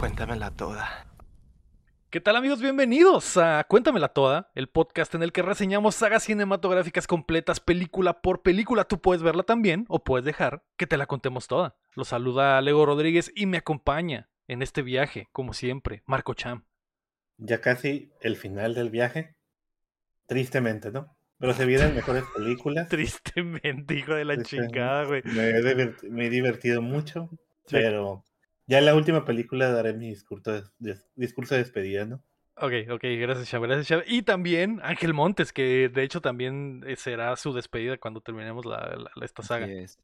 Cuéntamela toda. ¿Qué tal amigos? Bienvenidos a Cuéntamela Toda, el podcast en el que reseñamos sagas cinematográficas completas película por película. Tú puedes verla también o puedes dejar que te la contemos toda. Los saluda Lego Rodríguez y me acompaña en este viaje, como siempre, Marco Cham. Ya casi el final del viaje. Tristemente, ¿no? Pero se vienen mejores películas. Tristemente, hijo de la chingada, güey. Me he divertido mucho, pero ya en la última película daré mi discurso de, de- discurso de despedida, ¿no? Ok, ok, gracias, Cham, gracias, Cham. Y también Ángel Montes, que de hecho también eh, será su despedida cuando terminemos la, la- esta saga. Así es.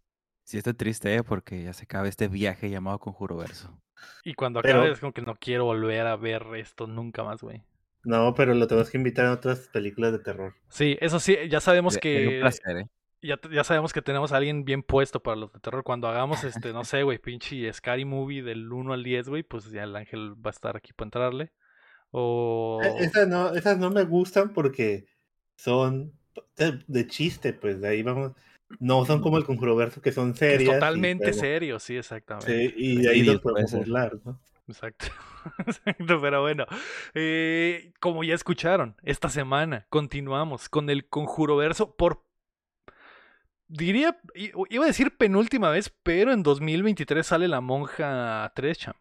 Sí, estoy triste, ¿eh? porque ya se acaba este viaje llamado Conjuro Verso. Y cuando Pero- acabe es como que no quiero volver a ver esto nunca más, güey. No, pero lo tenemos que invitar a otras películas de terror. Sí, eso sí, ya sabemos Sería un que placer, ¿eh? Ya, ya sabemos que tenemos a alguien bien puesto para los de terror. Cuando hagamos este, no sé, güey, pinche Scary Movie del 1 al 10, güey, pues ya el ángel va a estar aquí para entrarle. O Eh, Esas no, esas no me gustan porque son de, de chiste, pues de ahí vamos. No son como el Conjuro Verso, que son es serias. y totalmente luego- serio, sí, exactamente. Sí, y de ahí Sí, nos podemos ser. burlar, ¿no? Exacto. Exacto, pero bueno. eh, como ya escucharon, esta semana continuamos con el Conjuro Verso por. Diría, iba a decir penúltima vez, pero en 2023 sale La Monja 3, cham.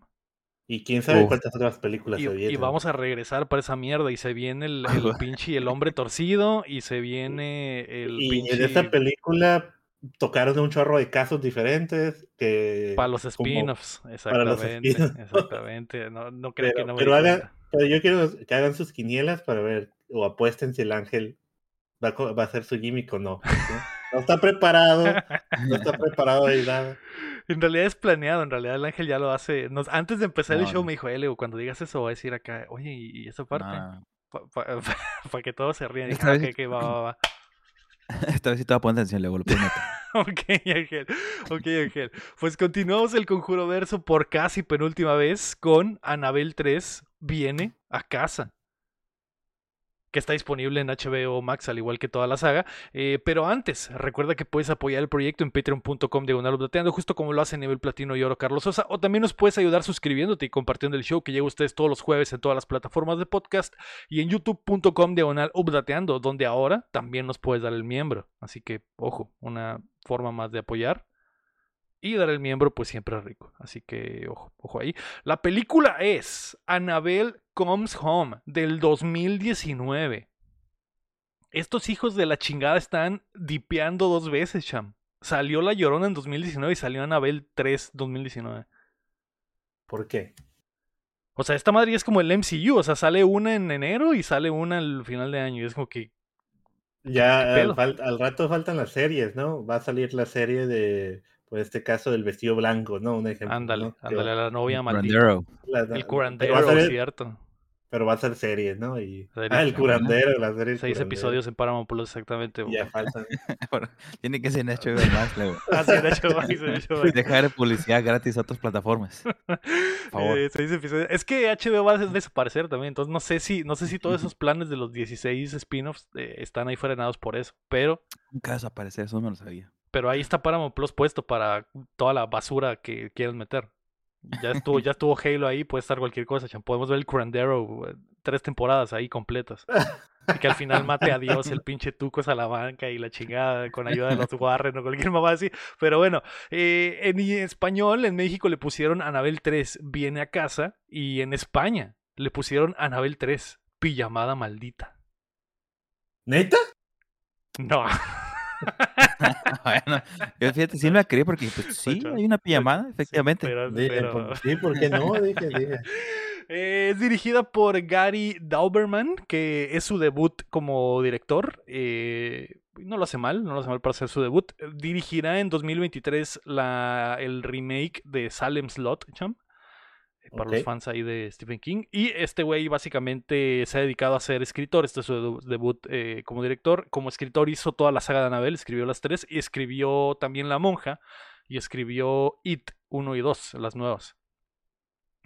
Y quién sabe Uf. cuántas otras películas Y, se y vienen. vamos a regresar para esa mierda. Y se viene el, el pinche el hombre torcido. Y se viene el Y pinche. en esta película tocaron un chorro de casos diferentes que Para los spin-offs. para los Exactamente. Exactamente. No, no creo pero, que no me pero hagan- pero yo quiero que hagan sus quinielas para ver o apuesten si el ángel va va a hacer su gimmick o no. ¿no? No está preparado, no está preparado de nada. En realidad es planeado, en realidad el ángel ya lo hace. Nos, antes de empezar el show no. me dijo, eh, Leo, cuando digas eso voy a decir acá, oye, y esa parte, No, para que todos se rían. Y Esta dije, vez "Ah, ok, ok, va, va, va. Esta vez sí te voy a poner atención, luego lo prometo. Ok, Ángel, ok, Ángel. Pues continuamos el conjuro verso por casi penúltima vez con Anabel 3 viene a casa. Que está disponible en HBO Max, al igual que toda la saga. Eh, pero antes, recuerda que puedes apoyar el proyecto en patreon.com diagonal justo como lo hace nivel platino y oro Carlos Sosa. O también nos puedes ayudar suscribiéndote y compartiendo el show que llega a ustedes todos los jueves en todas las plataformas de podcast y en youtube.com diagonal updateando, donde ahora también nos puedes dar el miembro. Así que, ojo, una forma más de apoyar. Y dar el miembro, pues siempre es rico. Así que, ojo, ojo ahí. La película es Annabelle Comes Home del 2019. Estos hijos de la chingada están dipeando dos veces, cham. Salió La Llorona en 2019 y salió Annabelle 3 2019. ¿Por qué? O sea, esta madre es como el MCU. O sea, sale una en enero y sale una al final de año. Y es como que, Ya al rato faltan las series, ¿no? Va a salir la serie de, por este caso, del vestido blanco, ¿no? Un ejemplo. ándale, ándale a la novia maldita. curandero. la- El curandero, a ser, cierto. pero va a ser serie, ¿no? Y, Serie, ah, el sí, curandero, la serie. Seis curandero. episodios en Paramount Plus, exactamente. Ya faltan. Bueno, Tiene que ser en HBO más, luego. Así en HBO Max, en HBO Max. Dejar publicidad gratis a otras plataformas. favor. Eh, seis episodios. Es que HBO va a desaparecer también, entonces no sé si, no sé si todos esos planes de los 16 spin-offs eh, están ahí frenados por eso, pero, Nunca vas a aparecer, eso no me lo sabía. Pero ahí está Paramount Plus puesto para toda la basura que quieran meter. Ya estuvo, ya estuvo Halo ahí, puede estar cualquier cosa. chan. Podemos ver el Curandero, eh, tres temporadas ahí completas. Y que al final mate a Dios el pinche Tuco Salamanca y la chingada con ayuda de los Warren o cualquier mamá así. Pero bueno, eh, en español en México le pusieron Anabel 3 viene a casa y en España le pusieron Anabel 3 pijamada maldita. ¿Neta? No. bueno, yo fíjate, sí me la creí porque pues, sí, hay una pijamada, efectivamente. Pero- Dije, pero- por- sí, ¿por qué no? Dije, dije. Eh, es dirigida por Gary Dauberman, que es su debut como director. Eh, no lo hace mal, no lo hace mal para hacer su debut. Dirigirá en 2023 la, el remake de Salem Slot, cham. Para los fans ahí de Stephen King. Y este güey básicamente se ha dedicado a ser escritor. Este es su debu- debut eh, como director. Como escritor hizo toda la saga de Annabelle, escribió las tres. Y escribió también La Monja. Y escribió It 1 y 2, las nuevas.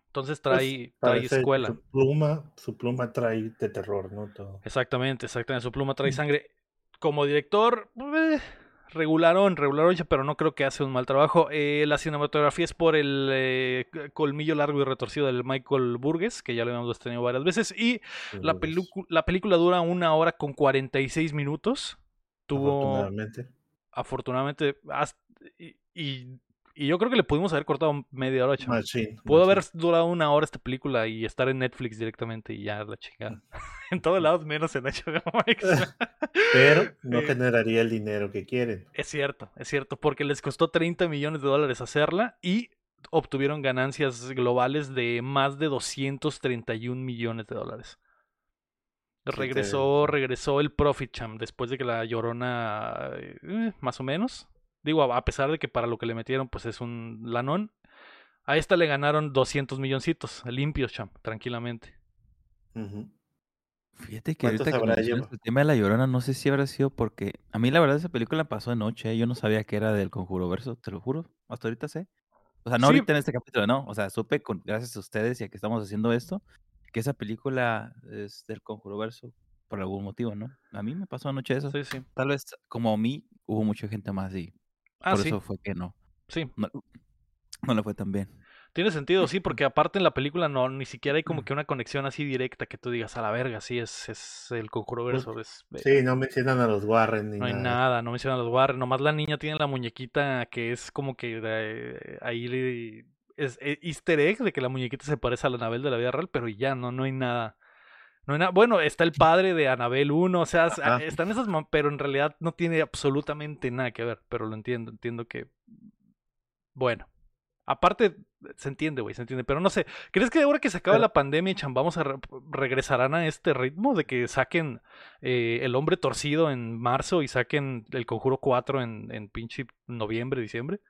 Entonces Pues, trae, trae escuela. Su pluma, su pluma trae de terror, ¿no? Todo. Exactamente, exactamente. Su pluma trae sangre. Como director, eh, Regularon, regularon, pero no creo que hace un mal trabajo. Eh, la cinematografía es por el eh, colmillo largo y retorcido del Michael Burgess, que ya lo habíamos tenido varias veces. Y la, la película dura una hora con 46 minutos. Tuvo. Afortunadamente. Afortunadamente. y y yo creo que le pudimos haber cortado media hora, chaval. Machine, Pudo haber durado una hora esta película y estar en Netflix directamente y ya la chingada. en todos lados menos en HBO Max. Pero no generaría el dinero que quieren. Es cierto, es cierto, porque les costó 30 millones de dólares hacerla y obtuvieron ganancias globales de más de 231 millones de dólares. Regresó, regresó el Profit Champ después de que la llorona, eh, más o menos, Digo, a pesar de que para lo que le metieron, pues es un lanón. A esta le ganaron 200 milloncitos, limpios, champ, tranquilamente. Fíjate que ahorita que el tema de la llorona, no sé si habrá sido porque a mí la verdad esa película pasó de noche, ¿eh? yo no sabía que era del Conjuro Verso, te lo juro, hasta ahorita sé. O sea, no ahorita en este capítulo, no, o sea, supe con, gracias a ustedes y a que estamos haciendo esto, que esa película es del Conjuro Verso por algún motivo, ¿no? A mí me pasó anoche eso. Sí, sí. Tal vez como a mí hubo mucha gente más y Ah, Por eso fue que no. Sí. No, no le fue tan bien. Tiene sentido, sí, porque aparte en la película no, ni siquiera hay como que una conexión así directa que tú digas a la verga, sí, es, es el conjuro verso. Es, sí, no mencionan a los Warren. no hay nada. no mencionan a los Warren, nomás la niña tiene la muñequita que es como que eh, ahí es, eh, easter egg de que la muñequita se parece a la Anabel de la vida real, pero ya no, no hay nada. No hay nada. Bueno, está el padre de Anabel 1, o sea, están esas, pero en realidad no tiene absolutamente nada que ver, pero lo entiendo, entiendo que... Bueno, aparte, se entiende, güey, se entiende, pero no sé, ¿crees que ahora que se acaba la pandemia, Chan, vamos a regresarán a este ritmo de que saquen eh, El Hombre Torcido en marzo y saquen El Conjuro 4 en, en pinche noviembre, diciembre?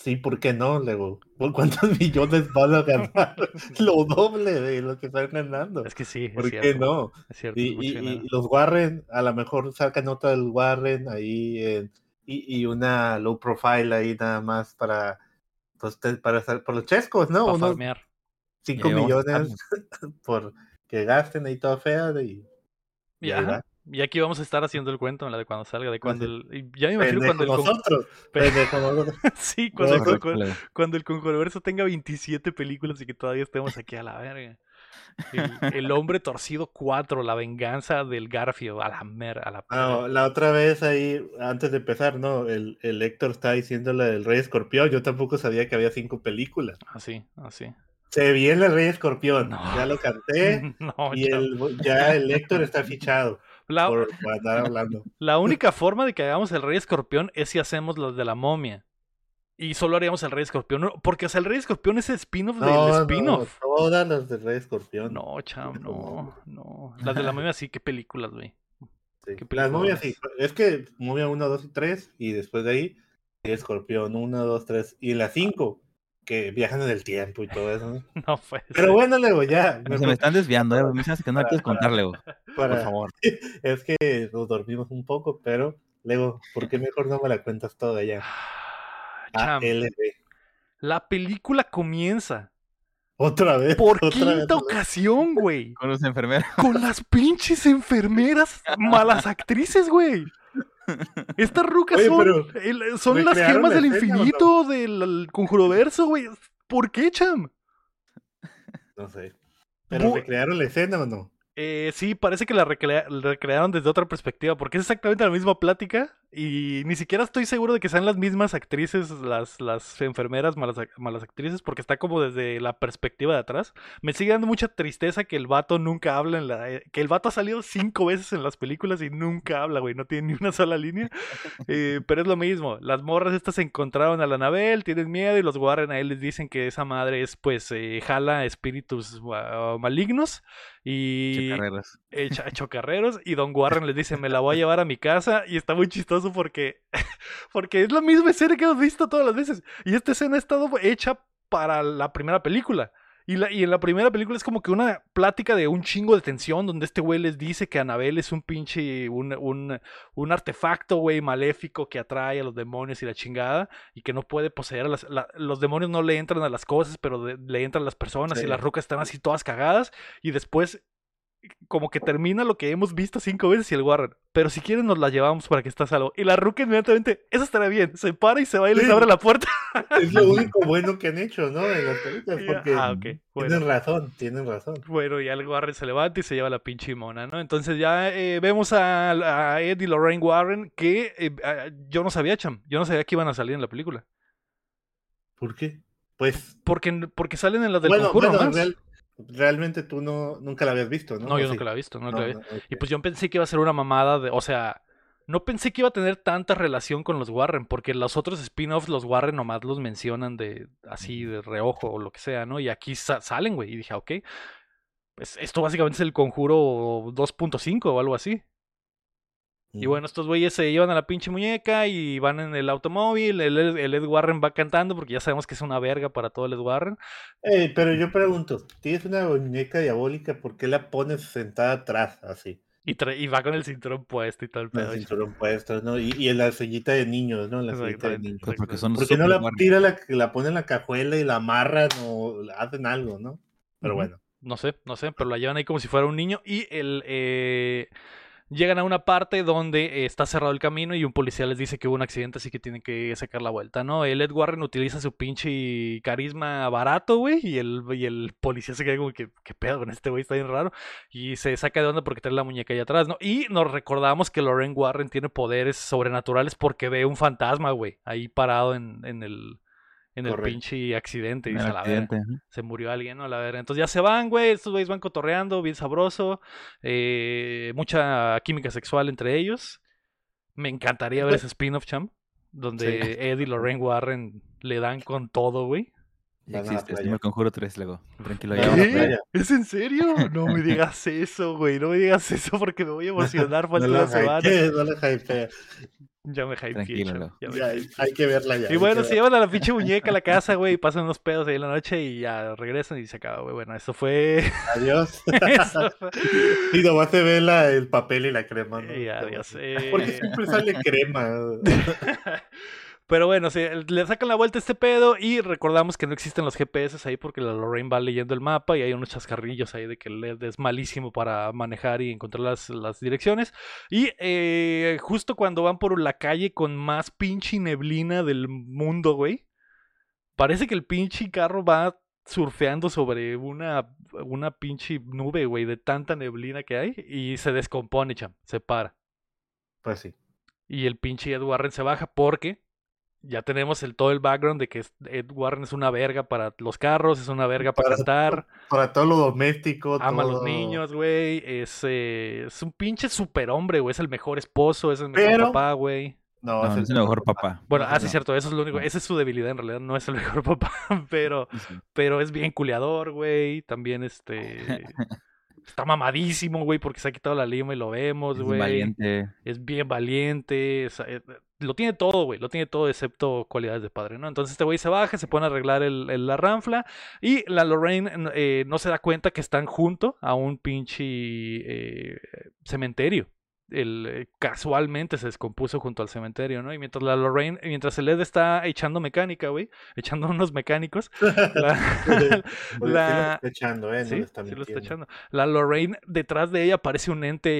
Sí, ¿por qué no? Luego, ¿por cuántos millones van a ganar? lo doble de lo que están ganando. Es que sí, es ¿por qué no? Es cierto, y, los Warren, a lo mejor sacan nota del Warren ahí y, una low profile ahí nada más para, pues, para estar por los chescos, ¿no? Para Unos 5 millones por que gasten ahí toda fea y, ya. Y aquí vamos a estar haciendo el cuento, la de cuando salga, de cuando el... Ya me imagino cuando el... Nosotros. sí, cuando, el, cuando el Conjurverso tenga 27 películas y que todavía estemos aquí a la verga. El, hombre torcido 4, la venganza del Garfio, a la mer, a la... No, la otra vez ahí, antes de empezar, ¿no? El, el Héctor está diciendo la del Rey Escorpión, yo tampoco sabía que había cinco películas. Así, así. Se viene el Rey Escorpión, ya lo canté y el, ya el Héctor está fichado. La, hablando. la única forma de que hagamos el Rey Escorpión es si hacemos los de la momia. Y solo haríamos el Rey Escorpión. Porque, o sea, el Rey Escorpión es el spin-off del spin-off. No, todas las del Rey Escorpión. No, cham, no, no. Las de la momia sí, qué películas, güey. Las momias sí. Es que momia 1, 2 y 3. Y después de ahí, Escorpión 1, 2, 3. Y la 5 que viajan en el tiempo y todo eso. ¿no? Fue. Pero bueno, Lego, ya. se me están desviando, ¿eh? Me que no quieres contar, Lego. Por favor. Es que nos dormimos un poco, pero, Lego, ¿por qué mejor no me la cuentas toda ya? ALB. La película comienza. Otra vez. Por quinta ocasión, güey. Con las enfermeras. Con las pinches enfermeras malas actrices, güey. Estas rucas son, las gemas del infinito del conjuro verso, güey. ¿Por qué, Cham? No sé. ¿Pero recrearon la escena o no? Eh, sí, parece que la recrearon desde otra perspectiva, porque es exactamente la misma plática y ni siquiera estoy seguro de que sean las mismas actrices, las, las enfermeras, malas, malas actrices, porque está como desde la perspectiva de atrás. Me sigue dando mucha tristeza que el vato nunca habla en la... Eh, que el vato ha salido cinco veces en las películas y nunca habla, güey, no tiene ni una sola línea. Eh, pero es lo mismo, las morras estas se encontraron a la Anabel, tienen miedo y los guardan a él les dicen que esa madre es pues jala espíritus malignos y chocarreros. y Don Warren les dice, me la voy a llevar a mi casa y está muy chistoso porque, porque es la misma escena que hemos visto todas las veces y esta escena ha estado hecha para la primera película. Y, la, y en la primera película es como que una plática de un chingo de tensión donde este güey les dice que Anabel es un pinche, un, un, un artefacto, güey, maléfico que atrae a los demonios y la chingada y que no puede poseer a las... los demonios no le entran a las cosas, pero le entran a las personas y las rocas están así todas cagadas y después como que termina lo que hemos visto cinco veces y el Warren. Pero si quieren nos la llevamos para que está salvo. Y la Ruca inmediatamente, eso estará bien. Se para y se va y les Sí. abre la puerta. Es lo único bueno que han hecho, ¿no? En las películas, porque ah. Bueno. tienen razón, tienen razón. Bueno, ya el Warren se levanta y se lleva la pinche mona, ¿no? Entonces ya eh, vemos a, a Ed y Lorraine Warren que eh, ah, yo no sabía, Cham. Yo no sabía que iban a salir en la película. ¿Por qué? Pues, Porque, porque salen en las del bueno, real- realmente tú no, nunca la habías visto, ¿no? No, yo nunca la he visto, nunca No, la he no, visto. ok. Y pues yo pensé que iba a ser una mamada de, o sea, no pensé que iba a tener tanta relación con los Warren, porque los otros spin-offs, los Warren nomás los mencionan de así, de reojo o lo que sea, ¿no? Y aquí sa- salen, güey. Y dije, "Ah, ok. Pues esto básicamente es el conjuro 2.5 o algo así. Y bueno, estos güeyes se llevan a la pinche muñeca y van en el automóvil. El, Ed- el Ed Warren va cantando porque ya sabemos que es una verga para todo el Ed Warren. Eh, pero yo pregunto, tienes una muñeca diabólica, ¿por qué la pones sentada atrás así? Y, y va con el cinturón puesto y todo el pedo. el cinturón puesto, ¿no? Y, y en la sillita de niños, ¿no? En la sillita de niños. Pues porque exactamente. son ¿Por qué no la tira, la, la pone en la cajuela y la amarran o hacen algo, ¿no? Pero bueno. No sé, no sé, pero la llevan ahí como si fuera un niño y el, eh, llegan a una parte donde está cerrado el camino y un policía les dice que hubo un accidente, así que tienen que sacar la vuelta, ¿no? El Ed Warren utiliza su pinche carisma barato, güey, y el, y el policía se queda como que, ¿qué pedo con este güey? Está bien raro. Y se saca de onda porque trae la muñeca ahí atrás, ¿no? Y nos recordamos que Lorraine Warren tiene poderes sobrenaturales porque ve un fantasma, güey, ahí parado en, en el... En el Correcto. pinche accidente, y dice el "A la verga" se murió alguien, ¿no? La verdad. Entonces ya se van, güey. Estos güeyes van cotorreando, bien sabroso. eh, mucha química sexual entre ellos. Me encantaría ver Pues- ese spin-off, champ. Donde Ed y Lorraine Warren le dan con todo, güey. Ya existe, llama el conjuro 3 luego. Tranquilo, ya. ¿Es en serio? No me digas eso, güey. No me digas eso porque me voy a emocionar. No Falta la semana. no la hypees. Ya me hypeé, ya me Ya, hay que verla ya. Y bueno, se llevan a la pinche muñeca a la casa, güey, y pasan unos pedos ahí en la noche y ya regresan y se acaba, güey. Bueno, eso fue. Adiós. eso fue. y nomás se ve la, el papel y la crema, ¿no? Y adiós. Porque eh. siempre sale crema. Pero bueno, sí, le sacan la vuelta a este pedo y recordamos que no existen los GPS ahí porque la Lorraine va leyendo el mapa y hay unos chascarrillos ahí de que LED es malísimo para manejar y encontrar las, las direcciones. Y eh, justo cuando van por la calle con más pinche neblina del mundo, güey, parece que el pinche carro va surfeando sobre una, una pinche nube, güey, de tanta neblina que hay y se descompone, cham, se para. Pues sí. Y el pinche Ed Warren se baja porque ya tenemos el, todo el background de que es- Ed Warren es una verga para los carros, es una verga para Para- cantar, Para todo lo doméstico. ama a los niños, güey. Es, eh, es un pinche superhombre, güey. Es el mejor esposo, es el mejor Pero- papá, güey. No, es el mejor papá. Bueno, No, ah, sí, no. cierto, eso es lo único. Esa es su debilidad en realidad, no es el mejor papá, pero, Sí, pero es bien culeador, güey. También este. Está mamadísimo, güey, porque se ha quitado la lima y lo vemos, Es güey. valiente. es bien valiente, es- eh, lo tiene todo, güey, lo tiene todo excepto cualidades de padre, ¿no? Entonces este güey se baja, se pone a arreglar el, el- la ranfla y la Lorraine eh, no se da cuenta que están junto a un pinche eh, cementerio. El, eh, casualmente se descompuso junto al cementerio, ¿no? Y mientras la Lorraine, mientras el Ed está echando mecánica, güey, echando unos mecánicos, la, Porque sí lo la- está echando, ¿eh? No Sí, lo está sí lo está mintiendo. echando. La Lorraine, detrás de ella aparece un ente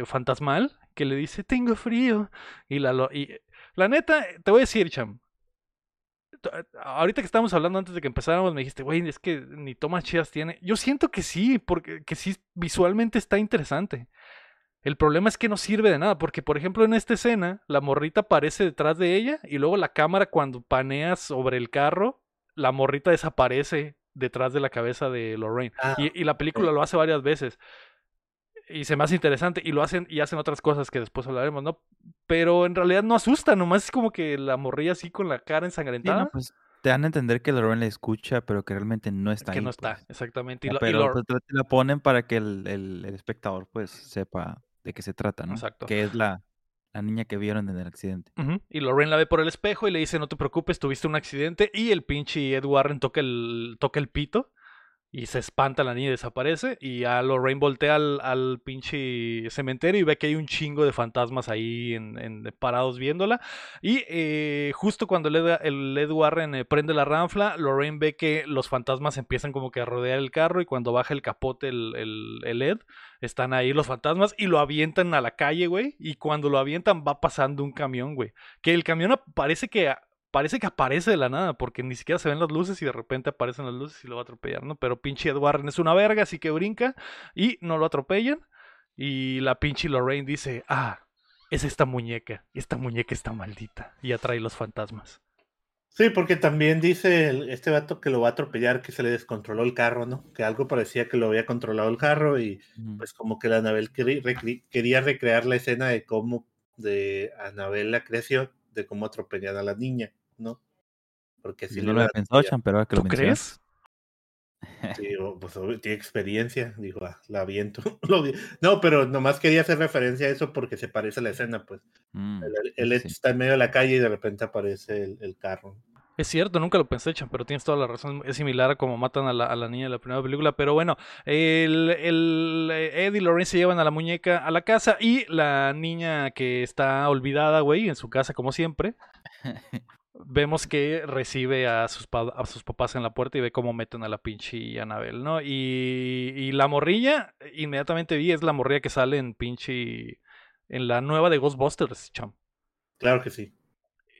eh, fantasmal que le dice, tengo frío. Y la, y, la neta, te voy a decir, Cham. t- Ahorita que estábamos hablando antes de que empezáramos, me dijiste, güey, es que ni tomas chidas tiene. Yo siento que sí, porque que sí visualmente está interesante. El problema es que no sirve de nada, porque por ejemplo en esta escena, la morrita aparece detrás de ella y luego la cámara cuando panea sobre el carro, la morrita desaparece detrás de la cabeza de Lorraine. Ah, Y, y la película lo hace varias veces. Y se me hace interesante. Y lo hacen, y hacen otras cosas que después hablaremos, ¿no? Pero en realidad no asusta, nomás es como que la morrilla así con la cara Sí, ensangrentada. no, pues te dan a entender que Lorraine la escucha, pero que realmente no está que ahí. no está, pues. exactamente. Y Ah, y pero pues, la ponen para que el, el- el espectador pues sepa de qué se trata, ¿no? Exacto. Que es la, la niña que vieron en el accidente. Y Lorraine la ve por el espejo y le dice, no te preocupes, tuviste un accidente. Y el pinche Ed Warren toca el, toca el pito. Y se espanta la niña y desaparece. Y a Lorraine voltea al, al pinche cementerio y ve que hay un chingo de fantasmas ahí en, parados viéndola. Y eh, justo cuando el Ed, el Warren eh, prende la ranfla, Lorraine ve que los fantasmas empiezan como que a rodear el carro. Y cuando baja el capote el, el, el Ed, están ahí los fantasmas y lo avientan a la calle, güey. Y cuando lo avientan va pasando un camión, güey. Que el camión parece que parece que aparece de la nada, porque ni siquiera se ven las luces y de repente aparecen las luces y lo va a atropellar, ¿no? Pero pinche Ed Warren es una verga, así que brinca y no lo atropellan. Y la pinche Lorraine dice, ah, es esta muñeca, esta muñeca está maldita y atrae los fantasmas. Sí, porque también dice este vato que lo va a atropellar, que se le descontroló el carro, ¿no? Que algo parecía que lo había controlado el carro y pues como que la Anabel quería recrear la escena de cómo de Anabel la creación, de cómo atropellan a la niña. ¿No? Porque si no lo había pensado, pero ahora que lo crees? Sí, pues tiene experiencia, digo, ah, la aviento. no, pero nomás quería hacer referencia a eso porque se parece a la escena, pues. Mm, él, está en medio de la calle y de repente aparece el, carro. Es cierto, nunca lo pensé, Chan, pero tienes toda la razón. Es similar a como matan a la, a la niña de la primera película. Pero bueno, el, el eh, Ed y Lorraine se llevan a la muñeca a la casa y la niña que está olvidada, güey, en su casa como siempre, vemos que recibe a sus, a sus papás en la puerta y ve cómo meten a la pinche Anabel, ¿no? Y, y, la morrilla, inmediatamente vi, es la morrilla que sale en pinche. en la nueva de Ghostbusters, cham. Claro que sí.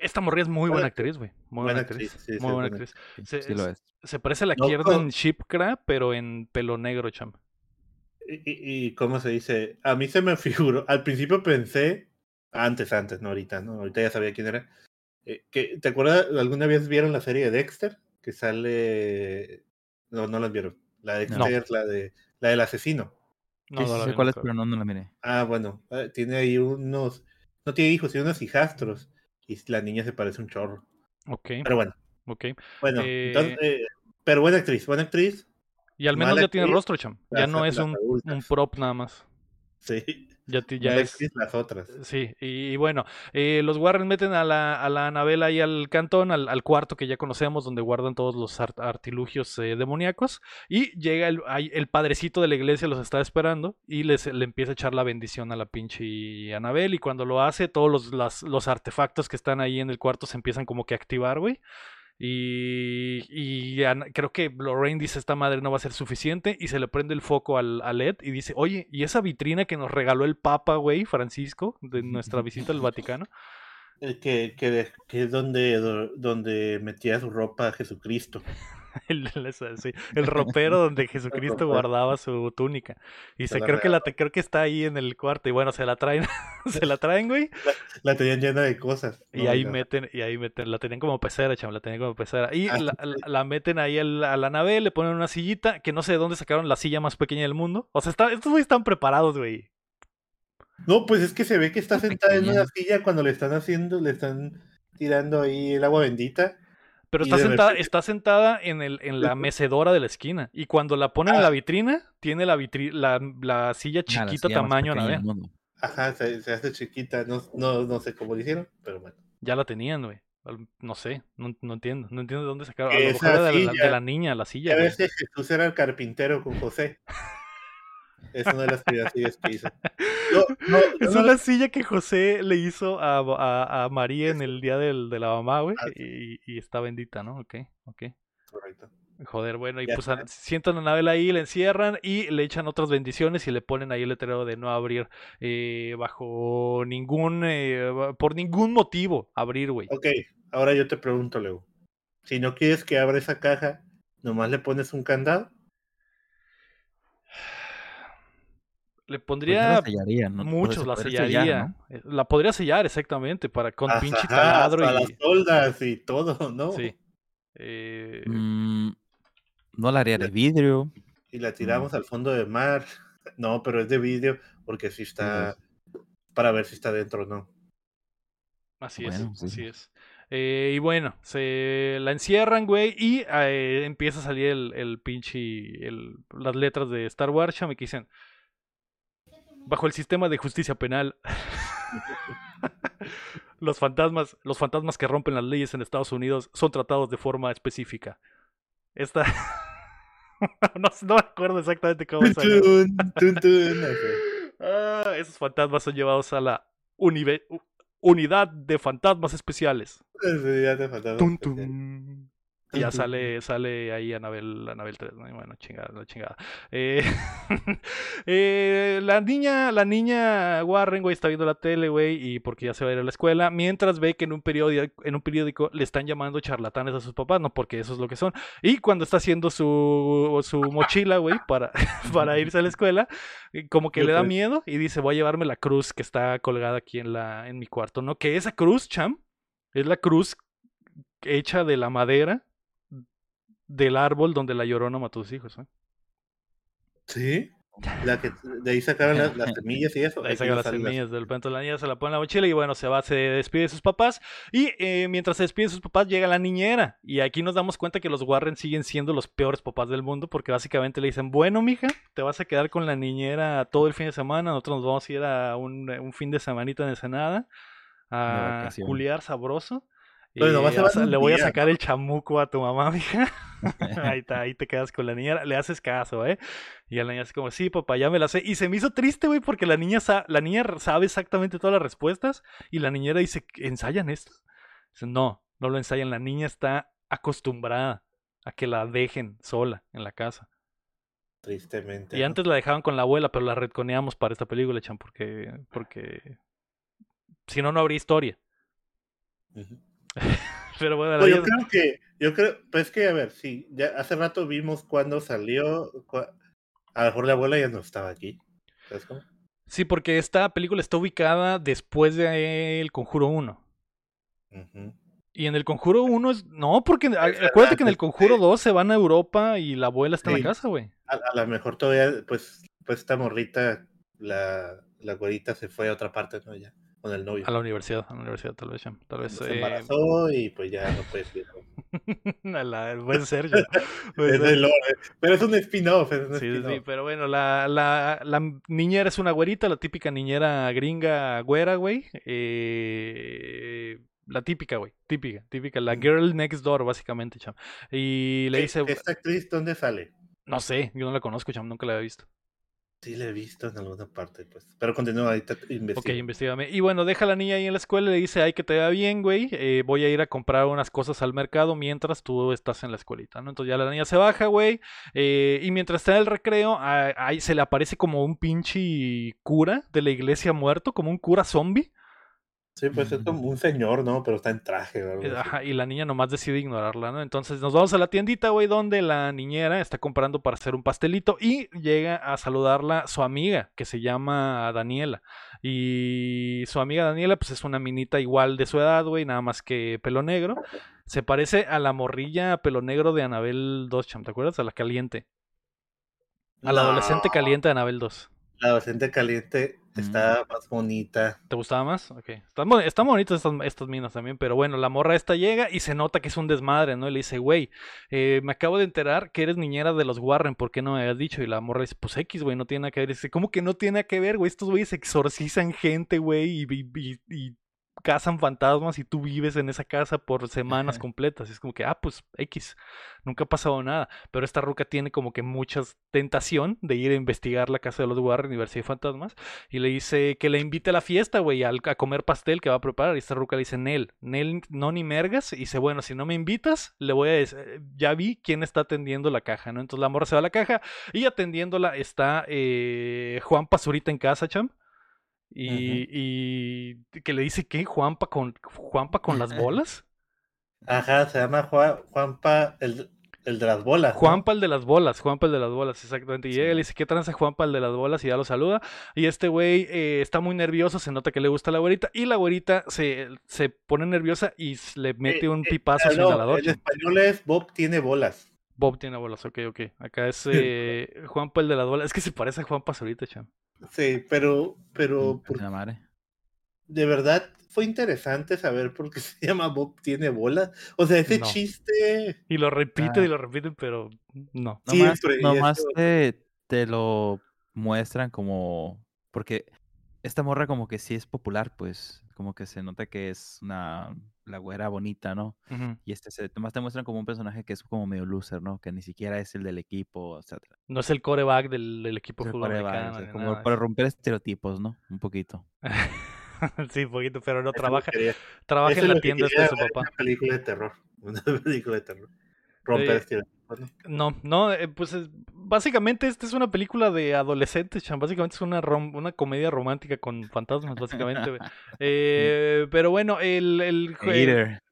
Esta morrilla es muy buena actriz, güey. Muy buena, actriz. muy buena actriz. Se, lo es. se parece a la Kierden Shipcra, pero en pelo negro, cham. Y, y, cómo se dice, a mí se me figuró, al principio pensé, antes, antes, no ahorita, ¿no? Ahorita ya sabía quién era eh, ¿Te acuerdas? ¿Alguna vez vieron la serie de Dexter? Que sale. No, no la vieron. La de Dexter, la de la del asesino. No, no sé cuál es, pero no, no la miré. Ah, bueno. Eh, tiene ahí unos. No tiene hijos, tiene unos hijastros. Y la niña se parece un chorro. Ok. Pero bueno. Ok. Bueno, entonces, eh, pero buena actriz, buena actriz. Y al menos ya tiene rostro, cham. Ya no es un, un prop nada más. Sí. Ya, ya es. Las otras. Sí, y, bueno, eh, los Warren meten a la, a la Anabela ahí al cantón, al, cuarto que ya conocemos, donde guardan todos los artilugios eh, demoníacos. Y llega el, el, padrecito de la iglesia, los está esperando, y les, le empieza a echar la bendición a la pinche Anabel. Y cuando lo hace, todos los, las, los artefactos que están ahí en el cuarto se empiezan como que a activar, güey. Y, y, creo que Lorraine dice esta madre no va a ser suficiente y se le prende el foco al, al Ed y dice, oye, ¿y esa vitrina que nos regaló el Papa, güey, Francisco, de nuestra visita al Vaticano? Que, que, que es donde, donde metía su ropa a Jesucristo. el, el ropero donde Jesucristo guardaba su túnica. Y se creo que la creo que está ahí en el cuarto. Y bueno, se la traen, se la traen, güey. La, tenían llena de cosas. Y ahí meten, y ahí meten, la tenían como pecera, chaval, la tenían como pecera. Y ah, la, meten ahí a la nave, le ponen una sillita, que no sé de dónde sacaron la silla más pequeña del mundo. O sea, está, estos güeyes están preparados, güey. No, pues es que se ve que está sentada en una silla cuando le están haciendo, le están tirando ahí el agua bendita pero está sentada, está sentada en, el, en la mecedora de la esquina. Y cuando la ponen en la ah. vitrina, tiene la, la, la silla ah, chiquita tamaño nave. Ajá, se, hace chiquita. No, no, no sé cómo lo hicieron, pero bueno. Ya la tenían, güey. No sé, no, no, entiendo. No entiendo de dónde sacaron. A lo mejor de, de, la, niña, la silla. A veces Jesús era el carpintero con José. Es una de las primeras sillas que hizo. es una silla que José le hizo a, a, María en el día del, de la mamá, güey. Ah, y, está bendita, ¿no? Ok, ok. Correcto. Joder, bueno, y pues sientan a Anabel ahí, le encierran y le echan otras bendiciones y le ponen ahí el letrero de no abrir eh, bajo ningún, eh, por ningún motivo abrir, güey. Ok, ahora yo te pregunto, Leo. Si no quieres que abra esa caja, ¿nomás le pones un candado? Le pues pondría muchos, la sellaría. Eh, la podría sellar exactamente para con pinche taladro y las soldas y todo, ¿no? Sí. Eh... Mm, no la haría de vidrio. Y la tiramos mm. al fondo del mar. No, pero es de vidrio porque si está para ver si está dentro o no. Así es, así es. Eh, y bueno, se la encierran, güey, y eh, empieza a salir el, el pinche, el, las letras de Star Wars, me dicen, bajo el sistema de justicia penal, los fantasmas, los fantasmas que rompen las leyes en Estados Unidos son tratados de forma específica. Esta no, no me acuerdo exactamente cómo es. Ah, esos fantasmas son llevados a la unive- unidad de fantasmas especiales. Faltaba. Tun, tun. Y ya sale, sale ahí Anabel, Anabel 3, ¿no? Y bueno, chingada, la chingada. Eh, eh, la niña, la niña Warren, güey, está viendo la tele, güey, y porque ya se va a ir a la escuela, mientras ve que en un periódico, en un periódico le están llamando charlatanes a sus papás, no porque eso es lo que son. Y cuando está haciendo su, su mochila, güey, para, para irse a la escuela, eh, como que le da miedo y dice, voy a llevarme la cruz que está colgada aquí en, la, en mi cuarto, ¿no? Que esa cruz, cham, es la cruz hecha de la madera del árbol donde la llorona mató a sus hijos. ¿eh? Sí. La que de ahí sacaron las, las semillas y eso. Ahí Ahí saca sí las semillas del pento la niña, se la pone en la mochila y bueno, se va, se despide de sus papás. Y eh, mientras se despide de sus papás, llega la niñera. Y aquí nos damos cuenta que los Warren siguen siendo los peores papás del mundo porque básicamente le dicen, bueno, mija, te vas a quedar con la niñera todo el fin de semana. Nosotros nos vamos a ir a un, un fin de semanita en Ensenada a culiar sabroso. Y Bueno, vas a vas a- llevar un le voy a sacar el chamuco a tu mamá, mija. ahí, está, ahí te quedas con la niña, le haces caso, ¿eh? Y la niña es como, sí, papá, ya me la sé. Y se me hizo triste, güey, porque la niña, sa- la niña sabe exactamente todas las respuestas. Y la niñera dice, ¿ensayan esto? Dice, no, no lo ensayan. La niña está acostumbrada a que la dejen sola en la casa. Tristemente. Y ¿no? antes la dejaban con la abuela, pero la retconeamos para esta película, Chan, porque, porque si no, no habría historia. Ujú. Pero bueno, Pues yo niña- creo que, yo creo, pues que a ver, sí, ya hace rato vimos cuando salió, cua- a lo mejor la abuela ya no estaba aquí. ¿Sabes cómo? sí, porque esta película está ubicada después de El Conjuro 1. Ujú. Y en el Conjuro 1 es. No, porque a- verdad, acuérdate que en el Conjuro 2 se van a Europa y la abuela está en Sí. la casa, güey. A, a lo mejor todavía, pues, pues esta morrita, la, la güerita se fue a otra parte, ¿no? Ya, con el novio. A la universidad, a la universidad, tal vez, Cham, Tal vez. se eh, embarazó y pues ya no la- puede ser, Cham, puede Es ser. de lore, pero es un spin-off, es Sí, sí, spin-off. pero bueno, la, la, la niñera es una güerita, la típica niñera gringa güera, güey. Eh, la típica, güey, típica, típica, la girl next door, básicamente, cham. Y le ¿Qué- dice, ¿Esta actriz dónde sale? no sé, yo no la conozco, cham, nunca la había visto. Sí, la he visto en alguna parte, pues. Pero continúa, ahorita Ok, investiga. investigame. Y bueno, deja a la niña ahí en la escuela y le dice, ay, que te va bien, güey. eh, voy a ir a comprar unas cosas al mercado mientras tú estás en la escuelita, ¿no? Entonces ya la niña se baja, güey. eh, y mientras está en el recreo, ahí se le aparece como un pinche cura de la iglesia muerto, como un cura zombie. Sí, pues es como un señor, ¿no? Pero está en traje algo eh, ajá, y la niña nomás decide ignorarla, ¿no? Entonces nos vamos a la tiendita, güey, donde la niñera está comprando para hacer un pastelito y llega a saludarla su amiga, que se llama Daniela. Y su amiga Daniela, pues es una minita igual de su edad, güey, nada más que pelo negro. Se parece a la morrilla pelo negro de Anabel 2, cham, ¿te acuerdas? A la caliente. A la adolescente caliente de Anabel 2. La adolescente caliente está más bonita. ¿Te gustaba más? Ok. Están, están bonitas estas, estas minas también, pero bueno, la morra esta llega y se nota que es un desmadre, ¿no? Y le dice, güey, eh, me acabo de enterar que eres niñera de los Warren, ¿por qué no me habías dicho? Y la morra dice, pues X, güey, no tiene nada que ver. Y dice, ¿cómo que no tiene nada que ver, güey? Estos güeyes exorcizan gente, güey, y, y- y- y cazan fantasmas y tú vives en esa casa por semanas completas. Y es como que, ah, pues X, nunca ha pasado nada. Pero esta ruca tiene como que mucha tentación de ir a investigar la casa de los Warren y ver si hay fantasmas. Y le dice que le invite a la fiesta, güey, al- a comer pastel que va a preparar. Y esta ruca le dice, Nel, Nel, no ni mergas. Y dice, bueno, si no me invitas, le voy a decir, ya vi quién está atendiendo la caja, ¿no? Entonces la morra se va a la caja y atendiéndola está eh, Juan Pazurita en casa, cham. Y, y que le dice que Juanpa con Juanpa con las bolas. Ajá, se llama Juan, Juanpa, el, el de las bolas. ¿no? Juanpa el de las bolas, Juanpa el de las bolas, exactamente. Y Sí. llega y le dice, ¿qué tranza Juanpa el de las bolas? Y ya lo saluda. Y este güey eh, está muy nervioso, se nota que le gusta la güerita. Y la güerita se, se pone nerviosa y le mete Eh, un eh, pipazo a su no, inhalador. En español es Bob tiene bolas. Bob tiene bolas, ok, ok. Acá es eh, Juanpa el de las bolas. Es que se parece a Juanpa ahorita, cham. Sí, pero, pero por- la madre. de verdad fue interesante saber por qué se llama Bob tiene bolas. O sea, ese No. chiste. Y lo repiten Ah. y lo repiten, pero no. Nomás, Siempre, nomás esto- te, te lo muestran como. Porque esta morra como que sí es popular, pues, como que se nota que es una, la güera bonita, ¿no? Y este se, más te muestran como un personaje que es como medio loser, ¿no? Que ni siquiera es el del equipo, etcétera. No es el coreback del, del equipo coreback, americano. o sea, ni como nada para romper estereotipos, ¿no? Un poquito. sí, poquito, pero no Eso trabaja, trabaja en la tienda de su papá. Una película de terror. Una película de terror. Romper estereotipos, ¿no? No, no, eh, pues es- básicamente esta es una película de adolescentes, chan. Básicamente es una, rom- una comedia romántica con fantasmas, básicamente. Eh, pero bueno, el, el.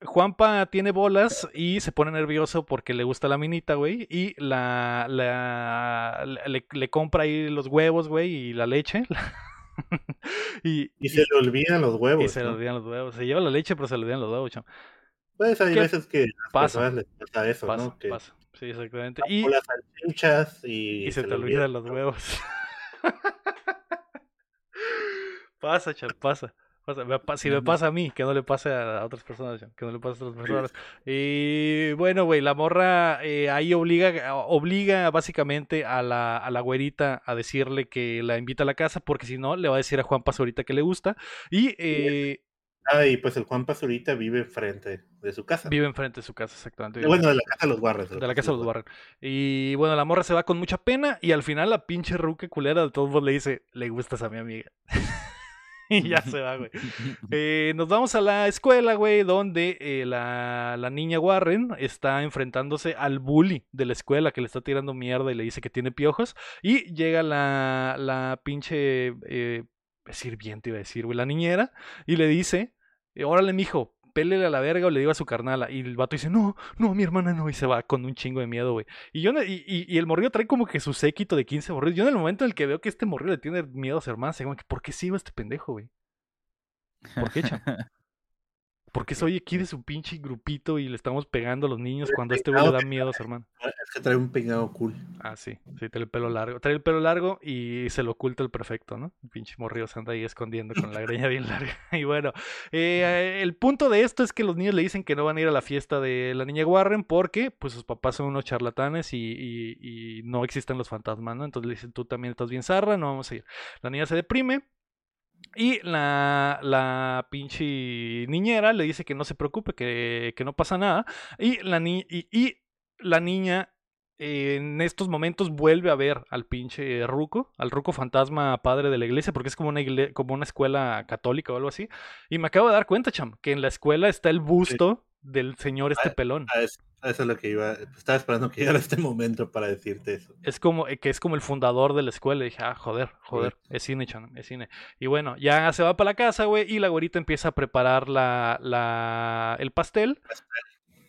Juanpa tiene bolas y se pone nervioso porque le gusta la minita, güey. Y la, la le, le compra ahí los huevos, güey, y la leche. y, Y se le olvidan los huevos. y se le olvidan los huevos. Se lleva la leche, pero se le olvidan los huevos, cham. Pues hay ¿Qué veces que las pasa? les pasa eso, Pasa, ¿no? Que pasa. Sí, exactamente. Y, las salchichas y, y se, te olvidan los huevos. pasa, cham, pasa. Pasa, si me pasa a mí, que no le pase a otras personas, cham, que no le pase a otras personas. Y bueno, güey, la morra eh, ahí obliga, obliga básicamente a la, a la güerita a decirle que la invita a la casa, porque si no, le va a decir a Juan Pazurita que le gusta. Y eh, Ah, y pues el Juan Pazurita vive enfrente de su casa. vive enfrente de su casa, exactamente. vive Bueno, de la casa de los Warrens. De la casa de los Warren. Y bueno, la morra se va con mucha pena y al final la pinche ruque culera de todos modos le dice, le gustas a mi amiga. y ya se va, güey. Eh, nos vamos a la escuela, güey, donde eh, la, la niña Warren está enfrentándose al bully de la escuela que le está tirando mierda y le dice que tiene piojos. Y llega la, la pinche eh, sirviente, iba a decir, güey, la niñera, y le dice, eh, órale, mijo, pélele a la verga o le digo a su carnala. Y el vato dice, no, no, mi hermana no. Y se va con un chingo de miedo, güey. Y yo, y, y- el morrillo trae como que su séquito de 15 morrillos. Yo en el momento en el que veo que este morrillo le tiene miedo a su hermana, se que, ¿por qué sigo a este pendejo, güey? ¿Por qué, cham? ¿Por qué soy aquí de su pinche grupito y le estamos pegando a los niños cuando a este güey le da miedo a su hermana? Es que trae un peinado cool. Ah, sí, sí, trae el pelo largo. Trae el pelo largo y se lo oculta el perfecto, ¿no? El pinche morrillo se anda ahí escondiendo con la greña bien larga. Y bueno, eh, el punto de esto es que los niños le dicen que no van a ir a la fiesta de la niña Warren porque pues sus papás son unos charlatanes y, y- y no existen los fantasmas, ¿no? Entonces le dicen, tú también estás bien zarra, no vamos a ir. La niña se deprime. Y la, la pinche niñera le dice que no se preocupe, que, que no pasa nada. Y la, ni- y, la niña en estos momentos vuelve a ver al pinche Ruco, al Ruco fantasma padre de la iglesia, porque es como una, igle- como una escuela católica o algo así. Y me acabo de dar cuenta, cham, que en la escuela está el busto del señor este Ah, pelón. A eso, a eso es lo que iba. Estaba esperando que llegara este momento para decirte eso. Es como eh, que es como el fundador de la escuela. Y dije, ah, joder, joder, es cine, chan, es cine. Y bueno, ya se va para la casa, güey, y la güerita empieza a preparar la, la, el pastel.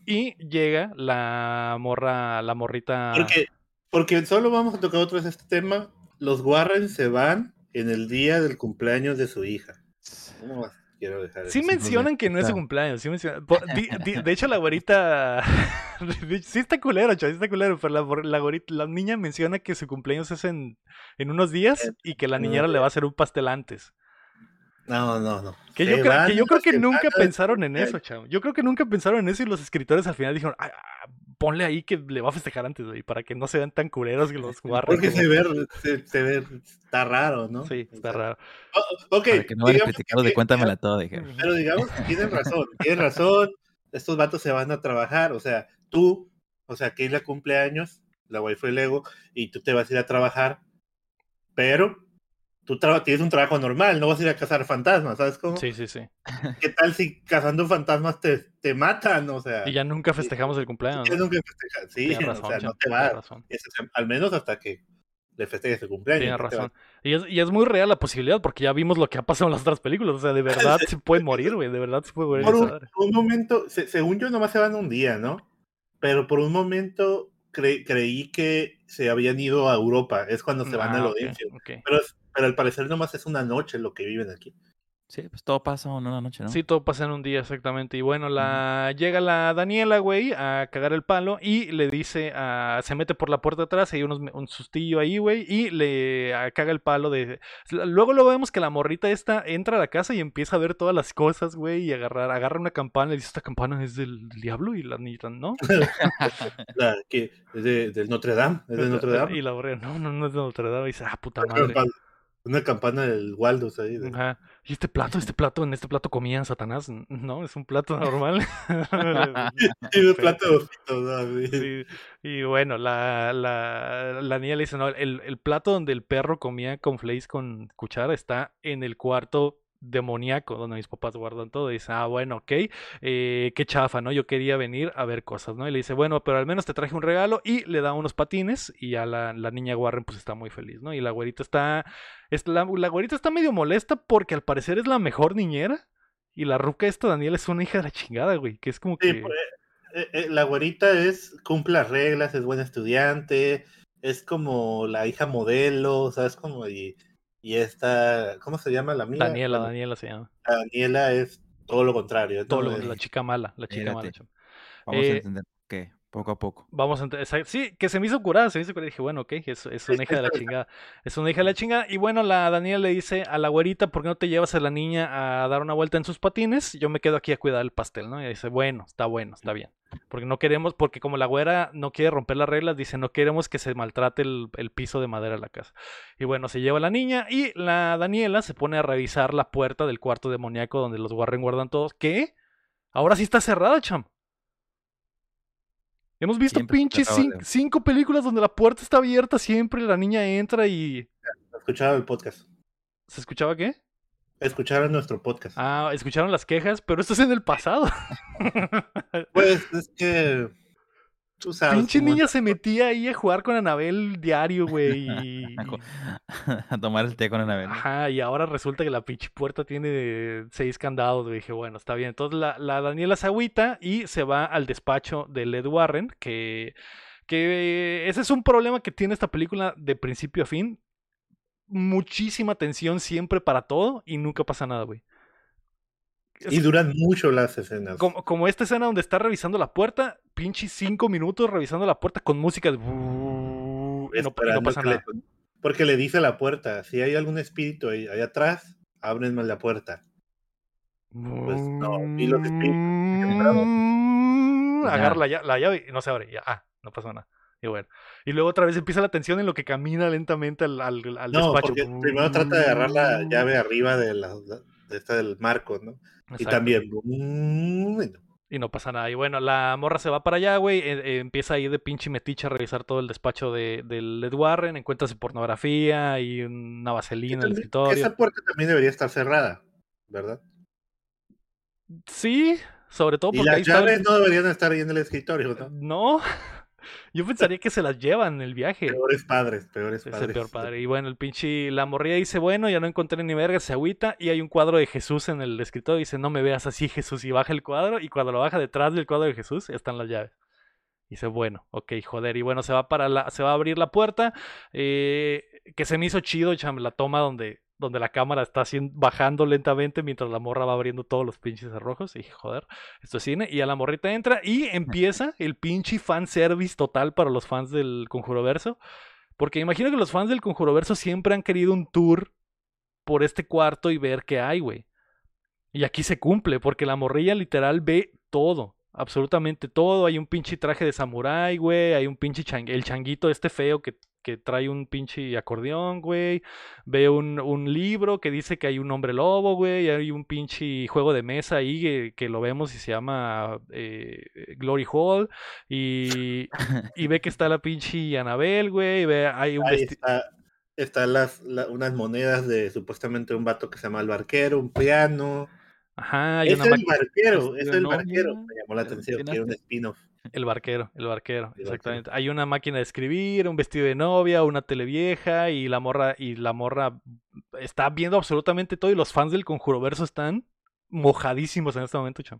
Y llega la morra, la morrita. Porque, porque solo vamos a tocar otra vez este tema. Los Warren se van en el día del cumpleaños de su hija. ¿Cómo más quiero dejar Sí mencionan que no es su cumpleaños, sí mencionan. po- di- di- de hecho, la güerita. sí está culero, chaval, sí está culero, pero la, la, güerita- la niña menciona que su cumpleaños es en, en unos días En- y que la niñera le va a hacer un pastel antes. No, no, no. Que yo, creo, van que yo creo una que nunca pensaron en eso, chavo. Yo creo que nunca pensaron en eso y los escritores al final dijeron, "Ah, ah, ponle ahí que le va a festejar antes, güey, para que no se vean tan culeros que los guarren. Porque se ve, se, se ve, está raro, ¿no? Sí, O está sea, raro. o- ok, Para que no vayan a de cuéntamela todo, dije. Pero digamos que tienen razón, tienen razón. Estos vatos se van a trabajar, o sea, tú, o sea, que es la cumpleaños, la wifi Lego, y tú te vas a ir a trabajar, pero tú tienes un trabajo normal, no vas a ir a cazar fantasmas, ¿sabes cómo? Sí, sí, sí. ¿Qué tal si cazando fantasmas te, te matan? O sea, Y ya nunca festejamos el cumpleaños. ¿no? que festejar. Sí, Tienes o razón, sea, no te vas. razón. Al menos hasta que le festejes el cumpleaños. Tienes razón. Y es, y es muy real la posibilidad, porque ya vimos lo que ha pasado en las otras películas. O sea, de verdad se pueden morir, güey. De verdad se puede morir. Por un, momento, se- según yo, nomás se van un día, ¿no? Pero por un momento cre- creí que se habían ido a Europa, es cuando se van Ah, al ok, Odense. ok. Pero, es- pero al parecer nomás es una noche lo que viven aquí. Sí, pues todo pasa en una noche, ¿no? Sí, todo pasa en un día, exactamente. Y bueno, la llega la Daniela, güey, a cagar el palo y le dice, a... se mete por la puerta atrás, hay unos, un sustillo ahí, güey, y le caga el palo de... Luego lo vemos que la morrita esta entra a la casa y empieza a ver todas las cosas, güey, y agarrar, agarra una campana y dice, esta campana es del diablo y la niña, ¿no? La, que es de, del Notre Dame, es de Notre Dame. Y la morrita, no, no, no es de Notre Dame. Y dice, ah, puta madre. Una campana del Waldus ahí. de- Ajá. Y este plato, este plato, en este plato comían Satanás. No, es un plato normal. Y de plato de. Sí, Y bueno, la, la, la niña le dice, no, el, el plato donde el perro comía con flakes con cuchara está en el cuarto demoníaco, donde mis papás guardan todo. Y dice, ah, bueno, ok, eh, qué chafa, ¿no? Yo quería venir a ver cosas, ¿no? Y le dice, bueno, pero al menos te traje un regalo y le da unos patines y ya la, la niña Warren pues está muy feliz, ¿no? Y la güerita está, es, la, la güerita está medio molesta porque al parecer es la mejor niñera. Y la ruca esta, Daniela, es una hija de la chingada, güey. Que es como Sí, que... pues, eh, eh, la güerita es, cumple las reglas, es buena estudiante, es como la hija modelo, ¿sabes? Como y, y esta, ¿cómo se llama la amiga? Daniela, Daniela se llama. Daniela es todo lo contrario. Todo lo- Es- la chica mala, la chica mala. Vamos Eh, a entender que poco a poco. Vamos a ent- esa- Sí, que se me hizo curada, se me hizo curada. Dije, bueno, ok, es, es una hija de la chingada. Es una hija de la chingada. Y bueno, la Daniela le dice a la güerita, ¿por qué no te llevas a la niña a dar una vuelta en sus patines? Yo me quedo aquí a cuidar el pastel, ¿no? Y dice, bueno, está bueno, está bien. Porque no queremos, porque como la güera no quiere romper las reglas, dice, no queremos que se maltrate el, el piso de madera de la casa. Y bueno, se lleva a la niña y la Daniela se pone a revisar la puerta del cuarto demoníaco donde los Warren guardan todos. ¿Qué? Ahora sí está cerrada, cham. Hemos visto Siempre pinches cinco películas donde la puerta está abierta siempre, la niña entra y... Escucharon el podcast. ¿Se escuchaba qué? Escucharon nuestro podcast. Ah, escucharon las quejas, pero esto es en el pasado. Pues es que. Tú sabes. Pinche niña se metía ahí a jugar con Anabel diario, güey. y- a tomar el té con Anabel. Ajá, y ahora resulta que la pinche puerta tiene seis candados, güey. Dije, bueno, está bien. Entonces la, la Daniela se agüita y se va al despacho de Led Warren, que, que ese es un problema que tiene esta película de principio a fin. Muchísima tensión siempre para todo y nunca pasa nada, güey. Y duran mucho las escenas. Como, como esta escena donde está revisando la puerta, pinche cinco minutos revisando la puerta con música de... no, no pasa le- nada. porque le dice a la puerta: si hay algún espíritu ahí, ahí atrás, ábrenme la puerta. Pues no, y los espíritus Mm, Agarra la, la llave y no se abre. Ya, ah, no pasa nada. Y bueno. Y luego otra vez empieza la tensión en lo que camina lentamente al, al, al No, despacho. porque primero trata de agarrar la llave arriba de, la, de esta del marco, ¿no? Y también. y no. Y pasa nada. Y bueno, la morra se va para allá, güey. eh, eh, empieza a ir de pinche metiche a revisar todo el despacho de, del Led Warren. Encuentra su pornografía y una vaselina en el escritorio. Esa puerta también debería estar cerrada, ¿verdad? Sí, sobre todo Y porque ahí las está el- llaves no deberían estar ahí en el escritorio, ¿no? No, yo pensaría que se las llevan en el viaje. Peores padres, peores Es el padres. peor padre. Y bueno, el pinche la morría dice, bueno, ya no encontré ni verga, se agüita. Y hay un cuadro de Jesús en el escritorio. Dice, no me veas así, Jesús. Y baja el cuadro. Y cuando lo baja detrás del cuadro de Jesús, están las llaves. Dice, bueno, ok, joder. Y bueno, se va para la, se va a abrir la puerta. eh, que se me hizo chido, cham, la toma donde, donde la cámara está bajando lentamente mientras la morra va abriendo todos los pinches cerrojos. Y joder, esto es cine. Y a la morrita entra y empieza el pinche fanservice total para los fans del Conjuro Verso. Porque imagino que los fans del Conjuro Verso siempre han querido un tour por este cuarto y ver qué hay, güey. Y aquí se cumple, porque la morrilla literal ve todo, absolutamente todo. Hay un pinche traje de samurái, güey. Hay un pinche chang- el changuito este feo que, que trae un pinche acordeón, güey. Ve un, un libro que dice que hay un hombre lobo, güey. y Hay un pinche juego de mesa ahí que, que lo vemos y se llama eh, Glory Hall. Y, y ve que está la pinche Anabel, güey. y Ve, hay un Ahí vesti- está, están las, la- unas monedas de supuestamente un vato que se llama el barquero, un piano. Ajá, hay Es una el máquina. barquero, es el barquero. Me llamó la ¿te atención, quiero un imaginaste? spin-off. El barquero, el barquero, El exactamente. Hay una máquina de escribir, un vestido de novia, una tele vieja y la morra y la morra está viendo absolutamente todo y los fans del Conjuro Verso están mojadísimos en este momento, cham.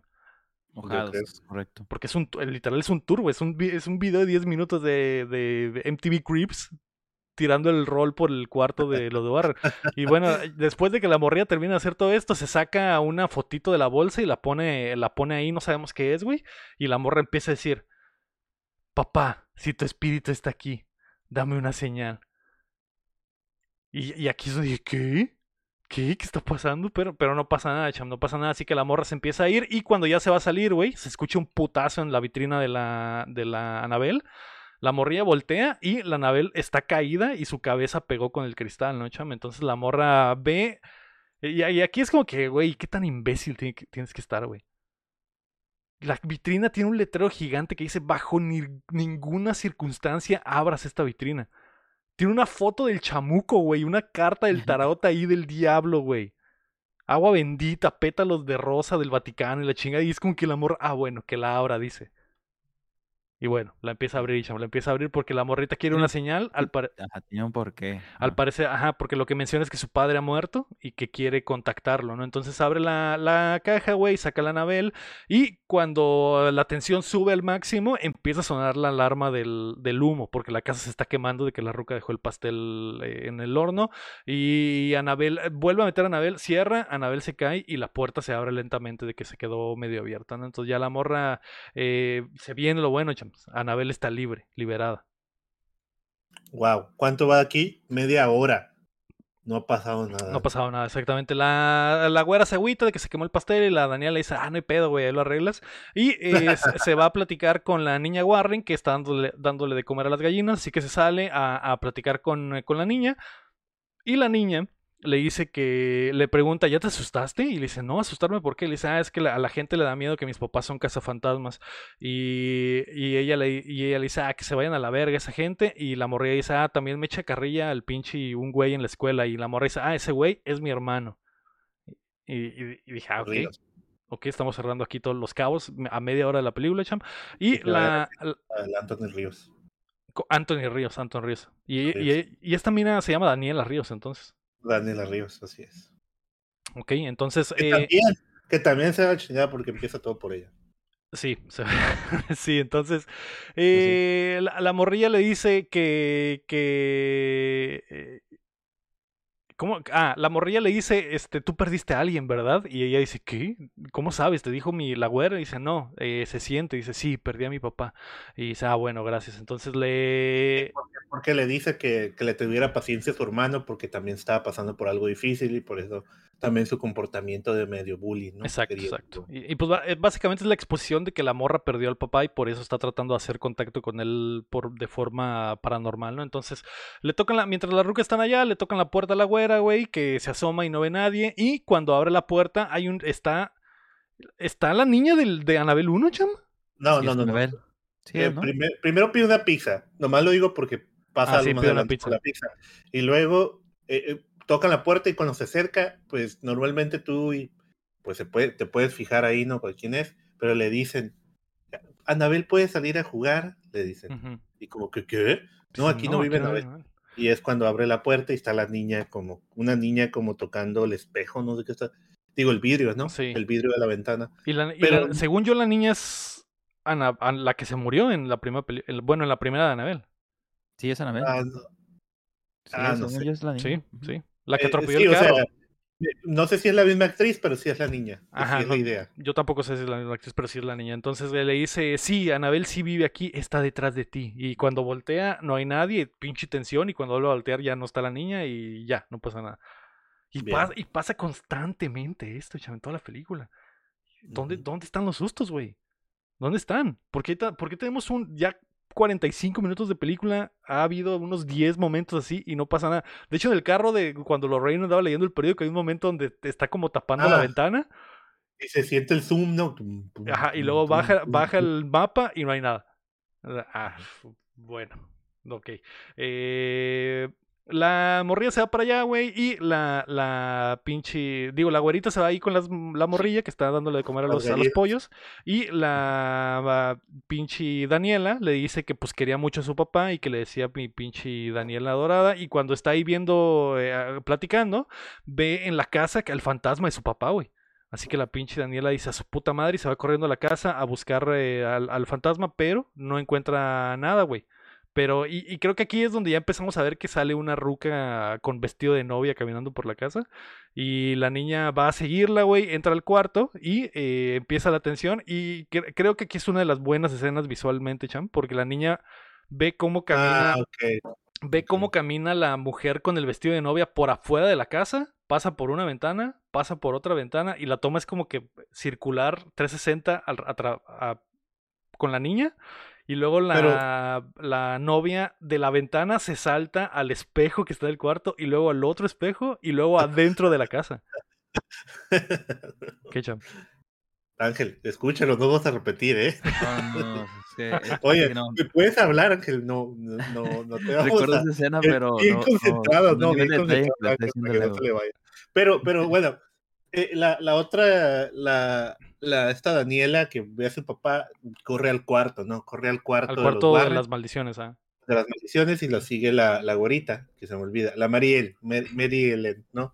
Mojados, correcto. Porque es un literal es un turbo, es un es un video de 10 minutos de, de- de MTV Creeps tirando el rol por el cuarto de los de Warren. Y bueno, después de que la morrilla termina de hacer todo esto, se saca una fotito de la bolsa y la pone, la pone ahí, no sabemos qué es, güey. Y la morra empieza a decir, papá, si tu espíritu está aquí, dame una señal. Y, y aquí yo dije, ¿qué? ¿Qué? ¿Qué está pasando? Pero, pero no pasa nada, cham, no pasa nada. Así que la morra se empieza a ir y cuando ya se va a salir, güey, se escucha un putazo en la vitrina de la, de la Anabel. La morrilla voltea y la Anabel está caída y su cabeza pegó con el cristal, ¿no, cham? Entonces la morra ve. Y, y aquí es como que, güey, qué tan imbécil tienes que estar, güey. La vitrina tiene un letrero gigante que dice: Bajo ni, ninguna circunstancia abras esta vitrina. Tiene una foto del chamuco, güey. Una carta del tarot ahí del diablo, güey. Agua bendita, pétalos de rosa del Vaticano y la chinga. Y es como que el amor, ah, bueno, que la abra, dice. Y bueno, la empieza a abrir, chamo, la empieza a abrir porque la morrita quiere una señal. Al tiene un porqué. Al parecer, ajá, porque lo que menciona es que su padre ha muerto y que quiere contactarlo, ¿no? Entonces abre la, la caja, güey, saca la Anabel y cuando la tensión sube al máximo, empieza a sonar la alarma del, del, humo porque la casa se está quemando de que la ruca dejó el pastel eh, en el horno y Anabel eh, vuelve a meter a Anabel, cierra, Anabel se cae y la puerta se abre lentamente de que se quedó medio abierta, ¿no? Entonces ya la morra eh, se viene lo bueno, chamo. Anabel está libre, liberada. Wow, ¿cuánto va aquí? Media hora. No ha pasado nada. No ha pasado nada, exactamente. La, la güera se agüita de que se quemó el pastel y la Daniela le dice, ah, no hay pedo, güey, ahí lo arreglas. Y eh, se va a platicar con la niña Warren, que está dándole, dándole de comer a las gallinas, así que se sale a, a platicar con, con la niña. Y la niña le dice que le pregunta, ¿ya te asustaste? Y le dice, no, asustarme, ¿por qué? Le dice, ah, es que a la gente le da miedo que mis papás son cazafantasmas. Y, y, ella le, y ella le dice, ah, que se vayan a la verga esa gente. Y la morrilla dice, ah, también me echa carrilla el pinche un güey en la escuela. Y la morrilla dice, ah, ese güey es mi hermano. Y, dije, ah, ok. Ok, estamos cerrando aquí todos los cabos a media hora de la película, cham. Y la, Anthony Ríos. Anthony Ríos, Anthony Ríos. Y, y, y, esta mina se llama Daniela Ríos, entonces. Daniela Ríos, así es. Ok, entonces. Que, también, que también se va a chingar porque empieza todo por ella. Sí, sí, entonces eh, la, morrilla le dice que, que eh, Ah, la morrilla le dice, este, tú perdiste a alguien, ¿verdad? Y ella dice, ¿qué? ¿Cómo sabes? Te dijo mi la güera. Y dice, no, eh, se siente. Y dice, sí, perdí a mi papá. Y dice, ah, bueno, gracias. Entonces le... Porque, le dice que, que, le tuviera paciencia a su hermano porque también estaba pasando por algo difícil y por eso también su comportamiento de medio bullying, ¿no? Exacto, exacto. Y, pues eh, básicamente es la exposición de que la morra perdió al papá y por eso está tratando de hacer contacto con él por, de forma paranormal, ¿no? Entonces, le tocan la, mientras las rucas están allá, le tocan la puerta a la güera, güey, que se asoma y no ve nadie. Y cuando abre la puerta, hay un, está, está la niña del, de Anabel 1, cham. No, no, no, no. Eh, primero pide una pizza, nomás lo digo porque pasa ah, algo más la pizza. Y luego eh, tocan la puerta y cuando se acerca, pues normalmente tú y, pues se puede, te puedes fijar ahí, ¿no? Con quién es, pero le dicen, Anabel puede salir a jugar, le dicen. Y como que, ¿qué? No, aquí no, vive Anabel. Y es cuando abre la puerta y está la niña como, una niña como tocando el espejo, no sé qué está. Digo, el vidrio, ¿no? Sí. El vidrio de la ventana. Y, pero, según yo, la niña es la que se murió en la primera bueno, en la primera de Anabel. Sí, es Anabel. Ah, no. Sí, ah, no sé. Sí, sí. La que eh, atropelló el carro. no sé si es la misma actriz, pero sí es la niña. Ajá, es la idea. Yo tampoco sé si es la misma actriz, pero sí es la niña. Entonces le dice, sí, Anabel sí vive aquí, está detrás de ti. Y cuando voltea, no hay nadie, pinche tensión. Y cuando vuelve a voltear, ya no está la niña y ya, no pasa nada. Y, pasa, y pasa constantemente esto, en toda la película. ¿Dónde, ¿dónde están los sustos, güey? ¿Dónde están? ¿Por qué, ¿Por qué tenemos un ya 45 minutos de película ha habido unos 10 momentos así y no pasa nada. De hecho, en el carro de cuando Lorraine andaba leyendo el periódico hay un momento donde está como tapando la ah. ventana. Y se siente el zoom, ¿no? Ajá, y luego baja, baja el mapa y no hay nada. Ah, bueno, ok. Eh, la morrilla se va para allá, güey, y la, la pinche, digo, la güerita se va ahí con las, la morrilla que está dándole de comer a los, a los pollos, y la, pinche Daniela le dice que pues quería mucho a su papá y que le decía mi pinche Daniela dorada, y cuando está ahí viendo, eh, platicando, ve en la casa que el fantasma de su papá, güey. Así que la pinche Daniela dice a su puta madre y se va corriendo a la casa a buscar eh, al, al fantasma, pero no encuentra nada, güey. Pero, y, creo que aquí es donde ya empezamos a ver que sale una ruca con vestido de novia caminando por la casa. Y la niña va a seguirla, güey, entra al cuarto y eh, empieza la tensión. Y creo que aquí es una de las buenas escenas visualmente, Cham, porque la niña ve cómo camina. Ah, ve cómo camina la mujer con el vestido de novia por afuera de la casa, pasa por una ventana, pasa por otra ventana y la toma es como que circular 360 al, con la niña Y luego la, la novia de la ventana se salta al espejo que está en el cuarto y luego al otro espejo y luego adentro de la casa. ¿Qué cham? Ángel, escúchalo, no vamos a repetir, ¿eh? No, no, es que, Oye, no. ¿me puedes hablar, Ángel? No, no, no, no te vamos Recuerdo a... esa escena, pero. bien concentrado, no, no bien concentrado, que le está Ángel, diciendo para que no Leo. se le vaya. Pero, pero bueno, eh, la, la otra, la, la, esta Daniela que ve a su papá, corre al cuarto, ¿no? Corre al cuarto, Al de los cuarto de las maldiciones, ¿ah? de las maldiciones y lo sigue la, la güerita, que se me olvida, la Mariel, Mary, Mary Ellen, ¿no?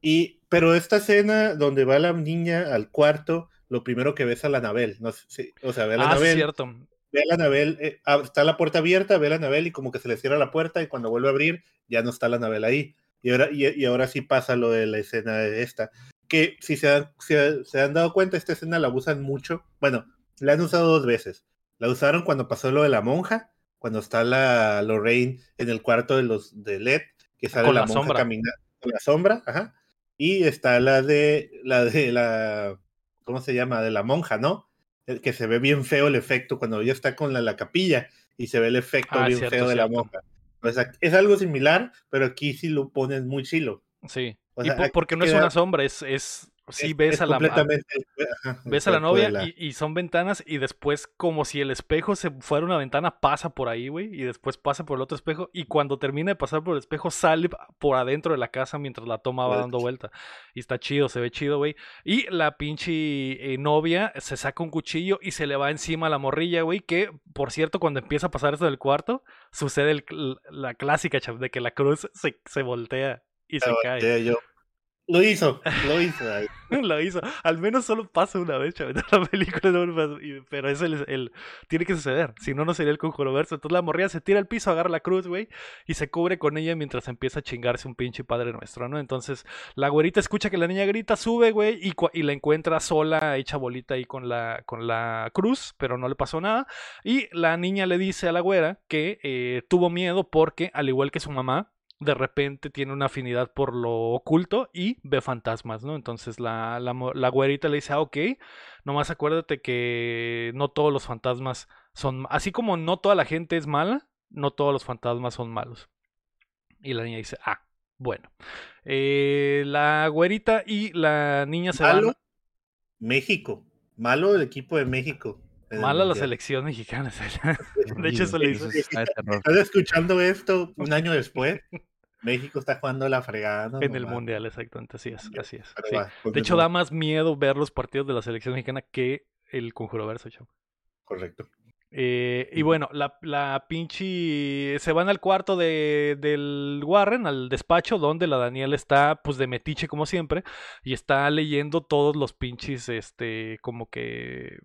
Y, pero esta escena donde va la niña al cuarto, lo primero que ves a la Anabel, no sé si- o sea, ve a la Ah, sí, Anabel, cierto. ve a la Anabel, eh, ah, está la puerta abierta, ve a la Anabel y como que se le cierra la puerta y cuando vuelve a abrir ya no está la Anabel ahí. Y ahora, y, y ahora sí pasa lo de la escena de esta, que si se han, se, se han dado cuenta, esta escena la usan mucho, bueno, la han usado dos veces. La usaron cuando pasó lo de la monja, cuando está la Lorraine en el cuarto de los de LED, que sale Con la, la monja sombra. caminando con la sombra, ajá. Y está la de la de la ¿cómo se llama? de la monja, ¿no? El que se ve bien feo el efecto cuando ella está con la, la capilla y se ve el efecto Ah, bien cierto, feo de la monja. O sea, es algo similar, pero aquí sí lo ponen muy chilo. Sí. O y sea, porque no es una sombra, es, es sí Es- ves es a la ajá, ves a la novia la- Y, y son ventanas y después como si el espejo se fuera una ventana pasa por ahí, güey, y después pasa por el otro espejo y cuando termina de pasar por el espejo sale por adentro de la casa mientras la toma va dando vuelta. Y está chido, se ve chido, güey. Y la pinche eh, novia se saca un cuchillo y se le va encima a la morrilla, güey, que por cierto cuando empieza a pasar esto del cuarto sucede el la clásica, de que la cruz se, se voltea y se cae. volteé yo. Lo hizo, lo hizo. Lo hizo. Al menos solo pasa una vez, chaval. en La película no Pero es el, Tiene que suceder. Si no, no sería el conjuro verso. Entonces la morrilla se tira al piso, agarra la cruz, güey. Y se cubre con ella mientras empieza a chingarse un pinche padre nuestro, ¿no? Entonces la güerita escucha que la niña grita, sube, güey. Y, y la encuentra sola, hecha bolita ahí con la, con la cruz. Pero no le pasó nada. Y la niña le dice a la güera que eh, tuvo miedo porque, al igual que su mamá, de repente tiene una afinidad por lo oculto y ve fantasmas, ¿no? Entonces la, la, la güerita le dice, ah, ok, nomás acuérdate que no todos los fantasmas son, así como no toda la gente es mala, no todos los fantasmas son malos. Y la niña dice, ah, bueno. Eh, la güerita y la niña se Malo, van. México. Malo el equipo de México. Mala la selección mexicana. De hecho, eso le hizo. ¿Estás escuchando esto un año después? México está jugando la fregada. ¿no? En el mundial, exactamente, así es, así es. Sí. De hecho, da más miedo ver los partidos de la selección mexicana que el conjuro verso, chavo. Correcto. Eh, y bueno, la, la pinche. Se van al cuarto de, del Warren, al despacho, donde la Daniela está, pues de metiche como siempre, y está leyendo todos los pinches, este, como que.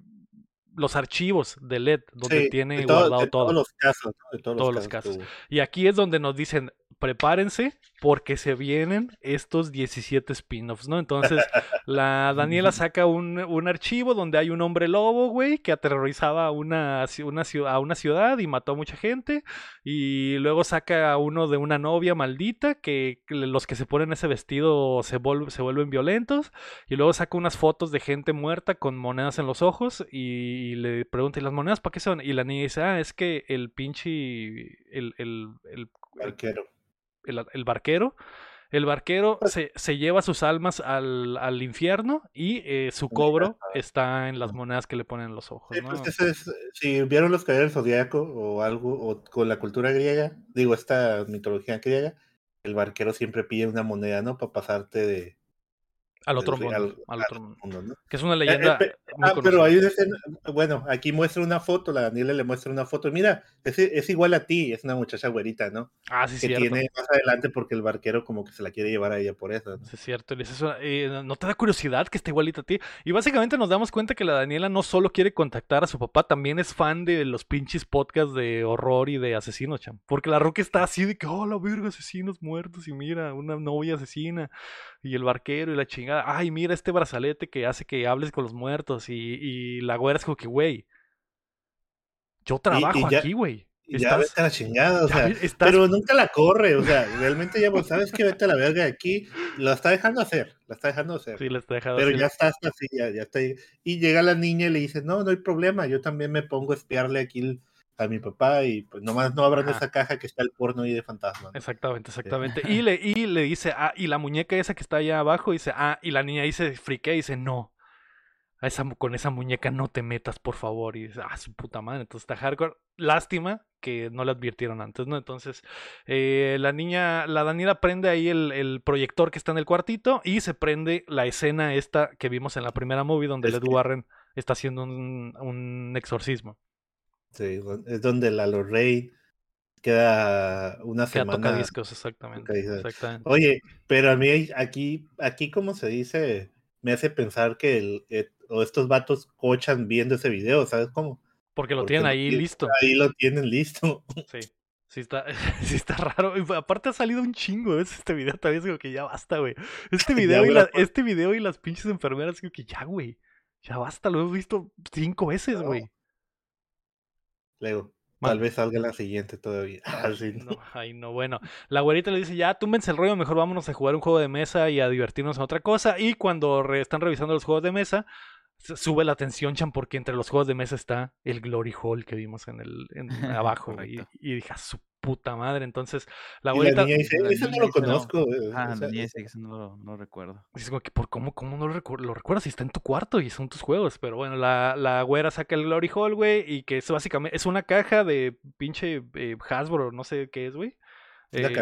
Los archivos de LED, donde Sí, tiene de todo- guardado de todo. todos los casos. todos, Todos los los casos. casos. Y aquí es donde nos dicen, prepárense porque se vienen estos 17 spin-offs, ¿no? Entonces, la Daniela saca un, un archivo donde hay un hombre lobo, güey, que aterrorizaba a una, una, a una ciudad y mató a mucha gente. Y luego saca uno de una novia maldita, que los que se ponen ese vestido se, vol- se vuelven violentos. Y luego saca unas fotos de gente muerta con monedas en los ojos y le pregunta, ¿y las monedas para qué son? Y la niña dice, ah, es que el pinche, el, el, el, Arquero. El- el barquero, el barquero se, se lleva sus almas al, al infierno y eh, su cobro está en las monedas que le ponen en los ojos, pues es, si vieron los caballeros del zodiaco o algo, o con la cultura griega, digo, esta mitología griega, el barquero siempre pide una moneda, ¿no? Para pasarte de. Al otro mundo, al- otro mundo. mundo, ¿no? Que es una Eh, leyenda eh, pe- muy ah, pero hay una escena, bueno, aquí muestra una foto, la Daniela le muestra una foto, mira, es, es igual a ti, es una muchacha güerita, ¿no? Ah, sí, que cierto. tiene más adelante porque el barquero como que se la quiere llevar a ella por eso. ¿no? Sí, es cierto. eh, ¿No te da curiosidad que esté igualita a ti? Y básicamente nos damos cuenta que la Daniela no solo quiere contactar a su papá, también es fan de los pinches podcasts de horror y de asesinos, cham. Porque la Roca está así de que, oh, la verga, asesinos muertos. Y mira, una novia asesina. Y el barquero y la chingada. Ay, mira este brazalete que hace que hables con los muertos. Y, y la güera es como que, güey. Yo trabajo ya- aquí, güey. ya vete a la chingada, o sea, pero nunca la corre, o sea, realmente ya, pues, sabes que vete a la verga de aquí, la está dejando hacer, la está dejando hacer. Sí, la está dejando Pero ya está, así, ya, ya está. Y llega la niña y le dice, no, no hay problema, yo también me pongo a espiarle aquí a mi papá y pues nomás no abran esa caja que está el porno ahí de fantasma. Exactamente, exactamente. Y le, y le dice, ah, y la muñeca esa que está allá abajo, dice, ah, y la niña ahí se friquea y dice, no, esa, con esa muñeca no te metas, por favor. Y dice, ah, su puta madre. Entonces está hardcore. Lástima que no le advirtieron antes, ¿no? Entonces, eh, la niña, la Daniela prende ahí el, proyector que está en el cuartito y se prende la escena esta que vimos en la primera movie donde Led Warren está haciendo un, exorcismo. Sí, es donde la Lorraine queda una semana. Toca discos, exactamente, exactamente. Oye, pero a mí aquí, aquí como se dice, me hace pensar que el, eh, o estos vatos cochan viendo ese video, ¿sabes cómo? Porque lo tienen ahí listo. Ahí lo tienen listo. Sí. Sí está, sí está raro. aparte ha salido un chingo de este video. También digo que ya basta, güey. Este video, y este video y las pinches enfermeras, digo que ya, güey. Ya basta, lo hemos visto cinco veces, güey. Luego. Tal vez salga la siguiente todavía. Ah, no, ay, no, bueno. La güerita le dice, ya, túmbense el rollo, mejor vámonos a jugar un juego de mesa y a divertirnos en otra cosa. Y cuando están revisando los juegos de mesa, sube la tensión, Chan, porque entre los juegos de mesa está el Glory Hall que vimos en el en, abajo. y, y, dije, su puta madre. Entonces, la abuelita. dice, eso no lo conozco. Eh, ah, la niña dice que eso no lo, recuerdo. Es como que, ¿por cómo, cómo no lo, recuerdo? lo recuerdas si está en tu cuarto y son tus juegos? Pero bueno, la, la güera saca el Glory Hall, güey, y que es básicamente. Es una caja de pinche eh, Hasbro, no sé qué es, güey. Eh,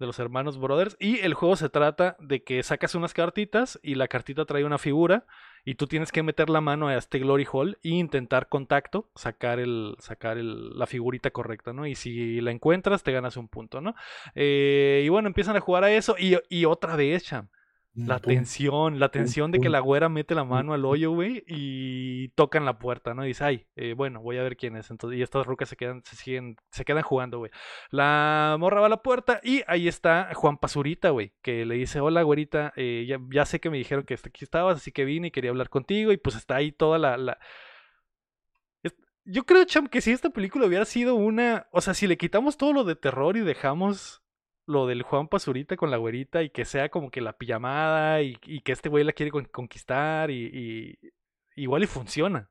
de los hermanos Brothers. Y el juego se trata de que sacas unas cartitas y la cartita trae una figura y tú tienes que meter la mano a este Glory Hall e intentar contacto, sacar el, sacar el, la figurita correcta, ¿no? Y si la encuentras, te ganas un punto, ¿no? Eh, y bueno, empiezan a jugar a eso y, y otra vez, Cham. La tensión, la tensión de que la güera mete la mano al hoyo, güey, y tocan la puerta, ¿no? Y dice, ay, eh, bueno, voy a ver quién es. Entonces, y estas rucas se quedan, se siguen, se quedan jugando, güey. La morra va a la puerta y ahí está Juan Pazurita, güey, que le dice, hola, güerita, eh, ya, ya, sé que me dijeron que aquí estabas, así que vine y quería hablar contigo. Y pues está ahí toda la... la... Yo creo, Cham, que si esta película hubiera sido una... O sea, si le quitamos todo lo de terror y dejamos lo del Juan Pazurita con la güerita y que sea como que la pijamada y, que este güey la quiere conquistar y, igual y funciona.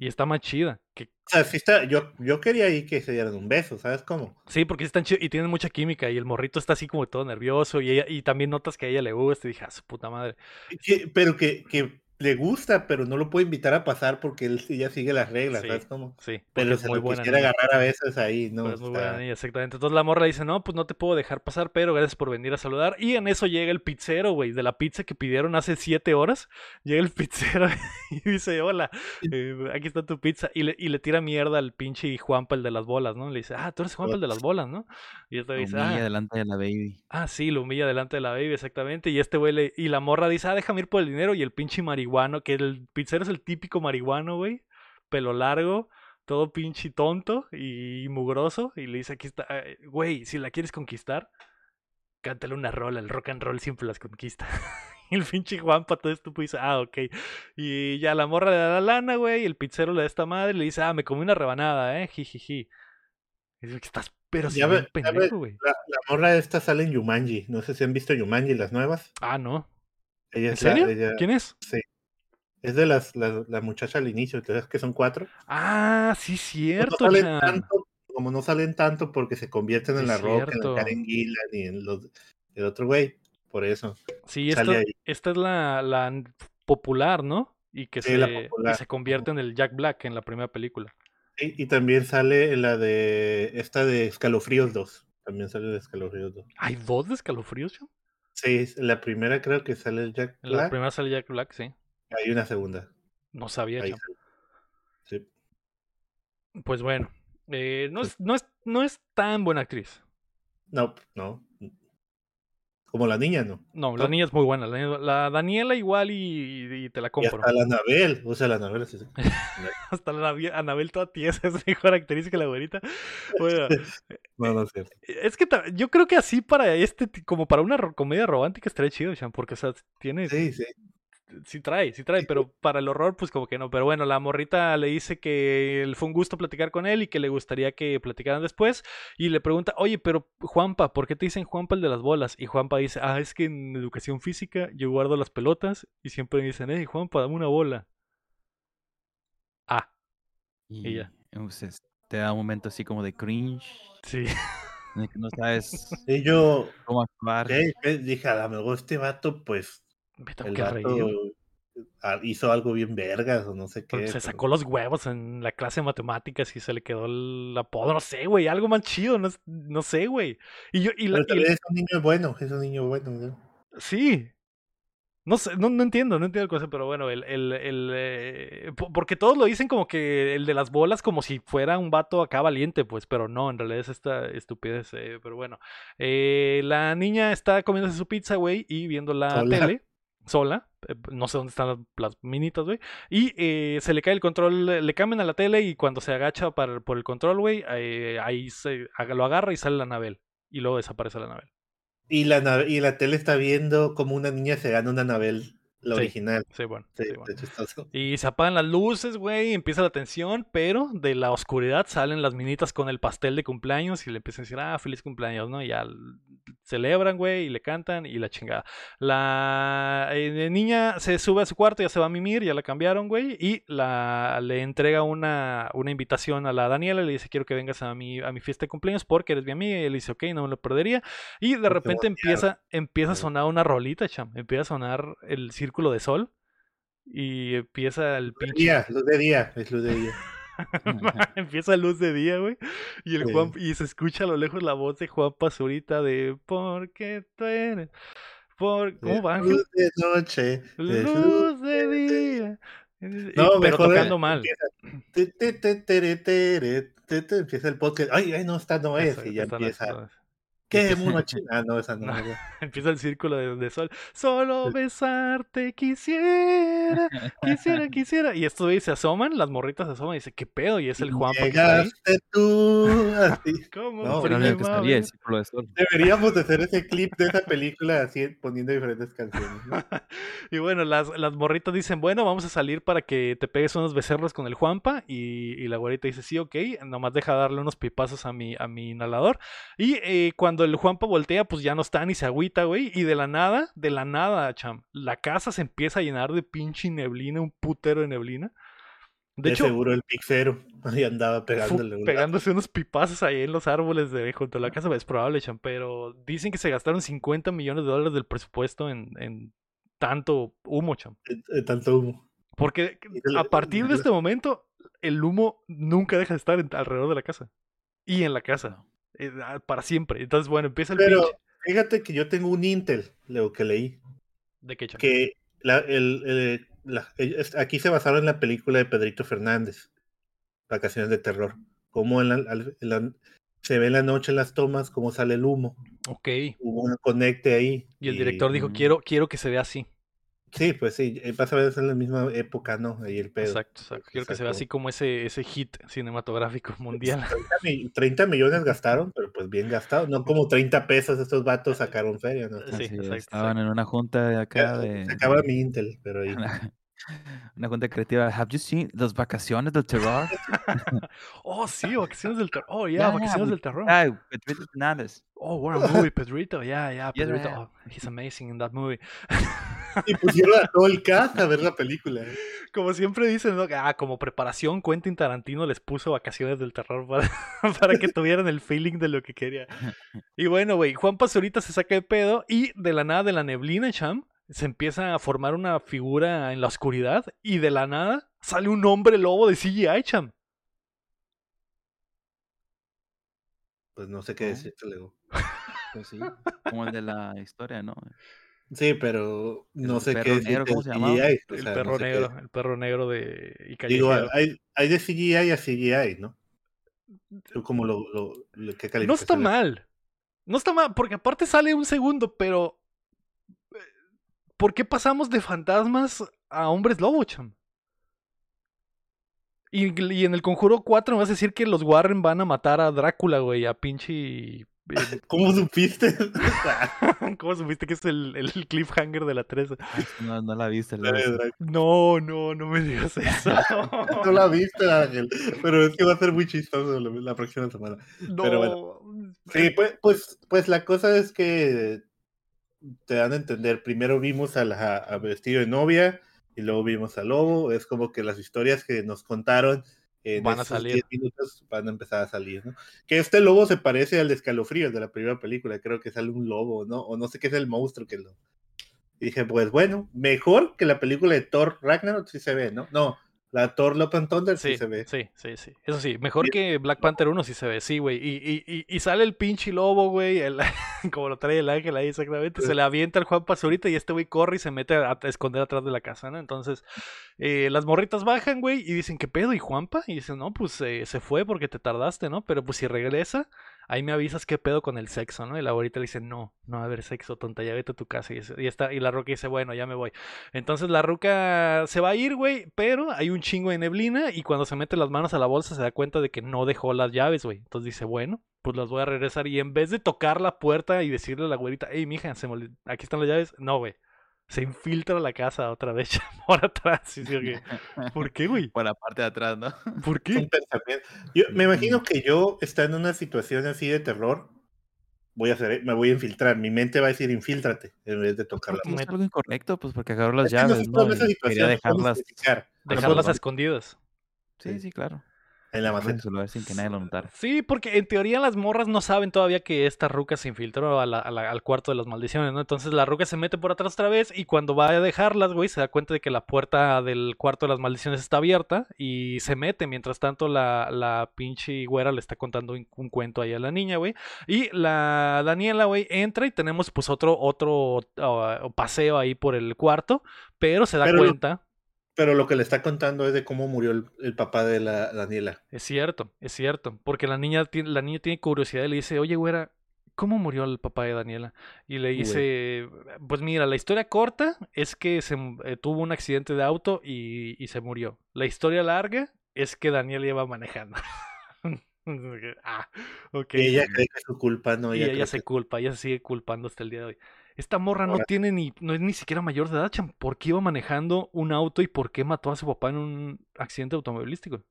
Y está más chida. Que... O sea, sí está, yo, yo quería ahí que se dieran un beso, ¿sabes cómo? Sí, porque están chidos y tienen mucha química y el morrito está así como todo nervioso y, ella, y también notas que a ella le gusta y dije, a ah, su puta madre. pero que, que le gusta, pero no lo puede invitar a pasar porque él ya sigue las reglas, ¿sabes cómo? Sí, pero se muy lo quisiera agarrar a veces ahí, ¿no? Pues muy buena exactamente. Entonces la morra dice, no, pues no te puedo dejar pasar, pero gracias por venir a saludar. Y en eso llega el pizzero, güey, de la pizza que pidieron hace siete horas. Llega el pizzero y dice, hola, eh, aquí está tu pizza. Y le, y le tira mierda al pinche Juanpa, el de las bolas, ¿no? Le dice, ah, tú eres Juanpa, el de las bolas, ¿no? Y este dice, humilla ah, delante de la baby. Ah, sí, lo humilla delante de la baby, exactamente. Y este güey le, y la morra dice, ah, déjame ir por el dinero. Y el pinche marihuano, que el pizzero es el típico marihuano, güey. Pelo largo, todo pinche tonto y mugroso. Y le dice, aquí está, eh, güey, si la quieres conquistar, cántale una rola. El rock and roll siempre las conquista. y el pinche Juanpa todo estúpido dice, ah, ok. Y ya la morra le da la lana, güey. Y el pizzero le da esta madre y le dice, ah, me comí una rebanada, eh, jijiji. Y dice, estás pero si pendejo, güey. La, la, morra esta sale en Yumanji. No sé si han visto Yumanji, las nuevas. Ah, no. ¿En serio? ¿Quién es? Sí. Es de las, la, muchacha al inicio, ¿sabes que son cuatro? Ah, sí, cierto. No salen tanto, como no salen tanto porque se convierten en la roca, en Karen Gillan y en los, el otro güey. Por eso. Sí, esta, esta es la, la, popular, ¿no? Y que, se, se convierte en el Jack Black en la primera película. Sí, y también sale en la de esta de Escalofríos 2. También sale de Escalofríos 2. ¿Hay dos de Escalofríos? Sí, la primera creo que sale el Jack Black. La primera sale Jack Black, sí. Hay una segunda. No sabía, yo. Sí. Pues bueno, eh, no, es, no, es, no es tan buena actriz. No, no. Como la niña, ¿no? No, la niña es muy buena. La, Daniela igual y, te la compro. Y hasta la Anabel. O sea, la Anabel sí. hasta la Anabel toda tiesa es mejor actriz que la. Bueno, no, no es cierto. Es que yo creo que así para este, como para una comedia romántica estaría chido, Sean, porque, o sea, tiene... Sí, sí sí trae, sí trae, pero para el horror, pues como que no. Pero bueno, la morrita le dice que fue un gusto platicar con él y que le gustaría que platicaran después. Y le pregunta, oye, pero Juanpa, ¿por qué te dicen Juanpa el de las bolas? Y Juanpa dice, ah, es que en educación física yo guardo las pelotas y siempre me dicen, hey, Juanpa, dame una bola. Ah. Y, ya. te da un momento así como de cringe. Sí. que no sabes y yo, cómo actuar. Dije, a lo mejor este vato, pues el hizo algo bien vergas o no sé qué. Se sacó los huevos en la clase de matemáticas y se le quedó el apodo, no sé, güey, algo más chido, no, no sé, güey. Y yo, y la, es un niño bueno, es un niño bueno. Sí, no sé, no, entiendo, no entiendo el cosa, pero bueno, el, el, el eh, porque todos lo dicen como que el de las bolas como si fuera un vato acá valiente, pues, pero no, en realidad es esta estupidez, eh, pero bueno. Eh, la niña está comiéndose su pizza, güey, y viendo la tele sola. Eh, no sé dónde están las minitas, güey. Y eh, se le cae el control, le cambian a la tele y cuando se agacha para, por el control, güey, eh, ahí se, lo agarra y sale la Nabel. Y luego desaparece la Nabel. Y la, y la tele está viendo como una niña se gana una Nabel la original. Sí, bueno. Y se apagan las luces, güey, empieza la tensión, pero de la oscuridad salen las minitas con el pastel de cumpleaños y le empiezan a decir, ah, feliz cumpleaños, ¿no? Y ya celebran, güey, y le cantan y la chingada. La eh, niña se sube a su cuarto, ya se va a mimir, ya la cambiaron, güey, y la, le entrega una, una invitación a la Daniela, le dice, quiero que vengas a mi, a mi fiesta de cumpleaños porque eres mi amiga, y él dice, ok, no me lo perdería. Y de repente empieza, empieza a sonar una rolita, cham, empieza a sonar el círculo de sol y empieza el pinche. Día, luz de día, es luz de día. empieza luz de día, güey. Y el Juan, y se escucha a lo lejos la voz de Juan Pazurita de porque tú eres. Por, ¿Cómo va? Luz de noche. Luz de día. No, pero tocando mal. Empieza el podcast. Ay, ay, no, esta no es. y ya empieza. ¿Qué mono Ah, no, esa no. Empieza el círculo de, sol. Solo besarte quisiera, quisiera, quisiera. Y esto se asoman, las morritas se asoman y dice, ¿qué pedo? Y es el Juan Llegaste tú. Así. ¿Cómo? No, pero no el círculo de sol. Deberíamos de hacer ese clip de esa película así poniendo diferentes canciones. y bueno, las, las morritas dicen, bueno, vamos a salir para que te pegues unos becerros con el Juanpa. Y, y la güerita dice, sí, ok, nomás deja darle unos pipazos a mi, a mi inhalador. Y eh, cuando cuando el Juanpa voltea, pues ya no está ni se agüita, güey. Y de la nada, de la nada, cham, la casa se empieza a llenar de pinche neblina, un putero de neblina. De, hecho, seguro el pixero ahí andaba pegándole. Pegándose unos pipazos ahí en los árboles de junto a la casa, es probable, cham, pero dicen que se gastaron 50 millones de dólares del presupuesto en, en tanto humo, cham. tanto humo. Porque a partir de este momento, el humo nunca deja de estar alrededor de la casa. Y en la casa. Eh, ah, para siempre. Entonces, bueno, empieza el Pero fíjate que yo tengo un Intel, lo que leí. ¿De qué Que la, el, aquí se basaron en la película de Pedrito Fernández, Vacaciones de Terror. Cómo se ve en la noche en las tomas, cómo sale el humo. Ok. Hubo un conecte ahí. Y el director dijo, quiero, quiero que se vea así. Sí, pues sí, eh, vas a ver en la misma época, ¿no? Ahí el pedo. Exacto, exacto. Quiero que se vea así como ese, ese hit cinematográfico mundial. 30, millones gastaron, pero pues bien gastados. No como 30 pesos estos vatos sacaron feria, ¿no? Sí, exacto, estaban en una junta de acá de... Se acaba mi Intel, pero ahí... Una junta creativa. Have you seen las vacaciones del terror? oh, sí, vacaciones del terror. Oh, yeah, vacaciones del terror. Yeah, Pedrito Fernández. Oh, what a movie, Pedrito. Yeah, yeah, Pedrito. Oh, he's amazing in that movie. y pusieron a todo el cast a ver la película. ¿eh? Como siempre dicen, ¿no? ah, como preparación, Quentin Tarantino les puso vacaciones del terror para, para que tuvieran el feeling de lo que quería. Y bueno, güey, Juan Pazurita se saca de pedo y de la nada de la neblina, Cham, se empieza a formar una figura en la oscuridad y de la nada sale un hombre lobo de CGI, Cham. Pues no sé qué decirte, Lego. Pues sí, como el de la historia, ¿no? Sí, pero no sé qué negro, ¿cómo se llama? el perro negro, el perro negro de Digo, hay, hay de CGI a CGI, ¿no? como lo, lo, No está mal. No está mal, porque aparte sale un segundo, pero eh, ¿por qué pasamos de fantasmas a hombres lobo, cham? Y, y, en el Conjuro 4 me vas a decir que los Warren van a matar a Drácula, güey, a pinche ¿Cómo supiste? ¿Cómo supiste que es el, el cliffhanger de la 3? No, no la viste. La no, no, no me digas eso. no la viste, Ángel. Pero es que va a ser muy chistoso la, próxima semana. No. Pero bueno. Sí, pues, pues, pues la cosa es que te dan a entender. Primero vimos a, la, a vestido de novia y luego vimos a Lobo. Es como que las historias que nos contaron van a salir. minutos van a empezar a salir, ¿no? Que este lobo se parece al de escalofríos de la primera película, creo que sale un lobo, ¿no? O no sé qué es el monstruo que lo. dije, pues bueno, mejor que la película de Thor Ragnarok sí se ve, ¿no? No, la Thor Love and Thunder sí, se ve. Sí, sí, sí. Eso sí, mejor que Black Panther 1 sí se ve, sí, güey. Y, y, y, sale el pinche lobo, güey, como lo trae el ángel ahí exactamente. Se le avienta el Juan Pazurita y este güey corre y se mete a, esconder atrás de la casa, ¿no? Entonces, eh, las morritas bajan, güey, y dicen, ¿qué pedo? ¿Y Juanpa? Y dicen, no, pues eh, se fue porque te tardaste, ¿no? Pero pues si regresa, ahí me avisas qué pedo con el sexo, ¿no? Y la abuelita le dice, no, no va a haber sexo, tonta, ya vete a tu casa. Y, está, y la ruca dice, bueno, ya me voy. Entonces la ruca se va a ir, güey, pero hay un chingo de neblina y cuando se mete las manos a la bolsa se da cuenta de que no dejó las llaves, güey. Entonces dice, bueno, pues las voy a regresar. Y en vez de tocar la puerta y decirle a la abuelita, hey, mija, se aquí están las llaves, no, güey se infiltra la casa otra vez por atrás. ¿Por qué, güey? Por la parte de atrás, ¿no? ¿Por qué? Yo me imagino que yo está en una situación así de terror. Voy a hacer, me voy a infiltrar. Mi mente va a decir infiltrate en vez de tocar la puerta. Es algo incorrecto, pues porque agarró las llaves. No, Quería dejarlas, dejarlas escondidas. Sí, sí, claro. En la maceta. sin que nadie lo notara. Sí, porque en teoría las morras no saben todavía que esta ruca se infiltró al cuarto de las maldiciones, ¿no? Entonces la ruca se mete por atrás otra vez y cuando va a dejarlas, güey, se da cuenta de que la puerta del cuarto de las maldiciones está abierta y se mete. Mientras tanto, la, la pinche güera le está contando un, cuento ahí a la niña, güey. Y la Daniela, güey, entra y tenemos pues otro, otro uh, paseo ahí por el cuarto, pero se da cuenta pero lo que le está contando es de cómo murió el, papá de la Daniela. Es cierto, es cierto. Porque la niña, la niña tiene curiosidad y le dice, oye, güera, ¿cómo murió el papá de Daniela? Y le dice, pues mira, la historia corta es que se, eh, tuvo un accidente de auto y, se murió. La historia larga es que Daniela iba manejando. ah, okay. Y ella cree que es su culpa, ¿no? y ella se culpa, ella se sigue culpando hasta el día de hoy. Esta morra no tiene ni, no es ni siquiera mayor de edad, ¿Por qué iba manejando un auto y por qué mató a su papá en un accidente automovilístico?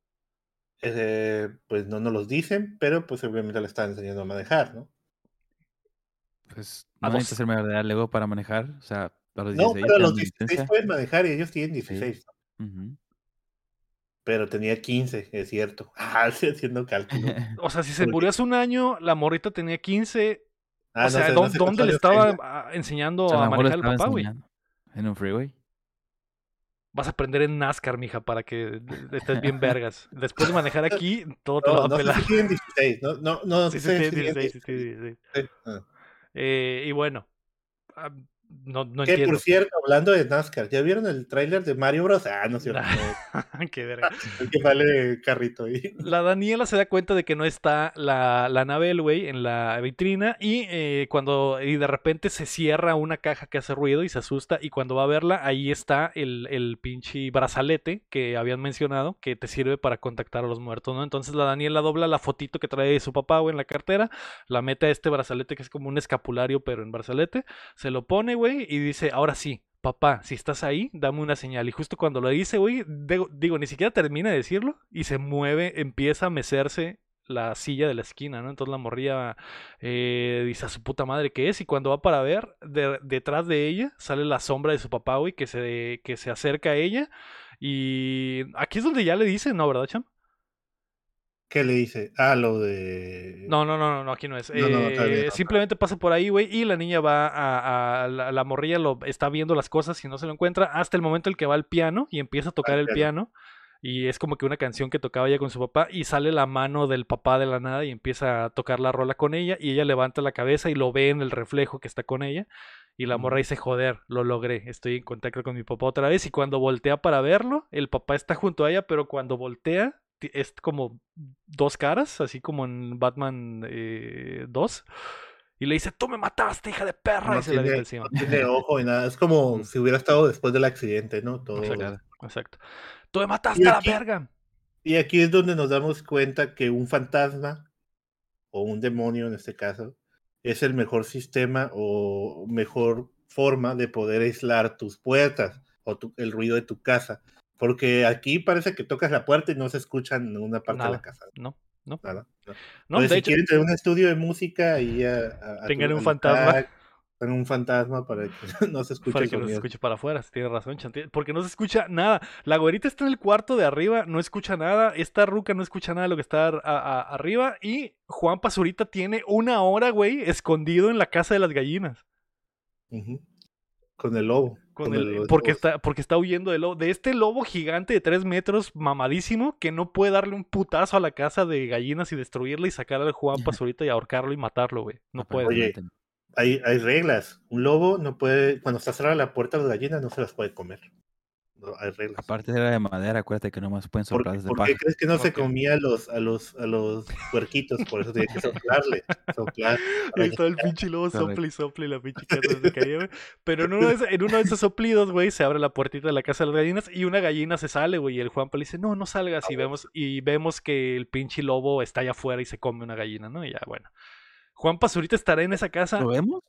Eh, pues no nos los dicen, pero pues obviamente le están enseñando a manejar, ¿no? Pues no necesitas ser mayor de edad luego para manejar, o sea, a los 16 No, pero a los 16 pueden manejar y ellos tienen 16. Pero tenía 15, es cierto. Ah, haciendo cálculo. o sea, si se murió hace un año, la morrita tenía 15 Ah, o sea, ¿dónde, le estaba ah, enseñando a manejar el papá, güey? En un freeway. Vas a aprender en NASCAR, mija, para que estés bien vergas. Después de manejar aquí, todo te va a pelar. No, tienen 16, no, no, no. Sí, sí, sí, 16, sí, sí, sí. Eh, y bueno, ah, no, no que por cierto, hablando de NASCAR, ¿ya vieron el tráiler de Mario Bros? Ah, no es cierto. Qué verga. el que vale carrito ahí. La Daniela se da cuenta de que no está la, la nave güey en la vitrina y eh, cuando y de repente se cierra una caja que hace ruido y se asusta y cuando va a verla ahí está el, el pinche brazalete que habían mencionado que te sirve para contactar a los muertos, ¿no? Entonces la Daniela dobla la fotito que trae de su papá güey en la cartera, la mete a este brazalete que es como un escapulario pero en brazalete, se lo pone y dice, ahora sí, papá, si estás ahí, dame una señal. Y justo cuando lo dice, güey, digo, ni siquiera termina de decirlo y se mueve, empieza a mecerse la silla de la esquina, ¿no? Entonces la morría eh, dice a su puta madre que es y cuando va para ver, detrás de ella sale la sombra de su papá, güey, que se, que se acerca a ella y aquí es donde ya le dice, ¿no, verdad, Cham? ¿Qué le dice? Ah, lo de. No, no, no, no, aquí no es. Eh, simplemente pasa por ahí, güey, y la niña va a. la, morrilla lo está viendo las cosas y no se lo encuentra hasta el momento en el que va al piano y empieza a tocar el piano. Y es como que una canción que tocaba ella con su papá y sale la mano del papá de la nada y empieza a tocar la rola con ella y ella levanta la cabeza y lo ve en el reflejo que está con ella y la morra dice, joder, lo logré, estoy en contacto con mi papá otra vez y cuando voltea para verlo, el papá está junto a ella, pero cuando voltea es como dos caras, así como en Batman 2. Eh, y le dice, tú me mataste, hija de perra. y se tiene, encima. No tiene ojo y nada. Es como si hubiera estado después del accidente, ¿no? Todo. Exacto. Tú me mataste a la verga. Y aquí es donde nos damos cuenta que un fantasma, o un demonio en este caso, es el mejor sistema o mejor forma de poder aislar tus puertas o el ruido de tu casa. Porque aquí parece que tocas la puerta y no se escucha en ninguna parte de la casa. No, no. Nada. No. si quieren tener un estudio de música y tengan un fantasma en un fantasma para que no se escuche para que no se escuche para afuera tiene razón Chantil porque no se escucha nada la güerita está en el cuarto de arriba no escucha nada esta ruca no escucha nada de lo que está arriba y Juan Pazurita tiene una hora güey escondido en la casa de las gallinas con el lobo con, el, porque está porque está huyendo del lobo de este lobo gigante de tres metros mamadísimo que no puede darle un putazo a la casa de gallinas y destruirla y sacar al Juan Pazurita y ahorcarlo y matarlo güey no puede hay, hay reglas. Un lobo no puede, cuando está cerrada la puerta de las gallinas, no se las puede comer. Hay reglas. Aparte era de madera, acuérdate que no más pueden soplar desde ¿Por qué crees que no se comía a los, a los, a los puerquitos? Por eso tiene que soplarle. Soplar. Ahí está el pinche lobo sople y sople y la pinche casa se caía, Pero en uno, de esos, en uno de esos soplidos, güey, se abre la puertita de la casa de las gallinas y una gallina se sale, güey. Y el Juanpa le dice, no, no salgas. Y vemos, y vemos que el pinche lobo está allá afuera y se come una gallina, ¿no? Y ya, bueno. Juan Pazurita estará en esa casa. ¿Lo vemos?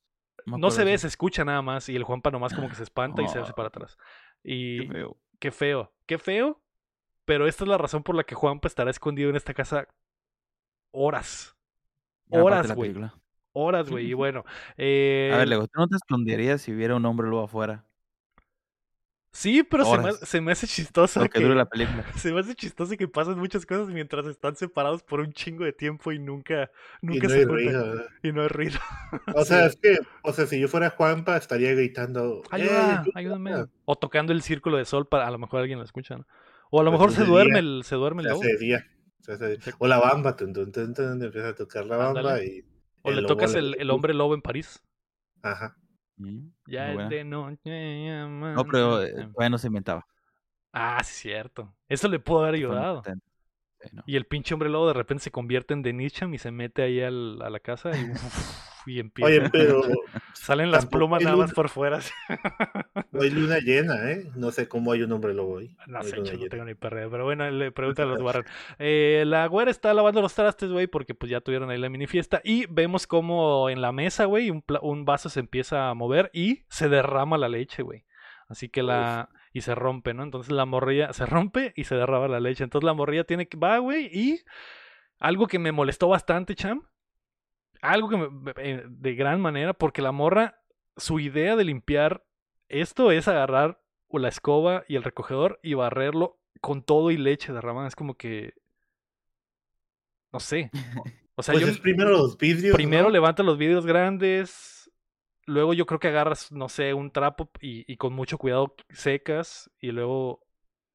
No, se ve, se escucha nada más. Y el Juanpa nomás como que se espanta y se hace para atrás. Y. Qué feo. Qué feo. Qué feo. Pero esta es la razón por la que Juanpa estará escondido en esta casa horas. Horas, güey. Horas, güey. Y bueno. Eh... A ver, Lego, ¿tú no te esconderías si hubiera un hombre luego afuera? Sí, pero se me, se me, hace chistoso. que, dure la película. Se me hace chistoso que pasen muchas cosas mientras están separados por un chingo de tiempo y nunca, nunca y no se hay ruido. Y no hay ruido. O sea, es que, o sea, si yo fuera Juanpa, estaría gritando. Ayuda, ayúdame. O tocando el círculo de sol para a lo mejor alguien lo escucha, ¿no? O a lo mejor se duerme, el, se duerme el lobo. O la bamba, empieza a tocar la bamba y. O le tocas el, el hombre lobo en París. Ajá. Mm, ya es de noche. No, pero eh, todavía no se inventaba. Ah, cierto. Eso le pudo haber ayudado. Y el pinche hombre lobo de repente se convierte en Denicham y se mete ahí al, a la casa y, y empieza. Oye, pero. Salen las plumas nada más por fuera. No hay luna llena, ¿eh? No sé cómo hay un hombre lobo ahí. No, sé, yo tengo ni perreo. Pero bueno, le pregunta a los Warren. Eh, la güera está lavando los trastes, güey, porque pues ya tuvieron ahí la mini fiesta. Y vemos como en la mesa, güey, un, un vaso se empieza a mover y se derrama la leche, güey. Así que la y se rompe, ¿no? Entonces la morrilla se rompe y se derrama la leche. Entonces la morrilla tiene que, va, güey, y algo que me molestó bastante, Cham, algo que me, eh, de gran manera, porque la morra, su idea de limpiar esto es agarrar la escoba y el recogedor y barrerlo con todo y leche derramada. Es como que, no sé. O sea, pues primero los vidrios. Primero levanta los vidrios grandes, Luego yo creo que agarras, no sé, un trapo y, con mucho cuidado secas y luego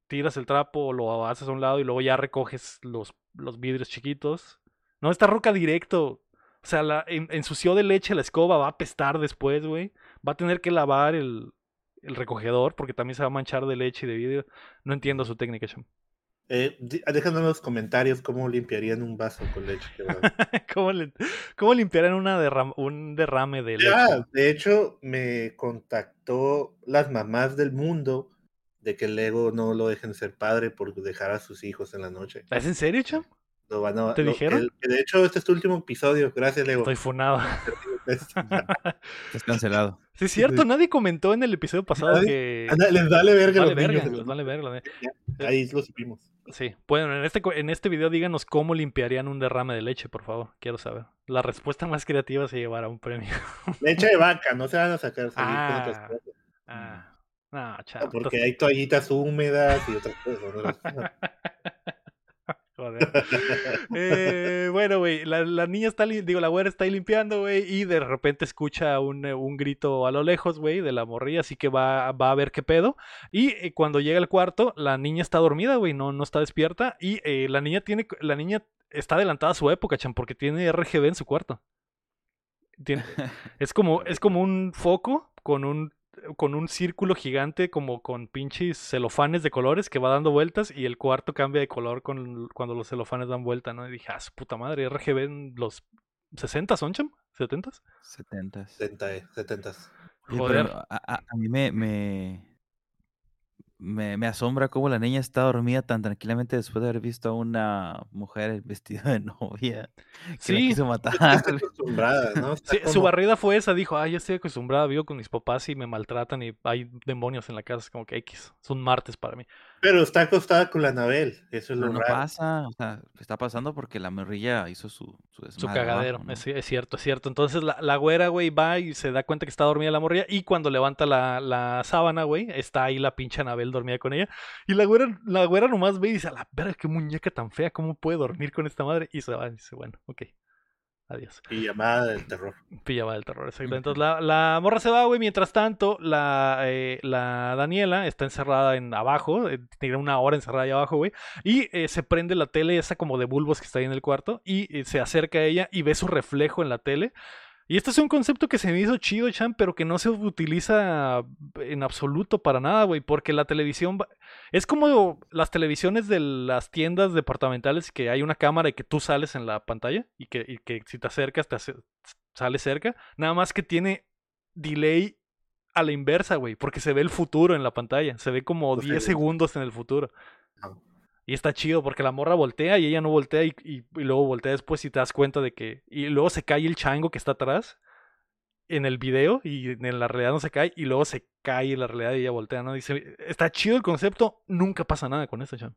tiras el trapo o lo haces a un lado y luego ya recoges los, los vidrios chiquitos. No, esta roca directo. O sea, la, ensució de leche la escoba, va a apestar después, güey. Va a tener que lavar el, el recogedor porque también se va a manchar de leche y de vidrio. No entiendo su técnica. Eh, déjanos en los comentarios cómo limpiarían un vaso con leche. ¿Cómo, limpiarían una un derrame de leche? de hecho, me contactó las mamás del mundo de que Lego no lo dejen ser padre por dejar a sus hijos en la noche. ¿Es en serio, Cham? ¿Te dijeron? de hecho, este es tu último episodio. Gracias, Lego. Estoy funado. Estás cancelado. Sí, es cierto, nadie comentó en el episodio pasado que. les vale verga vale verga, les vale verga. Ahí lo supimos. Sí, bueno, en este, en este video díganos cómo limpiarían un derrame de leche, por favor. Quiero saber. La respuesta más creativa se llevará un premio. Leche de vaca, no se van a sacar. Ah, ah, no, chao. Porque hay toallitas húmedas y otras cosas. Eh, bueno, güey, la, niña está, digo, la güera está ahí limpiando, güey, y de repente escucha un, eh, un grito a lo lejos, güey, de la morrilla, así que va, va a ver qué pedo. Y eh, cuando llega al cuarto, la niña está dormida, güey, no, no está despierta. Y la niña tiene, la niña está adelantada a su época, chan, porque tiene RGB en su cuarto. es, como, es como un foco con un con un círculo gigante como con pinches celofanes de colores que va dando vueltas y el cuarto cambia de color con, cuando los celofanes dan vuelta, ¿no? Y dije, ah, su puta madre, RGB en los 60 son, cham? ¿70? 70. 70, 70. Joder. a, mí me, me, me, me asombra cómo la niña está dormida tan tranquilamente después de haber visto a una mujer vestida de novia que la Sí, quiso Está matar. ¿no? Sí, su barrida fue esa, dijo, ah, ya estoy acostumbrada, vivo con mis papás y me maltratan y hay demonios en la casa, es como que X, es un martes para mí. Pero está acostada con la Anabel. Eso es Pero lo no raro. pasa, o sea, está pasando porque la morrilla hizo su, su cagadero, abajo, ¿no? es, es cierto, es cierto. Entonces la, la güera, güey, va y se da cuenta que está dormida la morrilla y cuando levanta la, la sábana, güey, está ahí la pinche Anabel dormida con ella. Y la güera, la güera nomás ve y dice, a la verga, qué muñeca tan fea, ¿cómo puede dormir con esta madre? Y se va y dice, bueno, ok, adiós. Y llamada del terror. Pillaba del terror, exacto. Entonces la, la morra se va, güey. Mientras tanto, la, eh, la Daniela está encerrada en abajo. eh, tiene una hora encerrada ahí abajo, güey. Y eh, se prende la tele, esa como de bulbos que está ahí en el cuarto. Y eh, se acerca a ella y ve su reflejo en la tele. Y este es un concepto que se me hizo chido, Chan, pero que no se utiliza en absoluto para nada, güey. Porque la televisión va- es como las televisiones de las tiendas departamentales que hay una cámara y que tú sales en la pantalla y que, y que si te acercas te sale cerca. Nada más que tiene delay a la inversa, güey, porque se ve el futuro en la pantalla. Se ve como Dos 10 segundos. segundos en el futuro. Y está chido porque la morra voltea y ella no voltea y, luego voltea después y te das cuenta de que... Y luego se cae el chango que está atrás en el video y en la realidad no se cae y luego se cae en la realidad y ella voltea, ¿no? Dice, está chido el concepto, nunca pasa nada con esto, Chan.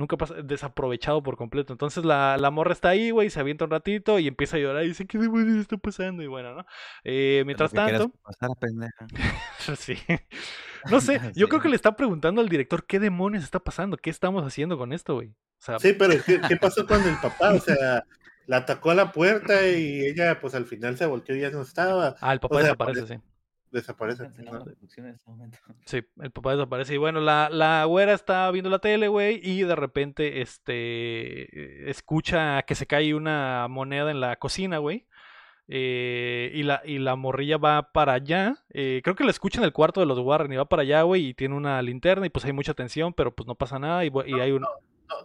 Nunca pasa, desaprovechado por completo. Entonces la, la morra está ahí, güey, se avienta un ratito y empieza a llorar y dice, ¿qué demonios está pasando? Y bueno, ¿no? Eh, mientras tanto... pendeja. Sí. No sé, yo creo que le está preguntando al director qué demonios está pasando, qué estamos haciendo con esto, güey. O sea, Sí, pero ¿qué, qué pasó con el papá? O sea, la atacó a la puerta y ella, pues al final se volteó y ya no estaba. ah, el papá o sea, desaparece, sí. Desaparece. ¿no? en este momento. Sí, el papá desaparece. Y bueno, la, la güera está viendo la tele, güey, y de repente, este, escucha que se cae una moneda en la cocina, güey. eh, y, la, y la morrilla va para allá. eh, creo que la escucha en el cuarto de los Warren y va para allá, güey, y tiene una linterna y pues hay mucha tensión, pero pues no pasa nada y, y hay un, No,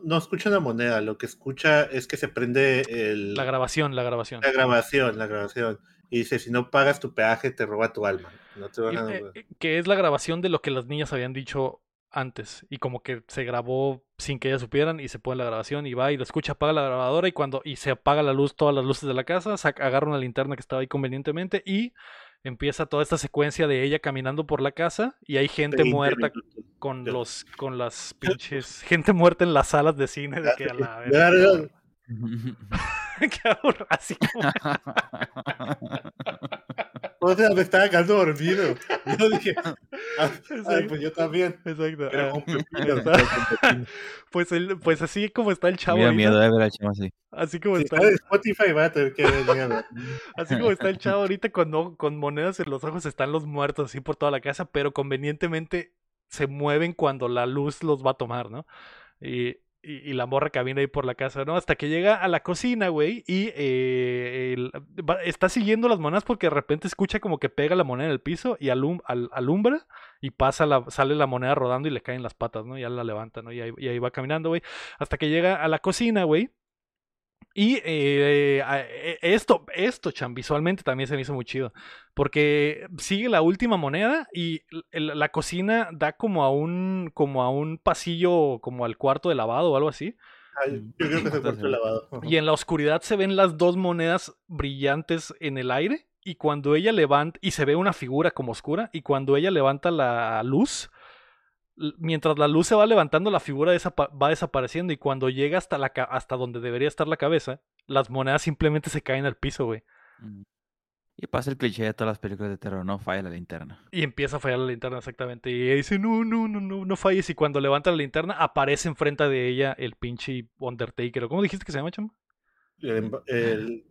no escucha una moneda, lo que escucha es que se prende el, la grabación, la grabación. la grabación, la grabación. Y dice, si no pagas tu peaje, te roba tu alma. No te van a... eh, eh, que es la grabación de lo que las niñas habían dicho antes y como que se grabó sin que ellas supieran y se pone la grabación y va y lo escucha, apaga la grabadora y cuando y se apaga la luz, todas las luces de la casa, saca, agarra una linterna que estaba ahí convenientemente y empieza toda esta secuencia de ella caminando por la casa y hay gente 20 muerta minutos. con los con las pinches gente muerta en las salas de cine de que a la verga, Claro, qué aburro- así como- O sea, me estaba quedando dormido. Yo dije, ah, ay, Exacto. pues yo también. Exacto. Pero ah. Pues, el, pues así como está el chavo Me da ahorita, miedo de ver al chavo así. así como Si está, Spotify va a tener que ver miedo. así como está el chavo ahorita con, no- con monedas en los ojos están los muertos así por toda la casa, pero convenientemente se mueven cuando la luz los va a tomar, ¿no? Y, y, la morra camina ahí por la casa, ¿no? Hasta que llega a la cocina, güey, y eh, está siguiendo las monedas porque de repente escucha como que pega la moneda en el piso y al- alumbra y pasa sale la moneda rodando y le caen las patas, ¿no? Ya la levanta, ¿no? Y ahí va caminando, güey. Hasta que llega a la cocina, güey. Y eh, e- esto, esto, Chan, visualmente también se me hizo muy chido. Porque sigue la última moneda y la cocina da como a un, como a un pasillo, como al cuarto de lavado o algo así. Ay, yo creo que es el cuarto de lavado. Y en la oscuridad se ven las dos monedas brillantes en el aire. Y cuando ella levanta, y se ve una figura como oscura, y cuando ella levanta la luz, mientras la luz se va levantando, la figura desapa- va desapareciendo. Y cuando llega hasta, la ca- hasta donde debería estar la cabeza, las monedas simplemente se caen al piso, güey. Mm. Y pasa el cliché de todas las películas de terror, no falla la linterna. Y empieza a fallar la linterna exactamente. Y ella dice, no, no, no, no, no falles. Y cuando levanta la linterna, aparece enfrente de ella el pinche Undertaker. ¿o ¿Cómo dijiste que se llama, chama? El, el,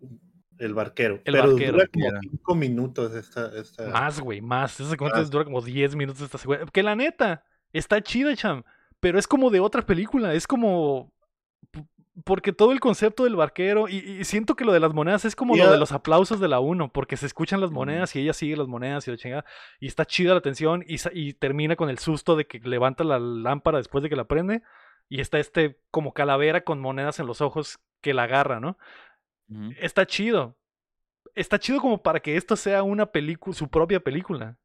el barquero. El Pero barquero. dura como Barquero. cinco minutos esta. esta... Más, güey, más. Esa Más. dura como 10 minutos esta secuencia. Que la neta, está chida, cham. Pero es como de otra película. Es como. Porque todo el concepto del barquero. Y, y siento que lo de las monedas es como lo de los aplausos de la 1. Porque se escuchan las monedas y ella sigue las monedas y la chingada. Y está chida la tensión. Y, termina con el susto de que levanta la lámpara después de que la prende. Y está este como calavera con monedas en los ojos que la agarra, ¿no? Está chido. Está chido como para que esto sea una película, su propia película.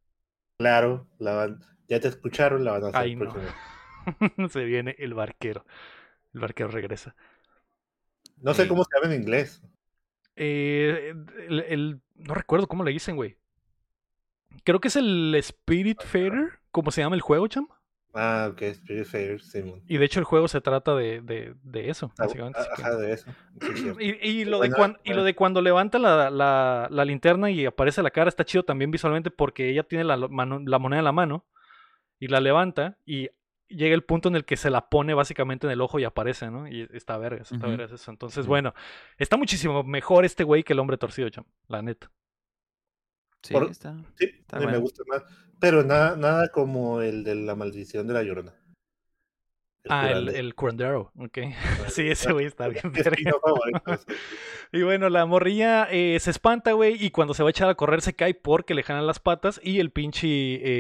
Claro, la van- Ya te escucharon, la van a hacer Ay, el no. Se viene el barquero. El barquero regresa. No sé Ey. cómo se llama en inglés. Eh, el, el- no recuerdo cómo le dicen, güey. Creo que es el Spirit Fader, como se llama el juego, cham. Ah, ok, Spirit Fair, Simon. Y de hecho el juego se trata de, de, de eso, Ah, básicamente. Ajá, de eso. sí. Y, y lo de Bueno, cuan- y lo de cuando levanta la, la- la linterna y aparece la cara está chido también visualmente porque ella tiene la moneda en la mano y la levanta y llega el punto en el que se la pone básicamente en el ojo y aparece, ¿no? Y está vergas, está Ujú. vergas eso. Entonces, bueno, está muchísimo mejor este güey que el hombre torcido, cham, la neta. Sí, Por- está. Sí, Está a mí me bueno. gusta más. Pero nada, nada como el de la maldición de la llorona. El Ah, el, curandero. el curandero, ok. Sí, ese güey está bien. Y bueno, la morrilla eh, se espanta, güey, y cuando se va a echar a correr se cae porque le jalan las patas y el pinche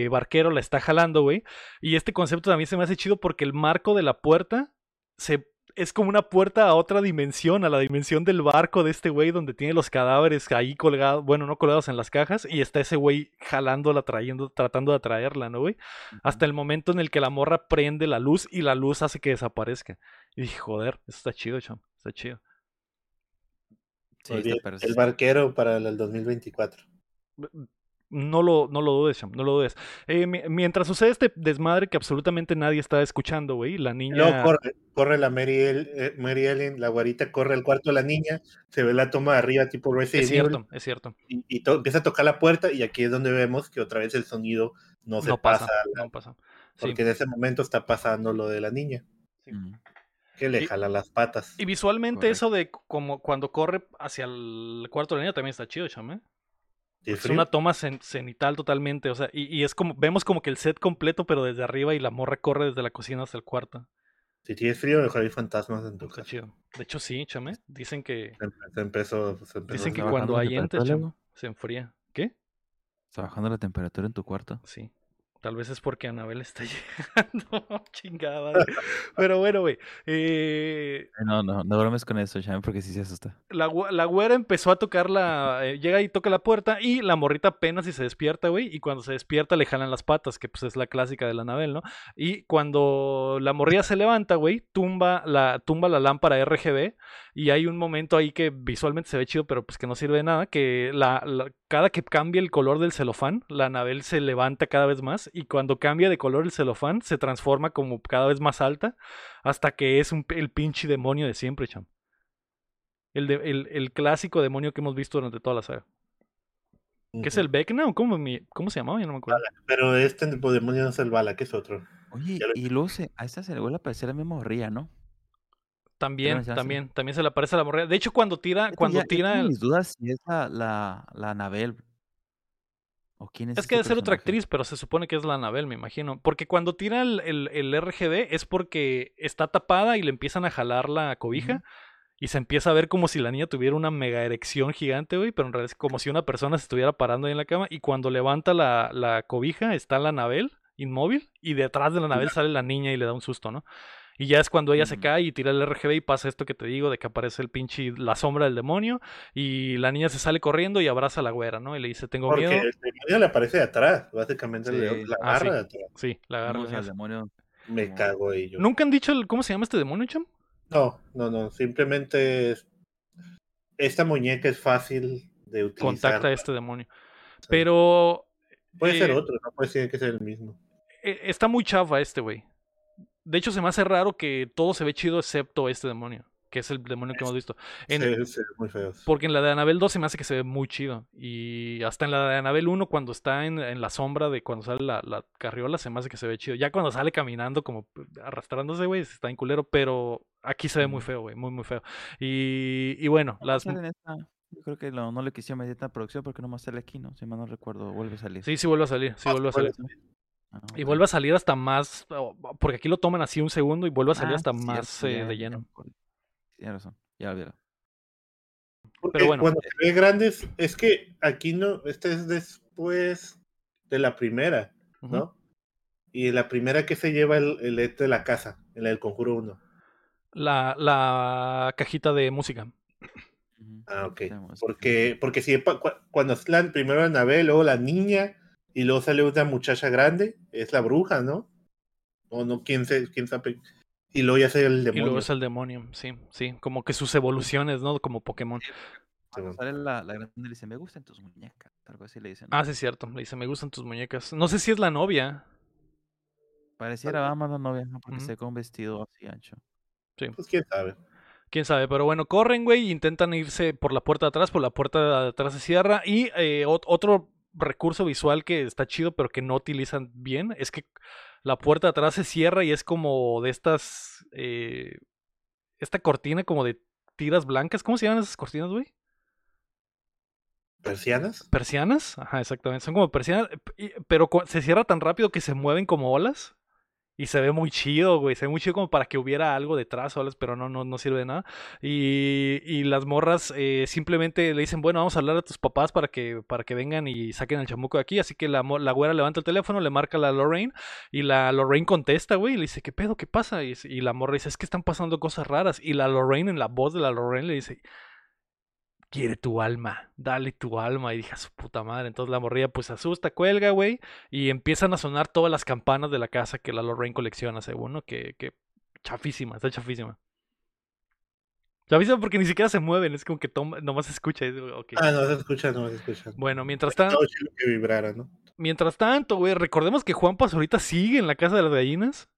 eh, barquero la está jalando, güey. Y este concepto también se me hace chido porque el marco de la puerta se, es como una puerta a otra dimensión, a la dimensión del barco de este güey donde tiene los cadáveres ahí colgados, bueno, no colgados en las cajas, y está ese güey jalándola, trayendo, tratando de atraerla, ¿no, güey? Hasta el momento en el que la morra prende la luz y la luz hace que desaparezca. Y dije, joder, eso está chido, cham, está chido. Sí, está El barquero para el 2024. No lo, no lo dudes, Cham, no lo dudes. Eh, mi- mientras sucede este desmadre que absolutamente nadie está escuchando, güey, la niña... Luego corre, corre la Mary, El- eh, Mary Ellen, la guarita corre al cuarto de la niña, se ve la toma de arriba tipo Resident Es Evil, cierto, es cierto. y, y to- empieza a tocar la puerta y aquí es donde vemos que otra vez el sonido no se No pasa, pasa, la- no pasa. Sí. porque en ese momento está pasando lo de la niña, Ujú. que le Y- jala las patas. Y visualmente Correcto. eso de como cuando corre hacia el cuarto de la niña también está chido, Cham, ¿eh? ¿Sí, Es frío? una toma cen- cenital totalmente, o sea, y, y es como, vemos como que el set completo, pero desde arriba y la morra corre desde la cocina hasta el cuarto. Si tienes frío, mejor hay fantasmas en tu casa. chido. De hecho, sí, Cham, ¿eh? Dicen que, Se se empezó, se empezó dicen que a- ¿Está cuando hay entes, temperatura, Cham, luego? se enfría. ¿Qué? Está bajando la temperatura en tu cuarto. Sí. Tal vez es porque Anabel está llegando. Chingada. madre. Pero bueno, güey. eh, Eh, No, no, no bromes con eso, Shane, porque sí se asusta. la, la güera empezó a tocar la. eh, llega y toca la puerta y la morrita apenas y se despierta, güey. Y cuando se despierta le jalan las patas, que pues es la clásica de la Anabel, ¿no? Y cuando la morrilla se levanta, güey, tumba la, tumba la lámpara RGB. Y hay un momento ahí que visualmente se ve chido, pero pues que no sirve de nada. Que la, la- cada que cambia el color del celofán, la Anabel se levanta cada vez más. Y cuando cambia de color el celofán, se transforma como cada vez más alta. Hasta que es un, el pinche demonio de siempre, cham. El, de- el, el clásico demonio que hemos visto durante toda la saga. ¿Qué es el Vecna o cómo, mi- cómo se llamaba? Ya no me acuerdo. Pero este tipo de demonio no es el bala, que es otro. Oye, lo- y se, a esta se le vuelve a aparecer la misma morrilla, ¿no? También, también, también se le aparece la morrilla. De hecho, cuando tira, cuando ya- tira el- mis dudas si es la, la, la Anabel. ¿O quién es Es que este debe ser otra actriz, pero se supone que es la Anabel, me imagino. Porque cuando tira el, el- el RGB es porque está tapada y le empiezan a jalar la cobija. Y se empieza a ver como si la niña tuviera una mega erección gigante, güey. Pero en realidad es como si una persona se estuviera parando ahí en la cama. Y cuando levanta la, la cobija está la Anabel inmóvil. Y detrás de la Anabel sale la niña y le da un susto, ¿no? Y ya es cuando ella se cae y tira el RGB y pasa esto que te digo de que aparece el pinche la sombra del demonio y la niña se sale corriendo y abraza a la güera, ¿no? Y le dice, "Tengo Porque miedo." el demonio le aparece de atrás, básicamente le- la Ah, agarra sí. de atrás. Sí, la agarra. No, el demonio. Me cago ahí yo. ¿Nunca han dicho el- cómo se llama este demonio, cham? No, no, no. Simplemente es- esta muñeca es fácil de utilizar. Contacta a este demonio. Pero Puede ser eh, otro, no puede ser que sea el mismo. eh, está muy chafa este, güey. De hecho, se me hace raro que todo se ve chido excepto este demonio, que es el demonio que hemos visto. En- se ve muy feos. Porque en la de Anabel 2 se me hace que se ve muy chido. Y hasta en la de Anabel 1, cuando está en, en la sombra de cuando sale la, la carriola, se me hace que se ve chido. Ya cuando sale caminando, como arrastrándose, güey, está en culero. Pero aquí se ve muy feo, güey, muy, muy feo. Y, y bueno, las. Yo creo que no, no le quisieron meter esta producción porque nomás sale aquí, ¿no? Si mal no recuerdo, vuelve a salir. Sí, sí vuelve a salir, sí Ah, vuelve a salir. Ah, Y vuelve a salir hasta más, porque aquí lo toman así un segundo y vuelve a salir Ah, hasta más eh, de lleno. Tienes razón, ya lo vieron. Porque bueno. cuando se ve grandes, es que aquí no, este es después de la primera. ¿no? Y la primera que se lleva el, el este de la casa, en el conjuro 1. La, la cajita de música. Ah, ok. Porque, porque si cuando es la primero Anabel, luego la niña, y luego sale una muchacha grande, es la bruja, ¿no? O no, quién, se, quién sabe. Y luego ya sale el demonio. Y luego es el demonio, sí, sí. Como que sus evoluciones, ¿no? Como Pokémon. Cuando sale la, la grande le dice, me gustan tus muñecas. Algo así le dicen. Ah, sí, es cierto. Le dice, me gustan tus muñecas. No sé si es la novia. Pareciera va más la novia, ¿no? porque se con un vestido así ancho. Sí. Pues quién sabe. Quién sabe, pero bueno, corren, güey, intentan irse por la puerta de atrás, por la puerta de atrás se cierra. Y eh, otro recurso visual que está chido, pero que no utilizan bien, es que la puerta de atrás se cierra y es como de estas. Eh, esta cortina como de tiras blancas. ¿Cómo se llaman esas cortinas, güey? ¿Persianas? ¿Persianas? Ajá, exactamente. Son como persianas, pero se cierra tan rápido que se mueven como olas. Y se ve muy chido, güey. Se ve muy chido como para que hubiera algo detrás, ¿sabes? pero no, no, no sirve de nada. Y, y las morras eh, simplemente le dicen, bueno, vamos a hablar a tus papás para que, para que vengan y saquen el chamuco de aquí. Así que la, la güera levanta el teléfono, le marca a la Lorraine y la Lorraine contesta, güey. Y le dice, ¿qué pedo? ¿Qué pasa? Y, y la morra dice, es que están pasando cosas raras. Y la Lorraine, en la voz de la Lorraine, le dice, quiere tu alma, dale tu alma. Y dije, a su puta madre. Entonces la morrilla pues se asusta, cuelga, güey. Y empiezan a sonar todas las campanas de la casa que la Lorraine colecciona, según, ¿no? Que, que chafísima, está chafísima. Chafísima porque ni siquiera se mueven, es como que toma, nomás se escucha. Ah, no se escucha, no se escucha. Bueno, mientras tanto. que vibrara, ¿no? Mientras tanto, güey, recordemos que Juan Paz ahorita sigue en la casa de las gallinas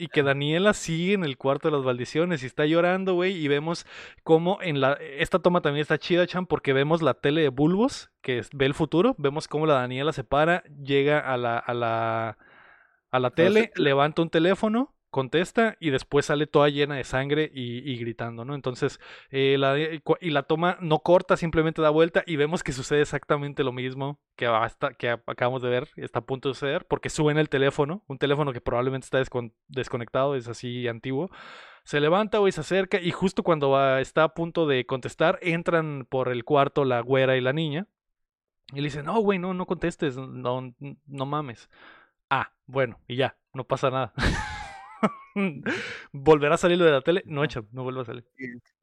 y que Daniela sigue en el cuarto de las maldiciones y está llorando, güey, y vemos cómo en la... Esta toma también está chida, Chan, porque vemos la tele de Bulbos, que ve el futuro, vemos cómo la Daniela se para, llega a la, a la, a la tele, levanta un teléfono contesta y después sale toda llena de sangre y, gritando, ¿no? Entonces, eh, la, y la toma no corta, simplemente da vuelta y vemos que sucede exactamente lo mismo que, hasta, que acabamos de ver, está a punto de suceder, porque suena el teléfono, un teléfono que probablemente está desconectado, es así antiguo. Se levanta, güey, se acerca y justo cuando va, está a punto de contestar, entran por el cuarto la güera y la niña. Y le dicen, no, güey, no, no contestes, no, no mames. Ah, bueno, y ya, no pasa nada. ¿Volverá a salir lo de la tele? No, hecho, no vuelve a salir.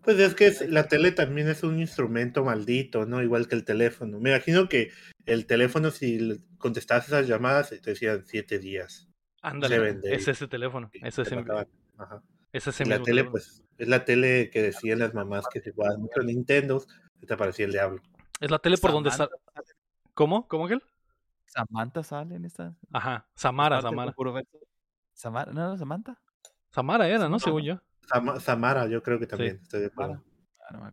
Pues es que la tele también es un instrumento maldito, ¿no? Igual que el teléfono. Me imagino que el teléfono, si contestas esas llamadas, te decían siete días. Ándale, es ese teléfono. Es ese, Ajá. es ese la tele, pues, es la tele que decían las mamás que se jugaban mucho Nintendo, que te aparecía el diablo. Es la tele por donde sale. ¿Cómo? ¿Cómo, Gel? Samantha sale en esta. Ajá, Samara, Samara. Samara, ¿no era Samantha? Samara era, ¿no? Según yo. Samara, yo creo que también, estoy de acuerdo.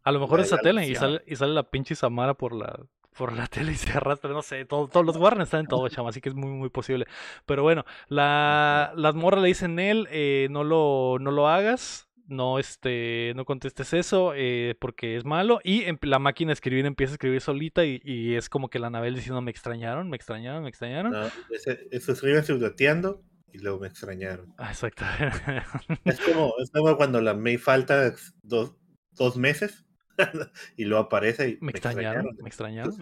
A lo mejor es esa tele y sale, y sale la pinche Samara por la, por la tele y se arrastra, no sé, todos los Warren están en todo, chama, así que es muy, muy posible. Pero bueno, la, las morras le dicen él, eh, no, lo, no lo hagas, no, este, no contestes eso eh, porque es malo. Y la máquina de escribir empieza a escribir solita y, es como que la Anabel diciendo, me extrañaron, me extrañaron, me extrañaron. No, eso escribe subdateando y luego me extrañaron. Ah, exacto. es, como, es como cuando la May falta dos, dos meses y luego aparece y me, extrañaron. Me extrañaron.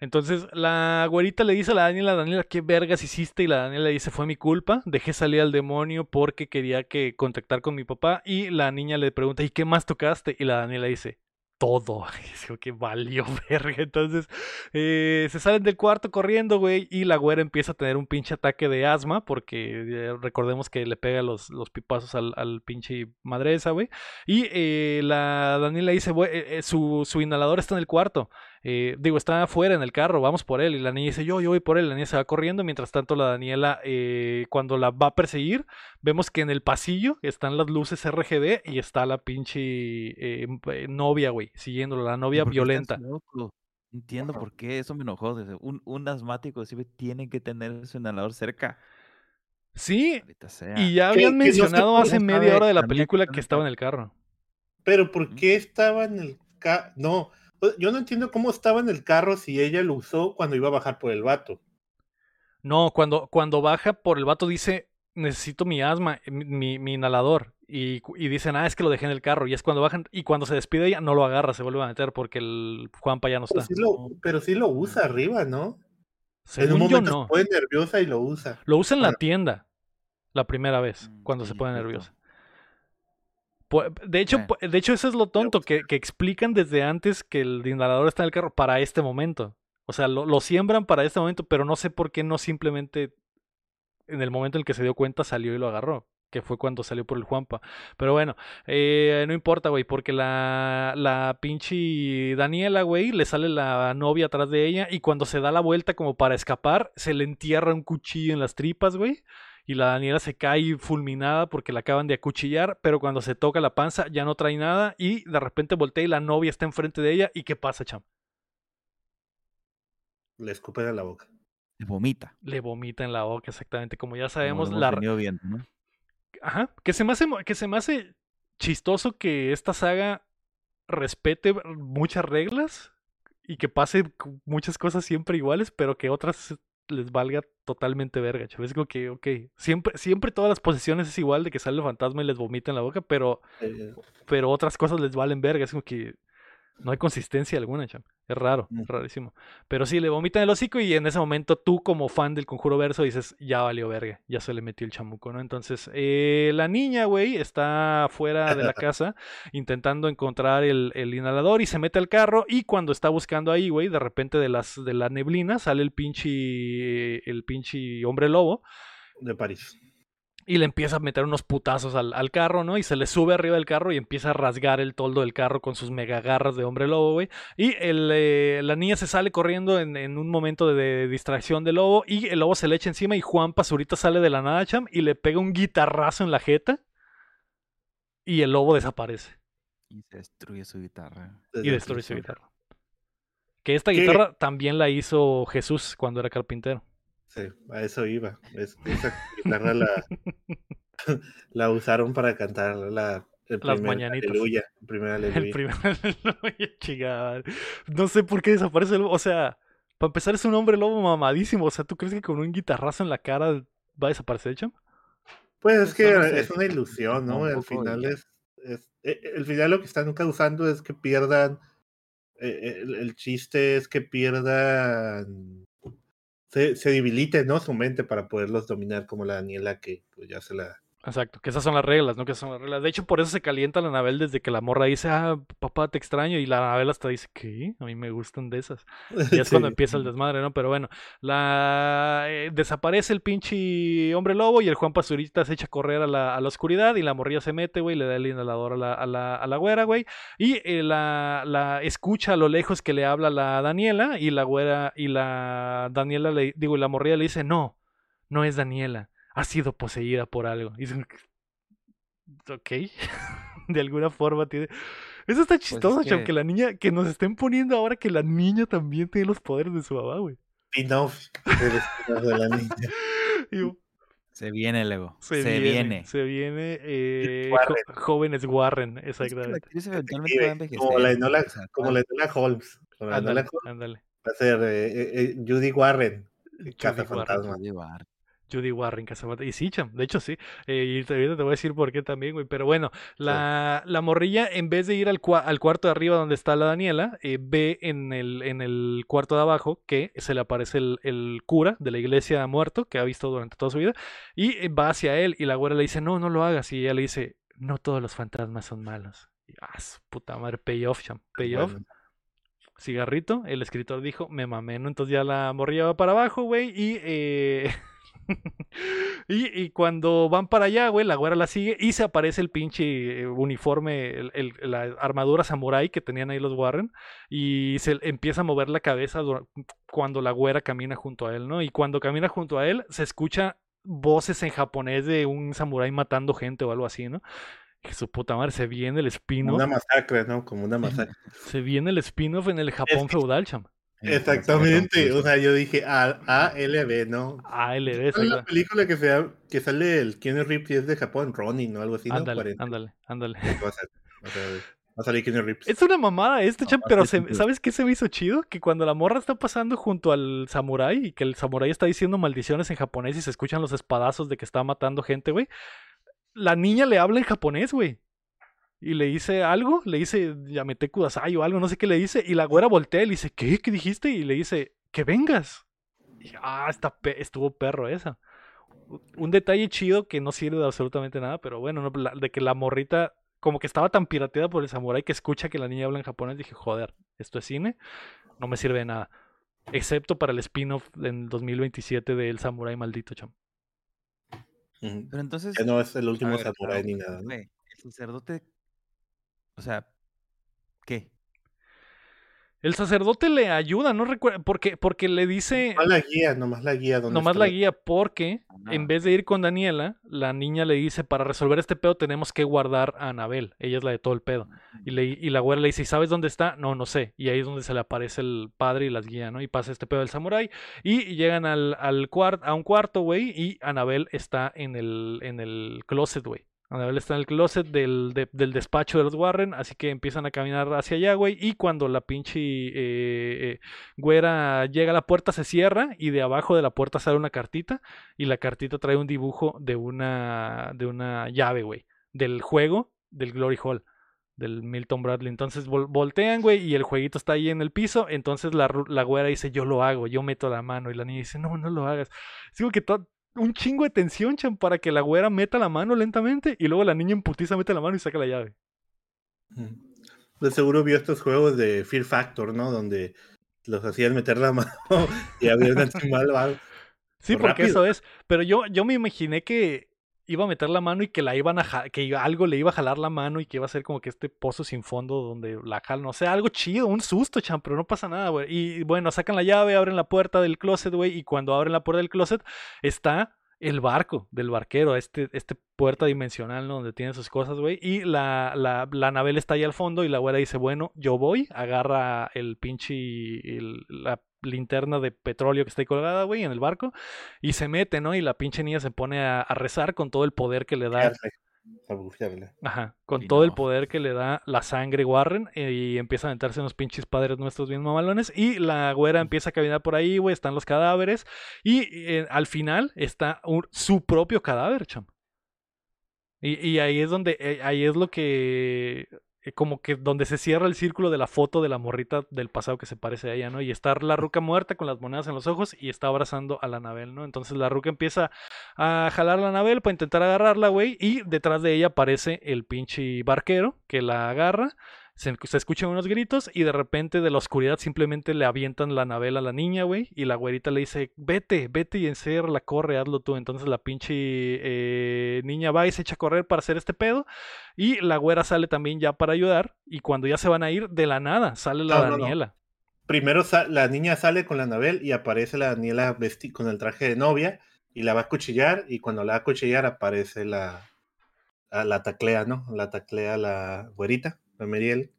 Entonces la güerita le dice a la Daniela, Daniela, ¿qué vergas hiciste? Y la Daniela dice, fue mi culpa, dejé salir al demonio porque quería que contactar con mi papá. Y la niña le pregunta, ¿y qué más tocaste? Y la Daniela dice, todo. Es que valió verga. Entonces, eh, se salen del cuarto corriendo, güey. Y la güera empieza a tener un pinche ataque de asma. Porque eh, recordemos que le pega los, los pipazos al, al pinche madreza, güey. Y eh, la Daniela dice, güey, su, su inhalador está en el cuarto. Eh, digo, está afuera en el carro, vamos por él. Y la niña dice, yo, yo voy por él. La niña se va corriendo. Mientras tanto, la Daniela, eh, cuando la va a perseguir, vemos que en el pasillo están las luces RGB y está la pinche eh, novia, güey, siguiéndolo, la novia violenta. Entiendo por qué, eso me enojó. Un, un asmático siempre tiene que tener su inhalador cerca. Sí, y ya habían mencionado hace media hora de la película que estaba en el carro. Pero ¿por qué estaba en el carro? No, yo no entiendo cómo estaba en el carro si ella lo usó cuando iba a bajar por el vato. No, cuando, cuando baja por el vato dice, necesito mi asma, mi, inhalador. Y, y, dicen, ah, es que lo dejé en el carro. Y es cuando bajan, y cuando se despide ella, no lo agarra, se vuelve a meter porque el Juanpa ya no está. Pero sí lo, usa arriba, ¿no? en un momento no. se pone nerviosa y lo usa. Lo usa en la tienda, la primera vez, mm, cuando se pone nerviosa. De hecho, de hecho, eso es lo tonto, que, explican desde antes que el inhalador está en el carro para este momento. O sea, lo, lo siembran para este momento, pero no sé por qué no simplemente en el momento en el que se dio cuenta salió y lo agarró que fue cuando salió por el Juanpa. Pero bueno, eh, no importa, güey, porque la, la pinche Daniela, güey, le sale la novia atrás de ella y cuando se da la vuelta como para escapar, se le entierra un cuchillo en las tripas, güey. Y la Daniela se cae fulminada porque la acaban de acuchillar, pero cuando se toca la panza ya no trae nada y de repente voltea y la novia está enfrente de ella. ¿Y qué pasa, cham? Le escupe en la boca. Le vomita. Le vomita en la boca, exactamente. Como ya sabemos, la, bien, ¿no? Ajá, que se me hace, que se me hace chistoso que esta saga respete muchas reglas y que pase muchas cosas siempre iguales, pero que otras les valga totalmente verga, chaval. Es como que, ok, siempre, siempre todas las posiciones es igual de que sale el fantasma y les vomita en la boca, pero, pero otras cosas les valen verga. Es como que no hay consistencia alguna, cham. Es raro, es rarísimo. Pero sí, le vomitan el hocico y en ese momento tú como fan del Conjuro Verso dices, ya valió verga, ya se le metió el chamuco, ¿no? Entonces, eh, la niña, güey, está fuera de la casa intentando encontrar el, el, inhalador y se mete al carro y cuando está buscando ahí, güey, de repente de, las, de la neblina sale el pinche, el pinche hombre lobo. De París y le empieza a meter unos putazos al, al, carro, ¿no? Y se le sube arriba del carro y empieza a rasgar el toldo del carro con sus mega garras de hombre lobo, güey. Y el, eh, la niña se sale corriendo en, en un momento de, distracción del lobo y el lobo se le echa encima y Juan Pazurita sale de la nada, cham, y le pega un guitarrazo en la jeta y el lobo desaparece. Y se destruye su guitarra. Y destruye su guitarra. Que esta guitarra también la hizo Jesús cuando era carpintero. Sí, a eso iba. esa guitarra la, la usaron para cantar la, el Las mañanitas. Aleluya, el primer aleluya. El primer aleluya, No sé por qué desaparece el O sea, para empezar es un hombre lobo mamadísimo. O sea, ¿tú crees que con un guitarrazo en la cara va a desaparecer, Cham? Pues es que es una ilusión, ¿no? Al final es, es, e, El final lo que están causando es que pierdan. Eh, el, el chiste es que pierdan se, se debilite, ¿no? Su mente para poderlos dominar como la Daniela que pues ya se la Exacto, que esas son las reglas, ¿no? Que esas son las reglas. De hecho, por eso se calienta la Anabel desde que la morra dice, ah, papá, te extraño. Y la Anabel hasta dice, ¿qué? A mí me gustan de esas. Y es cuando empieza el desmadre, ¿no? Pero bueno, la eh, desaparece el pinche hombre lobo y el Juan Pazurita se echa a correr a la, a la oscuridad y la morrilla se mete, güey, le da el inhalador a la, a la, a la güera, güey. Y eh, la, la escucha a lo lejos que le habla la Daniela y la güera y la Daniela, le, digo, y la morrilla le dice, no, no es Daniela ha sido poseída por algo. Y dicen, ok, de alguna forma tiene... Eso está pues chistoso, que... que la niña, que nos estén poniendo ahora que la niña también tiene los poderes de su mamá, güey. Enough de la niña. se viene, Lego. Se, se viene, Se viene. Eh, jóvenes Warren, exactamente. Es como la Enola, como la Enola Holmes. ándale, ándale. Va a ser eh, eh, eh Judy Warren. Judy Fantasma. Warren. Judy Warren, Casamata. Y sí, cham, de hecho sí. Eh, y ahorita te voy a decir por qué también, güey. Pero bueno, la, la morrilla, en vez de ir al, al, cuarto de arriba donde está la Daniela, eh, ve en el, en el cuarto de abajo que se le aparece el, el, cura de la iglesia muerto, que ha visto durante toda su vida, y eh, va hacia él. Y la güera le dice, no, no lo hagas. Y ella le dice, no todos los fantasmas son malos. Y, ah, su puta madre, payoff, cham. Payoff. Cigarrito, el escritor dijo, me mamé, ¿no? Entonces ya la morrilla va para abajo, güey, y eh, y, cuando van para allá, güey, la güera la sigue y se aparece el pinche eh, uniforme, el, la armadura samurai que tenían ahí los Warren y se empieza a mover la cabeza cuando la güera camina junto a él, ¿no? Y cuando camina junto a él se escucha voces en japonés de un samurái matando gente o algo así, ¿no? Que su puta madre, se viene el spin-off. Una masacre, ¿no? Como una masacre. Se viene el spin-off en el Japón feudal, cham. Exactamente, o sea, yo dije ALB, ¿no? ALB, es la película que, sea, que sale el Keanu Reeves y es de Japón, Ronin o algo así, ¿no? Ándale, ándale, ándale. Va a, salir Keanu Reeves. Es una mamada este, champ, pero ¿sabes qué se me hizo chido? Que cuando la morra está pasando junto al samurái y que el samurái está diciendo maldiciones en japonés y se escuchan los espadazos de que está matando gente, güey. La niña le habla en japonés, güey y le dice algo, le dice Yamete Kudasai o algo, no sé qué le dice, y la güera voltea y le dice, ¿qué? ¿Qué dijiste? Y le dice, que vengas. Y, ah, está estuvo perro esa. Un detalle chido que no sirve de absolutamente nada, pero bueno, de que la morrita, como que estaba tan pirateada por el samurai que escucha que la niña habla en japonés, dije, joder, esto es cine, no me sirve de nada. Excepto para el spin-off en 2027 del Samurai Maldito, cham. Pero entonces. Que no es el último Samurai ni nada, ¿no? El sacerdote. O sea, ¿qué? El sacerdote le ayuda, no recuerdo, porque, porque le dice... Nomás la guía, nomás la guía. Donde nomás la guía porque en vez de ir con Daniela, la niña le dice, para resolver este pedo tenemos que guardar a Anabel. Ella es la de todo el pedo. Y, le, y la güera le dice, ¿sabes dónde está? No, no sé. Y ahí es donde se le aparece el padre y las guía, ¿no? Y pasa este pedo del samurái. Y llegan al, al a un cuarto, güey, y Anabel está en el, en el closet, güey. Está en el closet del, del, despacho de los Warren, así que empiezan a caminar hacia allá, güey. Y cuando la pinche eh, eh, güera llega a la puerta, se cierra y de abajo de la puerta sale una cartita. Y la cartita trae un dibujo de una, de una llave, güey. Del juego del Glory Hall, del Milton Bradley. Entonces voltean, güey, y el jueguito está ahí en el piso. Entonces la, la güera dice, yo lo hago, yo meto la mano. Y la niña dice, no, no lo hagas. Digo que un chingo de tensión, chan, para que la güera meta la mano lentamente y luego la niña en putiza mete la mano y saca la llave. De seguro vio estos juegos de Fear Factor, ¿no? Donde los hacían meter la mano y había un animal Sí, porque eso es. Pero yo, yo me imaginé que iba a meter la mano y que la iban a que algo le iba a jalar la mano y que iba a ser como que este pozo sin fondo donde la jalan, no sé, algo chido, un susto, chan, pero no pasa nada, güey. Y bueno, sacan la llave, abren la puerta del closet, güey, y cuando abren la puerta del closet está el barco del barquero, este, este puerta dimensional, ¿no? Donde tiene sus cosas, güey. Y la, la, la nave está ahí al fondo y la güera dice, bueno, yo voy, agarra el pinche, la linterna de petróleo que está ahí colgada, güey, en el barco, y se mete, ¿no? Y la pinche niña se pone a, rezar con todo el poder que le da. Ajá, con todo el poder que le da la sangre Warren eh, y empieza a meterse en los pinches padres nuestros bien mamalones y la güera empieza a caminar por ahí, güey, están los cadáveres y eh, al final está su propio cadáver, cham. Y, y, ahí es donde, eh, ahí es lo que como que donde se cierra el círculo de la foto de la morrita del pasado que se parece a ella, ¿no? Y está la ruca muerta con las monedas en los ojos y está abrazando a la Nabel, ¿no? Entonces la ruca empieza a jalar a la Nabel para intentar agarrarla, güey, y detrás de ella aparece el pinche barquero que la agarra se, escuchan unos gritos y de repente de la oscuridad simplemente le avientan la navela a la niña, güey. Y la güerita le dice, vete, vete y la corre, hazlo tú. Entonces la pinche eh, niña va y se echa a correr para hacer este pedo. Y la güera sale también ya para ayudar. Y cuando ya se van a ir, de la nada sale la Daniela. Primero la niña sale con la Nabel y aparece la Daniela con el traje de novia y la va a cuchillar. Y cuando la va a cuchillar aparece la, la taclea, ¿no? La taclea la güerita Meriel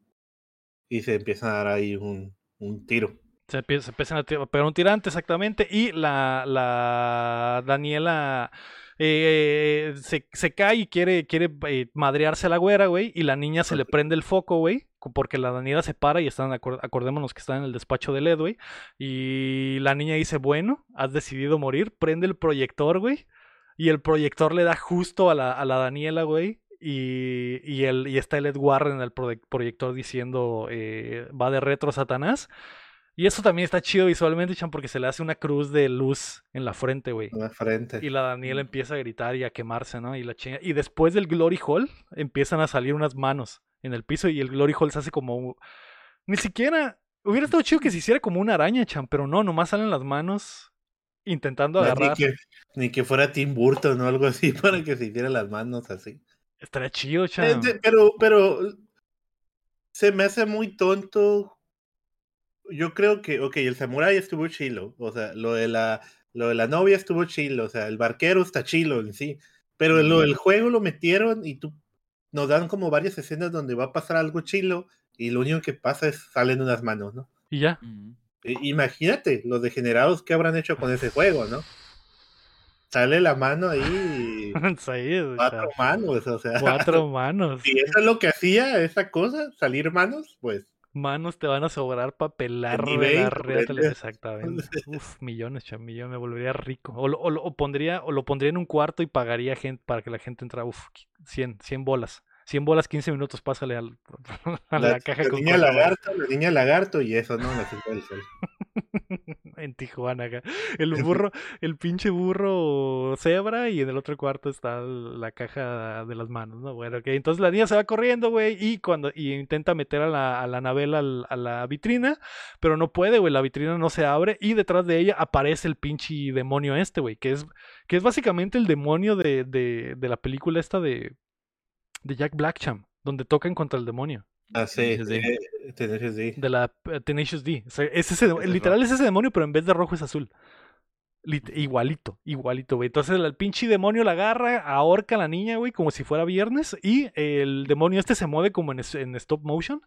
y se empieza a dar ahí un, un tiro. Se, empieza, empiezan a pegar un tirante, exactamente, y la, la Daniela eh, se, se, cae y quiere, quiere eh, madrearse a la güera, güey, y la niña se le prende el foco, güey, porque la Daniela se para y están, acordémonos que están en el despacho de Led, güey, y la niña dice, bueno, has decidido morir, prende el proyector, güey, y el proyector le da justo a la, a la Daniela, güey, y, y, el, y está el Ed Warren en el proyector diciendo eh, va de retro Satanás. Y eso también está chido visualmente, Chan, porque se le hace una cruz de luz en la frente, güey. En la frente. Y la Daniela empieza a gritar y a quemarse, ¿no? Y la chinga. Y después del Glory Hall empiezan a salir unas manos en el piso y el Glory Hall se hace como. Ni siquiera. Hubiera estado chido que se hiciera como una araña, Chan, pero no, nomás salen las manos intentando agarrar. Ni que, ni que fuera Tim Burton o algo así para que se hicieran las manos así. Estaría chido, eh, Pero, pero se me hace muy tonto. Yo creo que, ok, el samurai estuvo chilo. O sea, lo de la, lo de la novia estuvo chilo. O sea, el barquero está chilo en sí. Pero lo del juego lo metieron y tú nos dan como varias escenas donde va a pasar algo chilo y lo único que pasa es salen unas manos, ¿no? Y ya. Imagínate los degenerados que habrán hecho con ese juego, ¿no? sale la mano ahí. cuatro manos, o sea. Cuatro manos. Si eso es lo que hacía esa cosa, salir manos, pues. Manos te van a sobrar para pelar exactamente. Uf, millones, cham, millones, me volvería rico. O, o, pondría, o lo pondría en un cuarto y pagaría gente para que la gente entrara, uf, 100, 100 bolas. 100 bolas, 15 minutos, pásale al, a la, caja la con niña lagarto, la niña lagarto y eso, ¿no? La en Tijuana acá. El burro, el pinche burro cebra y en el otro cuarto está la caja de las manos, ¿no? Bueno, ok. Entonces la niña se va corriendo, güey, y cuando y intenta meter a la, a la Anabel a la vitrina, pero no puede, güey. La vitrina no se abre y detrás de ella aparece el pinche demonio este, güey, que es, que es básicamente el demonio de, de, de la película esta de, de Jack Blackcham, donde tocan contra el demonio. Ah, sí, Tenacious D. De la uh, Tenacious D. es ese, literal es ese demonio, pero en vez de rojo es azul. igualito, igualito, güey. Entonces el pinche demonio la agarra, ahorca a la niña, güey, como si fuera viernes. Y el demonio este se mueve como en, en stop motion.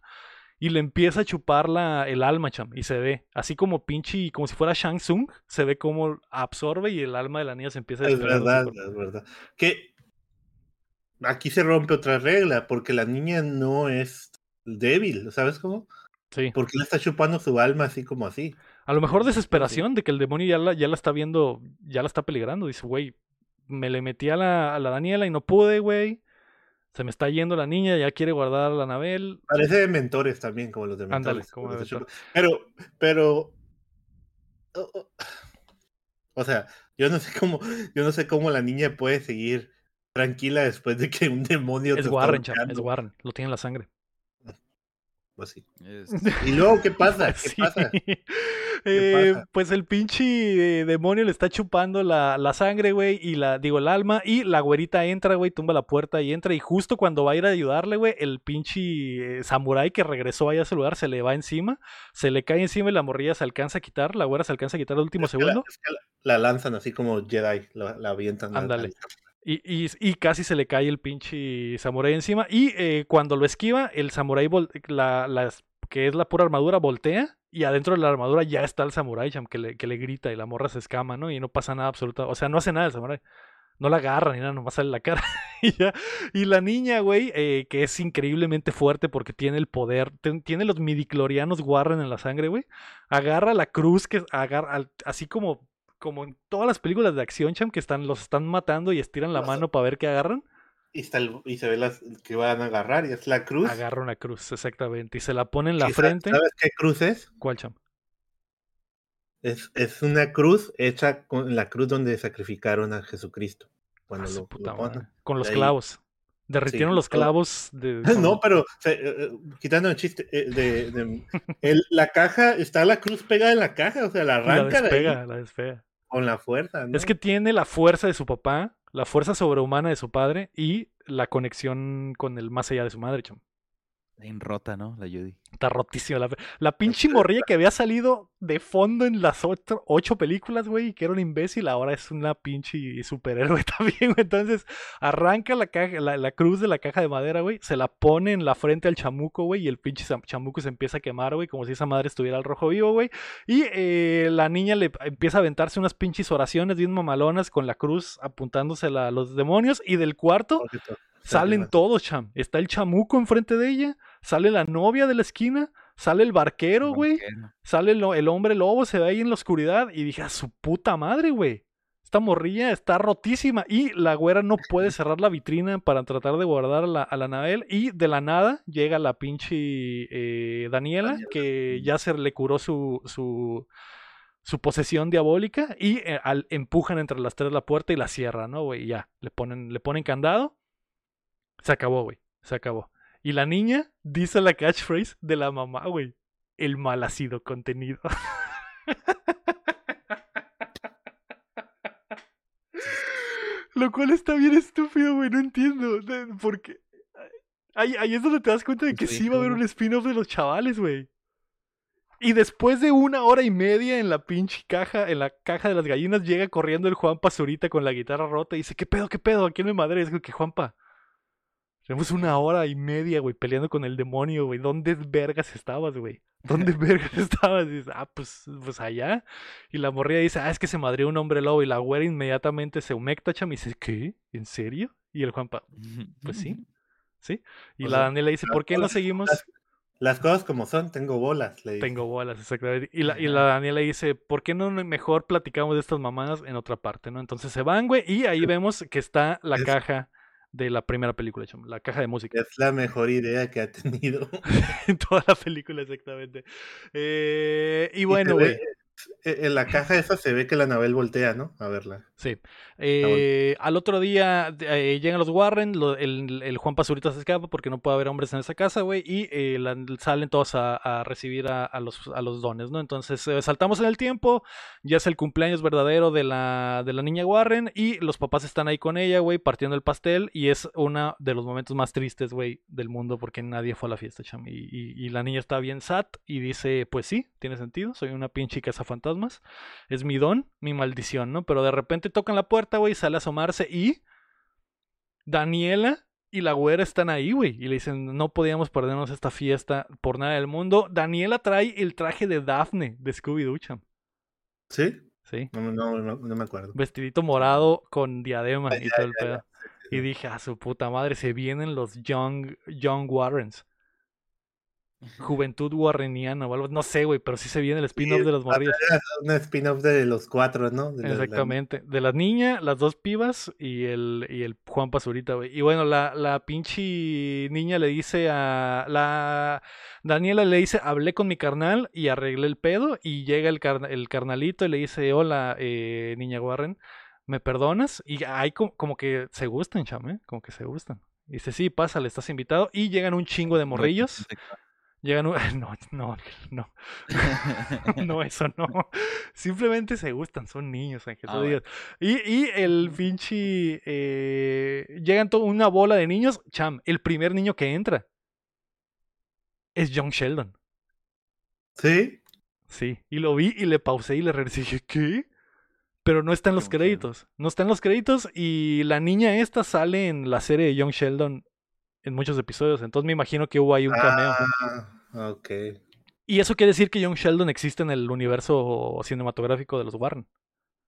Y le empieza a chupar la, el alma, cham. Y se ve, así como pinche, como si fuera Shang Tsung, se ve como absorbe y el alma de la niña se empieza a Es verdad, es verdad. Que aquí se rompe otra regla, porque la niña no es débil, ¿sabes cómo? Sí. Porque le está chupando su alma así como así. A lo mejor desesperación de que el demonio ya la, ya la está viendo, ya la está peligrando. Dice, güey, me le metí a la, a la Daniela y no pude, güey. Se me está yendo la niña, ya quiere guardar a la Anabel. Parece de mentores también, como los de mentores. como pero, pero. o sea, yo no sé cómo, yo no sé cómo la niña puede seguir tranquila después de que un demonio. Es Warren, es Warren, lo tiene en la sangre. Pues ¿Y luego qué pasa? Eh, pues el pinche eh, demonio le está chupando la, sangre, güey, y la, digo, el alma, y la güerita entra, güey, tumba la puerta y entra, y justo cuando va a ir a ayudarle, güey, el pinche eh, samurái que regresó allá a ese lugar se le va encima, se le cae encima y la morrilla se alcanza a quitar, la güera se alcanza a quitar el último segundo. La, lanzan así como Jedi, la, avientan. Ándale. Y, y, casi se le cae el pinche samurái encima. Y eh, cuando lo esquiva, el samurái, la, que es la pura armadura, voltea. Y adentro de la armadura ya está el samurái que le, que le grita y la morra se escama, ¿no? Y no pasa nada absoluta. O sea, no hace nada el samurái. No la agarra ni nada, nomás sale la cara. y, la niña, güey, eh, que es increíblemente fuerte porque tiene el poder, tiene los midiclorianos Warren en la sangre, güey. Agarra la cruz que agarra, así como como en todas las películas de acción, Cham, que están, los están matando y estiran la mano para ver qué agarran. Y, está y se ve las que van a agarrar, y es la cruz. Agarra una cruz, exactamente. Y se la pone en la frente. ¿Sabes qué cruz es? ¿Cuál, Cham? Es, es una cruz hecha con la cruz donde sacrificaron a Jesucristo. Cuando ah, lo, Con los clavos. Derritieron los clavos de. No, pero eh, eh, quitando el chiste, eh, de, la caja, está la cruz pegada en la caja, o sea, la arranca. La despega, la despega. Con la fuerza. Es que tiene la fuerza de su papá, la fuerza sobrehumana de su padre y la conexión con el más allá de su madre, chum. Bien rota, ¿no? La Judy. Está rotísima. La, la pinche morrilla que había salido de fondo en las ocho, películas, güey, y que era un imbécil, ahora es una pinche superhéroe también, güey. Entonces, arranca la, caja, la, cruz de la caja de madera, güey, se la pone en la frente al chamuco, güey, y el pinche chamuco se empieza a quemar, güey, como si esa madre estuviera al rojo vivo, güey. Y eh, la niña le empieza a aventarse unas pinches oraciones bien mamalonas con la cruz apuntándosela a los demonios, y del cuarto... Salen todos, cham. Está el chamuco enfrente de ella, sale la novia de la esquina, sale el barquero, güey. Sale el, hombre lobo, se ve ahí en la oscuridad. Y dije, a su puta madre, güey. Esta morrilla está rotísima. Y la güera no puede cerrar la vitrina para tratar de guardar a la, a Anabel. Y de la nada llega la pinche eh, Daniela, que ya se le curó su, su, su posesión diabólica. Y eh, al, empujan entre las tres la puerta y la cierran, ¿no, güey? Ya, le ponen, le ponen candado se acabó, güey. Se acabó. Y la niña dice la catchphrase de la mamá, güey. El mal ha sido contenido. Lo cual está bien estúpido, güey. No entiendo. Porque. Ahí, ahí es donde te das cuenta de que sí va a haber un spin-off de los chavales, güey. Y después de una hora y media en la pinche caja, en la caja de las gallinas, llega corriendo el Juan Pazurita con la guitarra rota y dice, ¿qué pedo, qué pedo? ¿A quién me madre? Es que Juanpa, tenemos una hora y media, güey, peleando con el demonio, güey. ¿Dónde vergas estabas, güey? ¿Dónde vergas estabas? Y dices, ah, pues, pues allá. Y la morrilla dice, ah, es que se madrió un hombre lobo. Y la güera inmediatamente se humecta, cham, y dice, ¿qué? ¿En serio? Y el Juanpa, pues sí. ¿Sí? Y la Daniela dice, ¿por qué no seguimos? Las, cosas como son, tengo bolas. Le tengo bolas, exactamente. Y la, y la Daniela dice, ¿por qué no mejor platicamos de estas mamadas en otra parte, no? Entonces se van, güey, y ahí vemos que está la caja de la primera película, la caja de música. Es la mejor idea que ha tenido. en toda la película, exactamente. Eh, y bueno, güey. E, en la caja esa se ve que la Anabel voltea, ¿no? A verla. Sí. Eh, al otro día eh, llegan los Warren, el, Juan Pazurita se escapa porque no puede haber hombres en esa casa, güey, y eh, salen todos a, recibir a, los, a los dones, ¿no? Entonces saltamos en el tiempo, ya es el cumpleaños verdadero de la, de la niña Warren y los papás están ahí con ella, güey, partiendo el pastel y es uno de los momentos más tristes, güey, del mundo porque nadie fue a la fiesta, cham. Y, y, la niña está bien sat y dice, pues sí, tiene sentido, soy una pinche casa fantasmas, es mi don, mi maldición, ¿no? Pero de repente tocan la puerta güey, sale a asomarse y Daniela y la güera están ahí, güey. Y le dicen, no podíamos perdernos esta fiesta por nada del mundo. Daniela trae el traje de Daphne de Scooby-Doo, ¿Sí? Sí. No, no, no, me acuerdo. Vestidito morado con diadema y todo el pedo. Y dije, a su puta madre, se vienen los Young, young Warrens. Juventud Warreniana o algo, no sé, güey, pero sí se viene el spin-off de los morrillos. Un spin-off de los cuatro, ¿no? Exactamente. De la niña, las dos pibas y el, y el Juan Pazurita, güey. Y bueno, la, la pinche niña le dice a. La Daniela le dice: Hablé con mi carnal y arreglé el pedo. Y llega el, el carnalito y le dice: Hola, eh, niña Warren, ¿me perdonas? Y ahí como, que se gustan, chame, como que se gustan. dice: Sí, pásale, estás invitado. Y llegan un chingo de morrillos. Llegan un... No, no, no. no, eso no. Simplemente se gustan, son niños, Ángel. Ah, y, y, el pinche... Eh, llegan toda una bola de niños. Cham, el primer niño que entra es John Sheldon. ¿Sí? Sí. Y lo vi y le pausé y le regresé y dije, ¿qué? Pero no está en los créditos. No está en los créditos y la niña esta sale en la serie de Young Sheldon en muchos episodios. Entonces me imagino que hubo ahí un cameo. Ah, ok. Y eso quiere decir que John Sheldon existe en el universo cinematográfico de los Warren.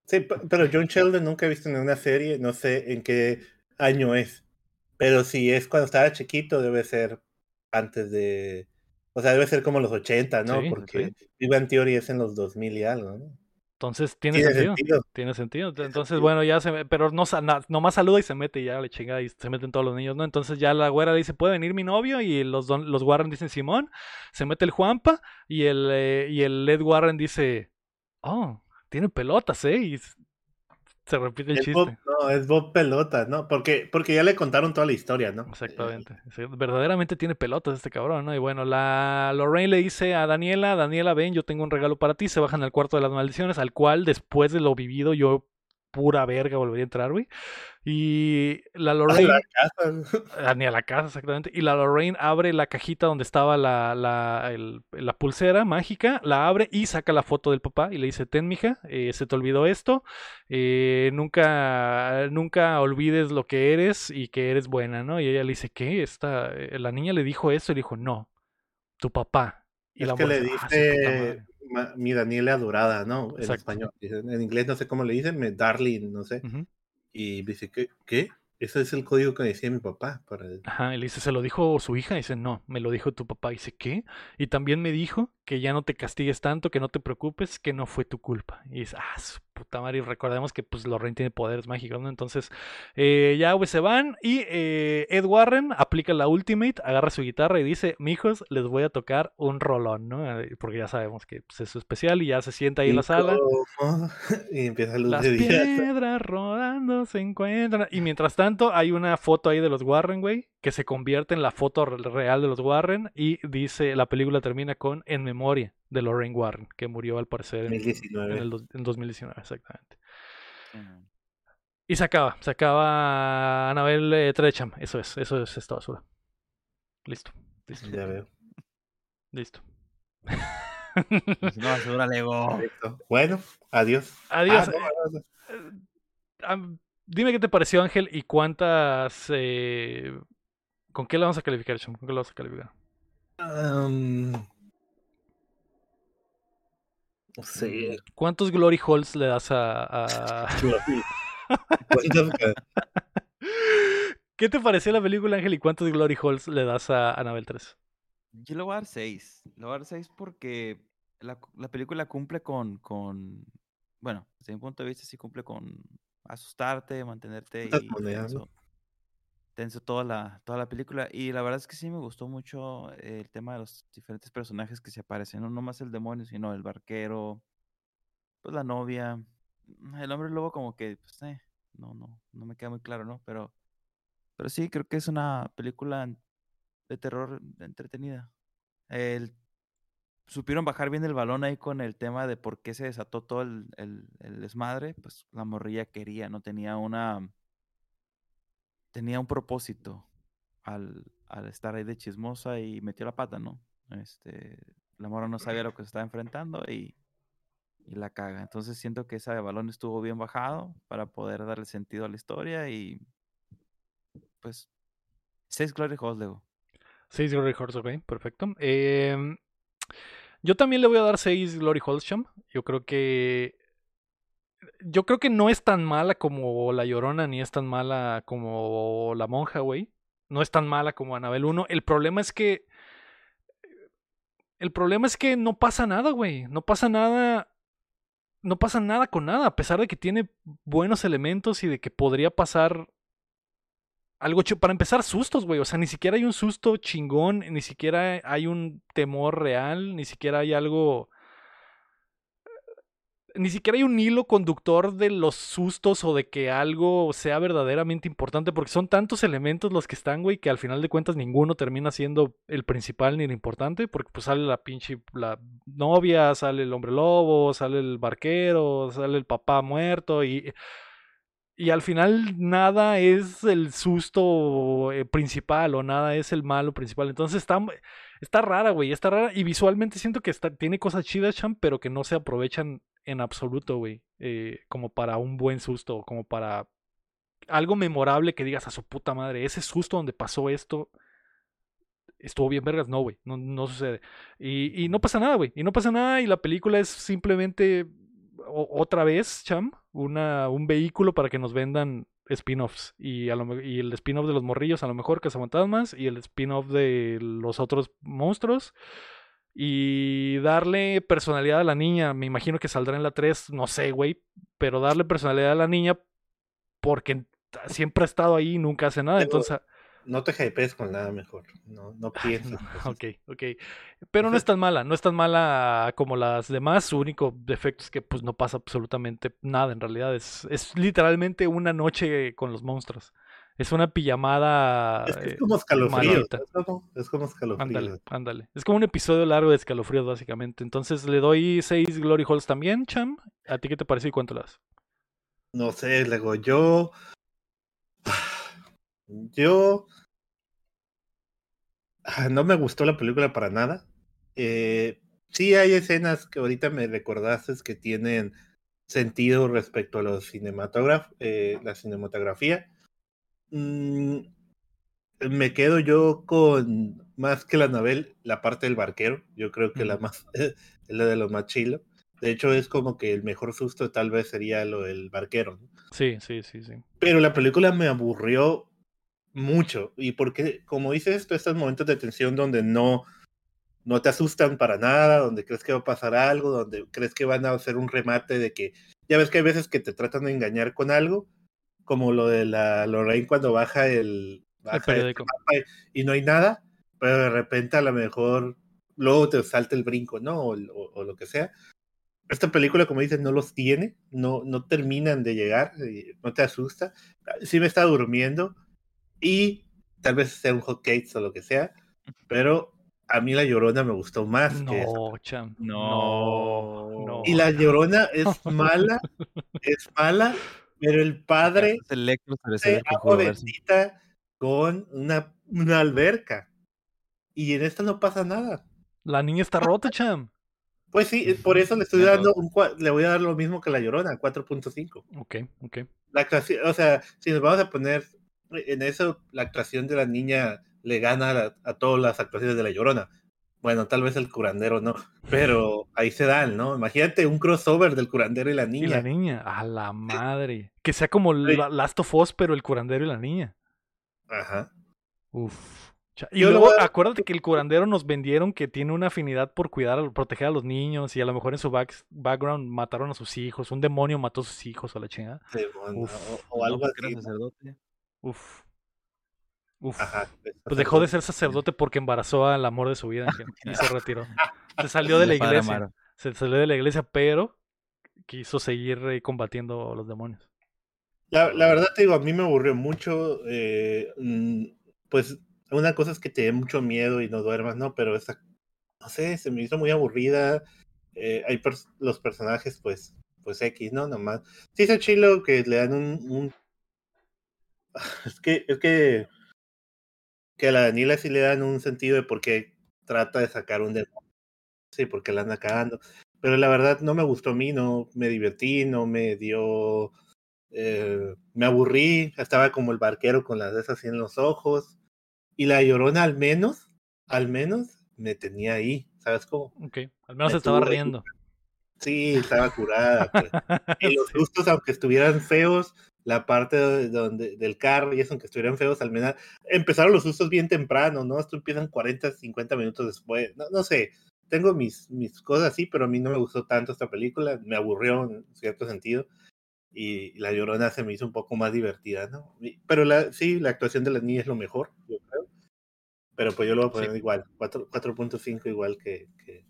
Sí, pero John Sheldon nunca he visto en una serie, no sé en qué año es. Pero si es cuando estaba chiquito, debe ser antes de. O sea, debe ser como los 80, ¿no? Porque Viva en Theory es en los 2000 y algo, ¿no? Entonces tiene, sentido? Tiene sentido. Entonces, bueno, ya se pero no nomás saluda y se mete y ya le chinga y se meten todos los niños, ¿no? Entonces ya la güera dice, ¿puede venir mi novio? Y los, los Warren dicen, Simón, se mete el Juanpa y el, eh, y el Ed Warren dice, oh, tiene pelotas, ¿eh? Y se repite el chiste. no, es Bob Pelota, ¿no? Porque, porque ya le contaron toda la historia, ¿no? Exactamente. verdaderamente tiene pelotas este cabrón, ¿no? Y bueno, la Lorraine le dice a Daniela, Daniela, ven, yo tengo un regalo para ti. Se bajan al cuarto de las maldiciones, al cual después de lo vivido yo pura verga volvería a entrar, güey. Y la Lorraine. A la casa. Ah, ni a la casa, exactamente. Y la Lorraine abre la cajita donde estaba la, la, la, pulsera mágica, la abre y saca la foto del papá y le dice: Ten, mija, eh, se te olvidó esto. Eh, nunca, nunca olvides lo que eres y que eres buena, ¿no? Y ella le dice: ¿Qué? Esta, eh, la niña le dijo eso y le dijo: No, tu papá. Y es que le ah, dice mi Daniela adorada, ¿no? En español. En inglés no sé cómo le dicen, me darling, no sé. Y dice, ¿qué? ¿qué? Ese es el código que decía mi papá. Para... Ajá, le dice, ¿se lo dijo su hija? Y dice, no, me lo dijo tu papá. Y dice, ¿qué? Y también me dijo que ya no te castigues tanto, que no te preocupes, que no fue tu culpa. Y dice, ah, su puta madre. Y recordemos que pues Lorraine tiene poderes mágicos, ¿no? Entonces, eh, ya pues se van y eh, Ed Warren aplica la Ultimate, agarra su guitarra y dice, mijos, les voy a tocar un rolón, ¿no? Eh, porque ya sabemos que pues, es su especial y ya se sienta ahí en la sala. Y empieza luz Las piedras rodando se encuentran. Y mientras tanto, hay una foto ahí de los Warren, güey, que se convierte en la foto real de los Warren y dice, la película termina con En memoria de Lorraine Warren, que murió al parecer en, en, 2019, exactamente. Y se acaba, se acaba Anabel eh, Trecham, eso es, eso es esta basura. Listo. listo. Ya veo. Listo. no, basura Lego. Bueno, adiós. Adiós. Ah, eh, dime qué te pareció, Ángel, y cuántas. Eh, ¿Con qué la vamos a calificar, Cham? ¿Con qué la vamos a calificar? No sé. ¿Cuántos Glory Holes le das a. ¿Qué te pareció la película, Ángel? ¿Y cuántos Glory Holes le das a Anabel 3? Yo le voy a dar 6. Le voy a dar 6 porque la, la, película cumple con, con. Bueno, desde mi punto de vista, sí cumple con asustarte, mantenerte y tenso, toda la, toda la película. Y la verdad es que sí me gustó mucho el tema de los diferentes personajes que se aparecen. No, no más el demonio, sino el barquero, pues la novia. El hombre lobo como que, pues, eh, no, no, no me queda muy claro, ¿no? Pero, pero sí, creo que es una película de terror entretenida. El, supieron bajar bien el balón ahí con el tema de por qué se desató todo el, el, el desmadre. Pues la morrilla quería, no tenía una tenía un propósito al, al, estar ahí de chismosa y metió la pata, ¿no? Este, la morra no sabía lo que se estaba enfrentando y, y la caga. Entonces siento que ese balón estuvo bien bajado para poder darle sentido a la historia y pues seis Glory Halls, luego. Seis Glory Halls, ok, perfecto. Eh, yo también le voy a dar seis Glory Halls. Yo creo que yo creo que no es tan mala como La Llorona, ni es tan mala como La Monja, güey. No es tan mala como Anabel 1. El problema es que. El problema es que no pasa nada, güey. No pasa nada. No pasa nada con nada, a pesar de que tiene buenos elementos y de que podría pasar algo Para empezar, sustos, güey. O sea, ni siquiera hay un susto chingón, ni siquiera hay un temor real, ni siquiera hay algo ni siquiera hay un hilo conductor de los sustos o de que algo sea verdaderamente importante, porque son tantos elementos los que están, güey, que al final de cuentas ninguno termina siendo el principal ni el importante, porque pues sale la pinche la novia, sale el hombre lobo, sale el barquero, sale el papá muerto y y al final nada es el susto eh, principal o nada es el malo principal. Entonces está, está rara, güey, está rara. Y visualmente siento que está, tiene cosas chidas, Cham, pero que no se aprovechan en absoluto, güey. Eh, como para un buen susto, como para algo memorable que digas a su puta madre. Ese susto donde pasó esto estuvo bien vergas. No, güey, no, no sucede. Y, y no pasa nada, güey. Y no pasa nada y la película es simplemente otra vez, Cham, una, un vehículo para que nos vendan spin-offs. Y, y el spin-off de los morrillos, a lo mejor que se más. Y el spin-off de los otros monstruos y darle personalidad a la niña. Me imagino que saldrá en la 3, no sé, güey, pero darle personalidad a la niña porque siempre ha estado ahí y nunca hace nada. Entonces. No te hypees con nada mejor. No, no pienses. ok, ok. Pero no es tan mala, no es tan mala como las demás. Su único defecto es que pues no pasa absolutamente nada en realidad. Es, es literalmente una noche con los monstruos. Es una pijamada. Es, es como escalofríos. Es como escalofríos. Ándale, ándale. Es como un episodio largo de escalofríos, básicamente. Entonces le doy seis Glory Halls también, Cham. ¿A ti qué te parece y cuánto las? No sé, luego yo. Yo. Ah, no me gustó la película para nada. Eh, sí hay escenas que ahorita me recordaste que tienen sentido respecto a los cinematografía, eh, la cinematografía Mm, me quedo yo con más que la Anabel, la parte del barquero. Yo creo que la más es la de lo más chilo. De hecho, es como que el mejor susto tal vez sería lo del barquero. Sí, sí, sí, sí. Pero la película me aburrió mucho. Y porque, como dices, tú estos momentos de tensión donde no, no te asustan para nada, donde crees que va a pasar algo, donde crees que van a hacer un remate de que, ya ves que hay veces que te tratan de engañar con algo como lo de la Lorraine cuando baja el, periódico. y, no hay nada, pero de repente a lo mejor luego te salta el brinco, ¿no? O, lo que sea. Esta película, como dices, no los tiene, no, no terminan de llegar, no te asusta. Sí me está durmiendo y tal vez sea un hot cake o lo que sea, pero a mí la llorona me gustó más. No, que cham. No, no. Y la llorona es mala, es mala, pero el padre se agua bendita con una, una alberca. Y en esta no pasa nada. La niña está rota, Cham. Pues sí, por eso le estoy dando un le voy a dar lo mismo que la Llorona, 4.5. Ok, ok. La o sea, si nos vamos a poner en eso, la actuación de la niña le gana a, a todas las actuaciones de la Llorona. Bueno, tal vez el curandero no, pero ahí se dan, ¿no? Imagínate un crossover del curandero y la niña. Y la niña, a la madre. Que sea como Last of Us, pero el curandero y la niña. Ajá. Uf. Y luego, acuérdate que el curandero nos vendieron que tiene una afinidad por cuidar, proteger a los niños y a lo mejor en su background mataron a sus hijos, un demonio mató a sus hijos o la chingada. o, algo así. Uf. Uf. pues dejó de ser sacerdote porque embarazó al amor de su vida y se retiró. Se salió de la iglesia. Se salió de la iglesia, pero quiso seguir eh, combatiendo a los demonios. La, la, verdad te digo, a mí me aburrió mucho. Eh, mm, pues una cosa es que te dé mucho miedo y no duermas, ¿no? Pero esa, no sé, se me hizo muy aburrida. Eh, hay los personajes, pues, pues X, ¿no? Nomás. Sí, es chilo que le dan un, un... Es que, es que, que a la Daniela sí le dan un sentido de por qué trata de sacar un demonio. Sí, porque la anda cagando. Pero la verdad no me gustó a mí, no me divertí, no me dio. Eh, me aburrí, estaba como el barquero con las de esas así en los ojos. Y la llorona, al menos, al menos, me tenía ahí, ¿sabes cómo? Ok, al menos estaba riendo. Sí, estaba curada. Pues. y los sustos, aunque estuvieran feos, la parte donde, del carro y eso, aunque estuvieran feos, al menos empezaron los sustos bien temprano, ¿no? Esto empiezan 40, 50 minutos después. No, no sé, tengo mis, mis cosas así, pero a mí no me gustó tanto esta película, me aburrió en cierto sentido. Y La Llorona se me hizo un poco más divertida, ¿no? Pero la, sí, la actuación de la niña es lo mejor, yo creo. Pero pues yo lo voy a poner igual, 4.5 igual que, que,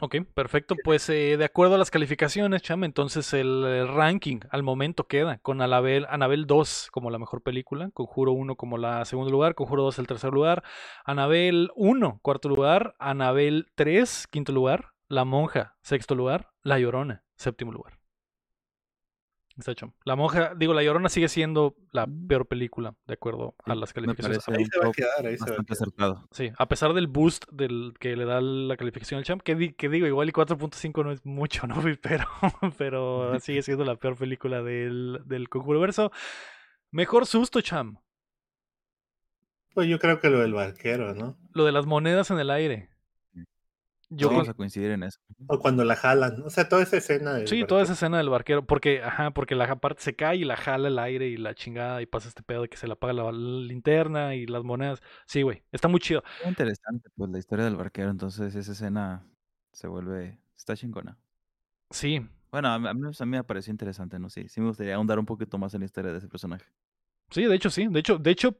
Ok, perfecto. Pues eh, de acuerdo a las calificaciones, Cham, entonces el, ranking al momento queda con Anabel, Anabel 2 como la mejor película, Conjuro 1 como la segundo lugar, Conjuro 2 el tercer lugar, Anabel 1 cuarto lugar, Anabel 3 quinto lugar, La Monja sexto lugar, La Llorona séptimo lugar. Está hecho. La monja, digo, La Llorona sigue siendo la mm. peor película, de acuerdo a las calificaciones. Ahí se va a quedar, ahí se va a quedar. Sí, a pesar del boost del que le da la calificación al champ, que, digo, igual y 4.5 no es mucho, ¿no? Pero, pero sigue siendo la peor película del, del Conjuro Verso. Mejor susto, champ. Pues yo creo que lo del barquero, ¿no? Lo de las monedas en el aire. Yo Vamos a coincidir en eso. O cuando la jalan, o sea, toda esa escena. sí, toda esa escena del barquero, porque, ajá, porque la parte se cae y la jala el aire y la chingada y pasa este pedo de que se le apaga la, linterna y las monedas. Sí, güey, está muy chido. Muy interesante, pues, la historia del barquero, entonces esa escena se vuelve, está chingona. Sí. Bueno, a mí, a mí me pareció interesante, ¿no? Sí, sí me gustaría ahondar un poquito más en la historia de ese personaje. Sí, de hecho sí. De hecho, de hecho,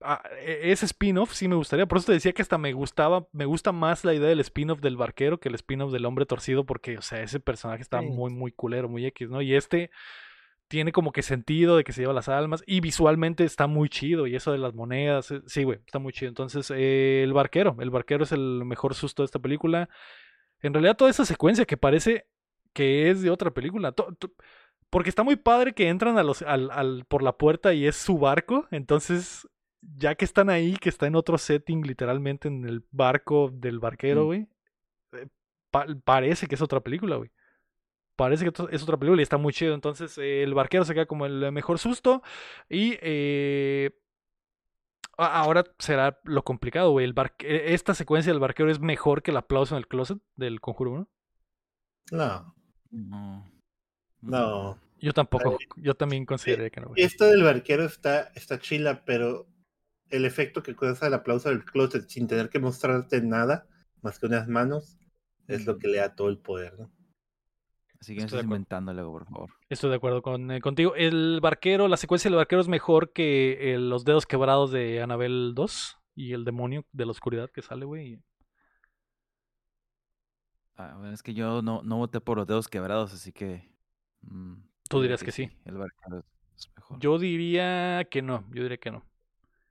Ah, e, ese spin-off sí me gustaría. Por eso te decía que hasta me gustaba, me gusta más la idea del spin-off del barquero que el spin-off del hombre torcido, porque, o sea, ese personaje está muy, muy culero, muy X, ¿no? Y este tiene como que sentido de que se lleva las almas y visualmente está muy chido y eso de las monedas, eh, sí, güey, está muy chido. Entonces, eh, el barquero, el barquero es el mejor susto de esta película. En realidad, toda esa secuencia que parece que es de otra película. porque está muy padre que entran a los, al, al, por la puerta y es su barco. Entonces ya que están ahí, que está en otro setting, literalmente en el barco del barquero, mm. güey, eh, parece que es otra película, güey. Parece que es otra película y está muy chido. Entonces, eh, el barquero se queda como el mejor susto. Y eh, ahora será lo complicado, güey. E, esta secuencia del barquero es mejor que el aplauso en el closet del conjuro 1. No. No. No. Yo tampoco, yo también considero que no. Esto del barquero está, está chila, pero el efecto que causa el aplauso del closet sin tener que mostrarte nada más que unas manos es lo que le da todo el poder, ¿no? Así que estás inventándole, por favor. Estoy de acuerdo con, eh, contigo. El barquero, la secuencia del barquero es mejor que eh, los dedos quebrados de Anabel 2 y el demonio de la oscuridad que sale, güey. Ah, es que yo no, no voté por los dedos quebrados, así que. Mm, Tú dirías que, sí. El barquero es mejor. Yo diría que no. Yo diría que no.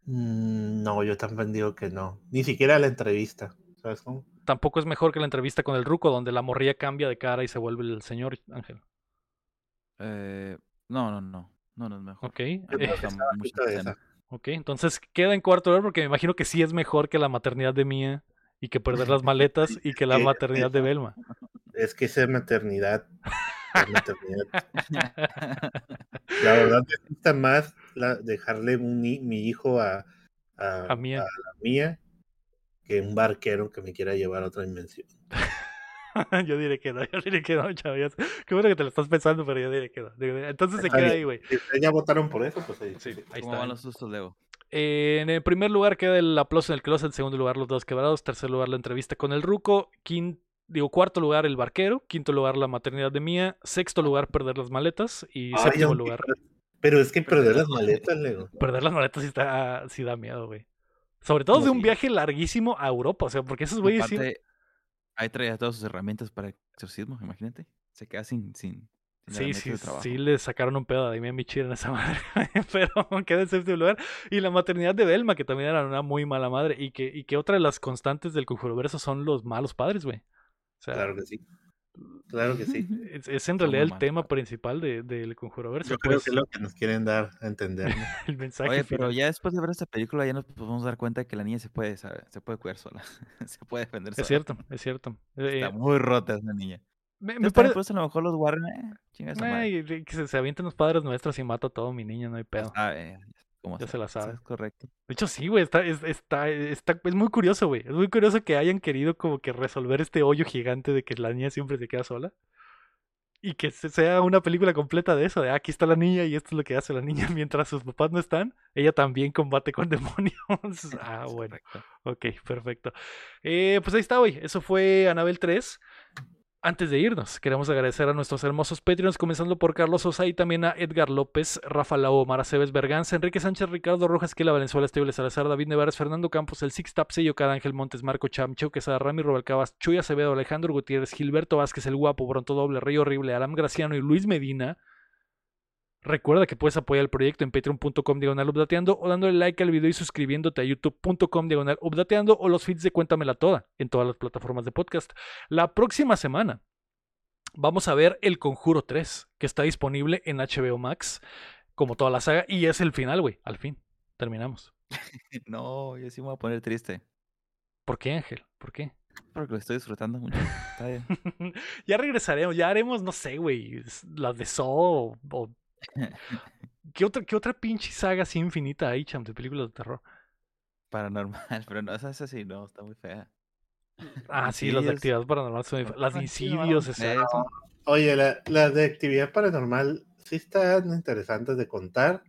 Mm, no, yo también digo que no. Ni siquiera la entrevista. ¿Sabes cómo? Tampoco es mejor que la entrevista con el Ruco, donde la morría cambia de cara y se vuelve el señor Ángel. Eh, no, no, no. No, no es mejor. Ok. Eh, ok, entonces queda en cuarto lugar porque me imagino que sí es mejor que la maternidad de Mía y que perder las maletas y que la maternidad de Belma. Es que esa maternidad. La verdad me gusta más dejarle mi hijo a, a, mía. la mía que un barquero que me quiera llevar a otra dimensión. yo diré que no, yo diré que no, chaval. Qué bueno que te lo estás pensando, pero yo diré que no. Entonces se queda ahí, güey. Si ya votaron por eso, pues ahí. Sí, ahí ¿Cómo van los sustos, Leo? en el primer lugar queda el aplauso en el closet, en segundo lugar los dos quebrados, tercer lugar la entrevista con el Ruco, quinto digo, cuarto lugar el barquero, quinto lugar la maternidad de Mía, sexto lugar perder las maletas y séptimo lugar pero es que perder las maletas, Leo. Perder las maletas sí, está, sí da miedo, güey. Sobre todo de un viaje larguísimo a Europa, o sea, porque esos güeyes sí... Ahí traía todas sus herramientas para exorcismo, imagínate. se queda sin, sin, Sí, sí, sí, le sacaron un pedo a Damian Bichir en esa madre, pero queda en séptimo lugar. Y la maternidad de Belma, que también era una muy mala madre, y que, y que otra de las constantes del Conjuro Verso son los malos padres, güey. Claro que sí. Claro que sí. Es, en realidad el tema principal del de, Conjuro Verso. Yo creo que es lo que nos quieren dar a entender. el mensaje. Oye, pero ya después de ver esta película ya nos podemos dar cuenta de que la niña se puede, se puede cuidar sola. se puede defender sola. Es cierto, es cierto. Está eh, muy rota esa niña. Me, me parece. a lo mejor los Warren, eh, que se, se avienten los padres nuestros y mata a todo mi niño, no hay pedo. Ah, ya se la sabe. Es correcto. De hecho, sí, güey, está, está, está, es muy curioso, güey. Es muy curioso que hayan querido como que resolver este hoyo gigante de que la niña siempre se queda sola. Y que sea una película completa de eso, de ah, aquí está la niña y esto es lo que hace la niña mientras sus papás no están. Ella también combate con demonios. ah, bueno. Ok, perfecto. Eh, pues ahí está, güey. Eso fue Anabel 3. Antes de irnos, queremos agradecer a nuestros hermosos Patreons, comenzando por Carlos Sosa y también a Edgar López, Rafa Lau, Mara Cebes Berganza, Enrique Sánchez, Ricardo Rojas, Kela Valenzuela, Esteble Salazar, David Nevares, Fernando Campos, El Six Tap, Sello Ángel Montes, Marco Cham, Chau Quesada, Rami Cabas, Chuy Acevedo, Alejandro Gutiérrez, Gilberto Vázquez, El Guapo, Bronto Doble, Rey Horrible, Alam Graciano y Luis Medina. Recuerda que puedes apoyar el proyecto en patreon.com diagonal updateando o dándole like al video y suscribiéndote a youtube.com diagonal updateando o los feeds de Cuéntamela Toda en todas las plataformas de podcast. La próxima semana vamos a ver El Conjuro 3, que está disponible en HBO Max, como toda la saga, y es el final, güey, al fin. Terminamos. no, yo sí me voy a poner triste. ¿Por qué, Ángel? ¿Por qué? Porque lo estoy disfrutando mucho. ya regresaremos, ya haremos, no sé, güey, las de Saw o... ¿Qué otra, ¿Qué otra pinche saga así infinita hay, cham, de películas de terror? Paranormal, pero no, esa, esa sí, no, está muy fea. Ah, sí, las de actividad paranormal Las insidios, Oye, las de actividad paranormal sí están interesantes de contar.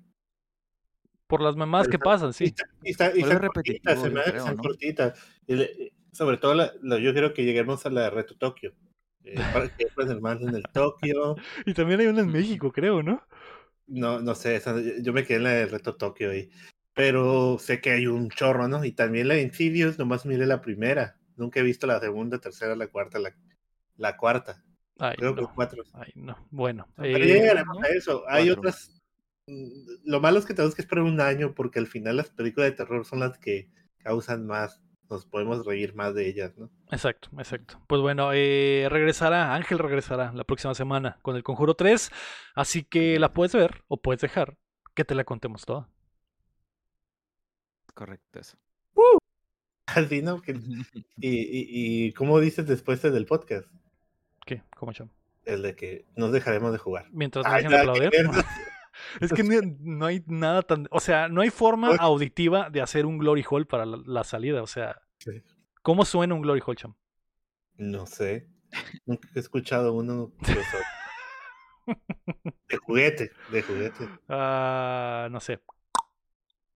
Por las mamás que pasan, sí. Y, está, y, se cortitas. sobre todo, yo quiero que lleguemos a la de Reto Tokio. Eh, Tokio. y también hay una en México, creo, ¿no? No, no sé, yo me quedé en la de Reto Tokio ahí. Pero sé que hay un chorro, ¿no? Y también la de Insidious, nomás miré la primera. Nunca he visto la segunda, tercera, la cuarta, la, la cuarta. Ay, Creo no. que cuatro. Ay, no. Bueno. Pero eh, llegaremos a eso. Hay otras. Mm, lo malo es que tenemos que esperar un año porque al final las películas de terror son las que causan más. Nos podemos reír más de ellas, ¿no? Exacto, exacto. Pues bueno, eh, regresará, Ángel regresará la próxima semana con el Conjuro 3. Así que la puedes ver o puedes dejar que te la contemos toda. Correcto, eso. Así, ¿no? y, y, cómo dices después del podcast? ¿Qué? ¿Cómo yo? El de que nos dejaremos de jugar. Mientras nos dejen aplaudir. es que no, hay nada tan. O sea, no hay forma auditiva de hacer un Glory Hall para la, salida. O sea, ¿cómo suena un Glory Hall, Cham? No sé. Nunca he escuchado uno. De juguete, de juguete. Ah, no sé.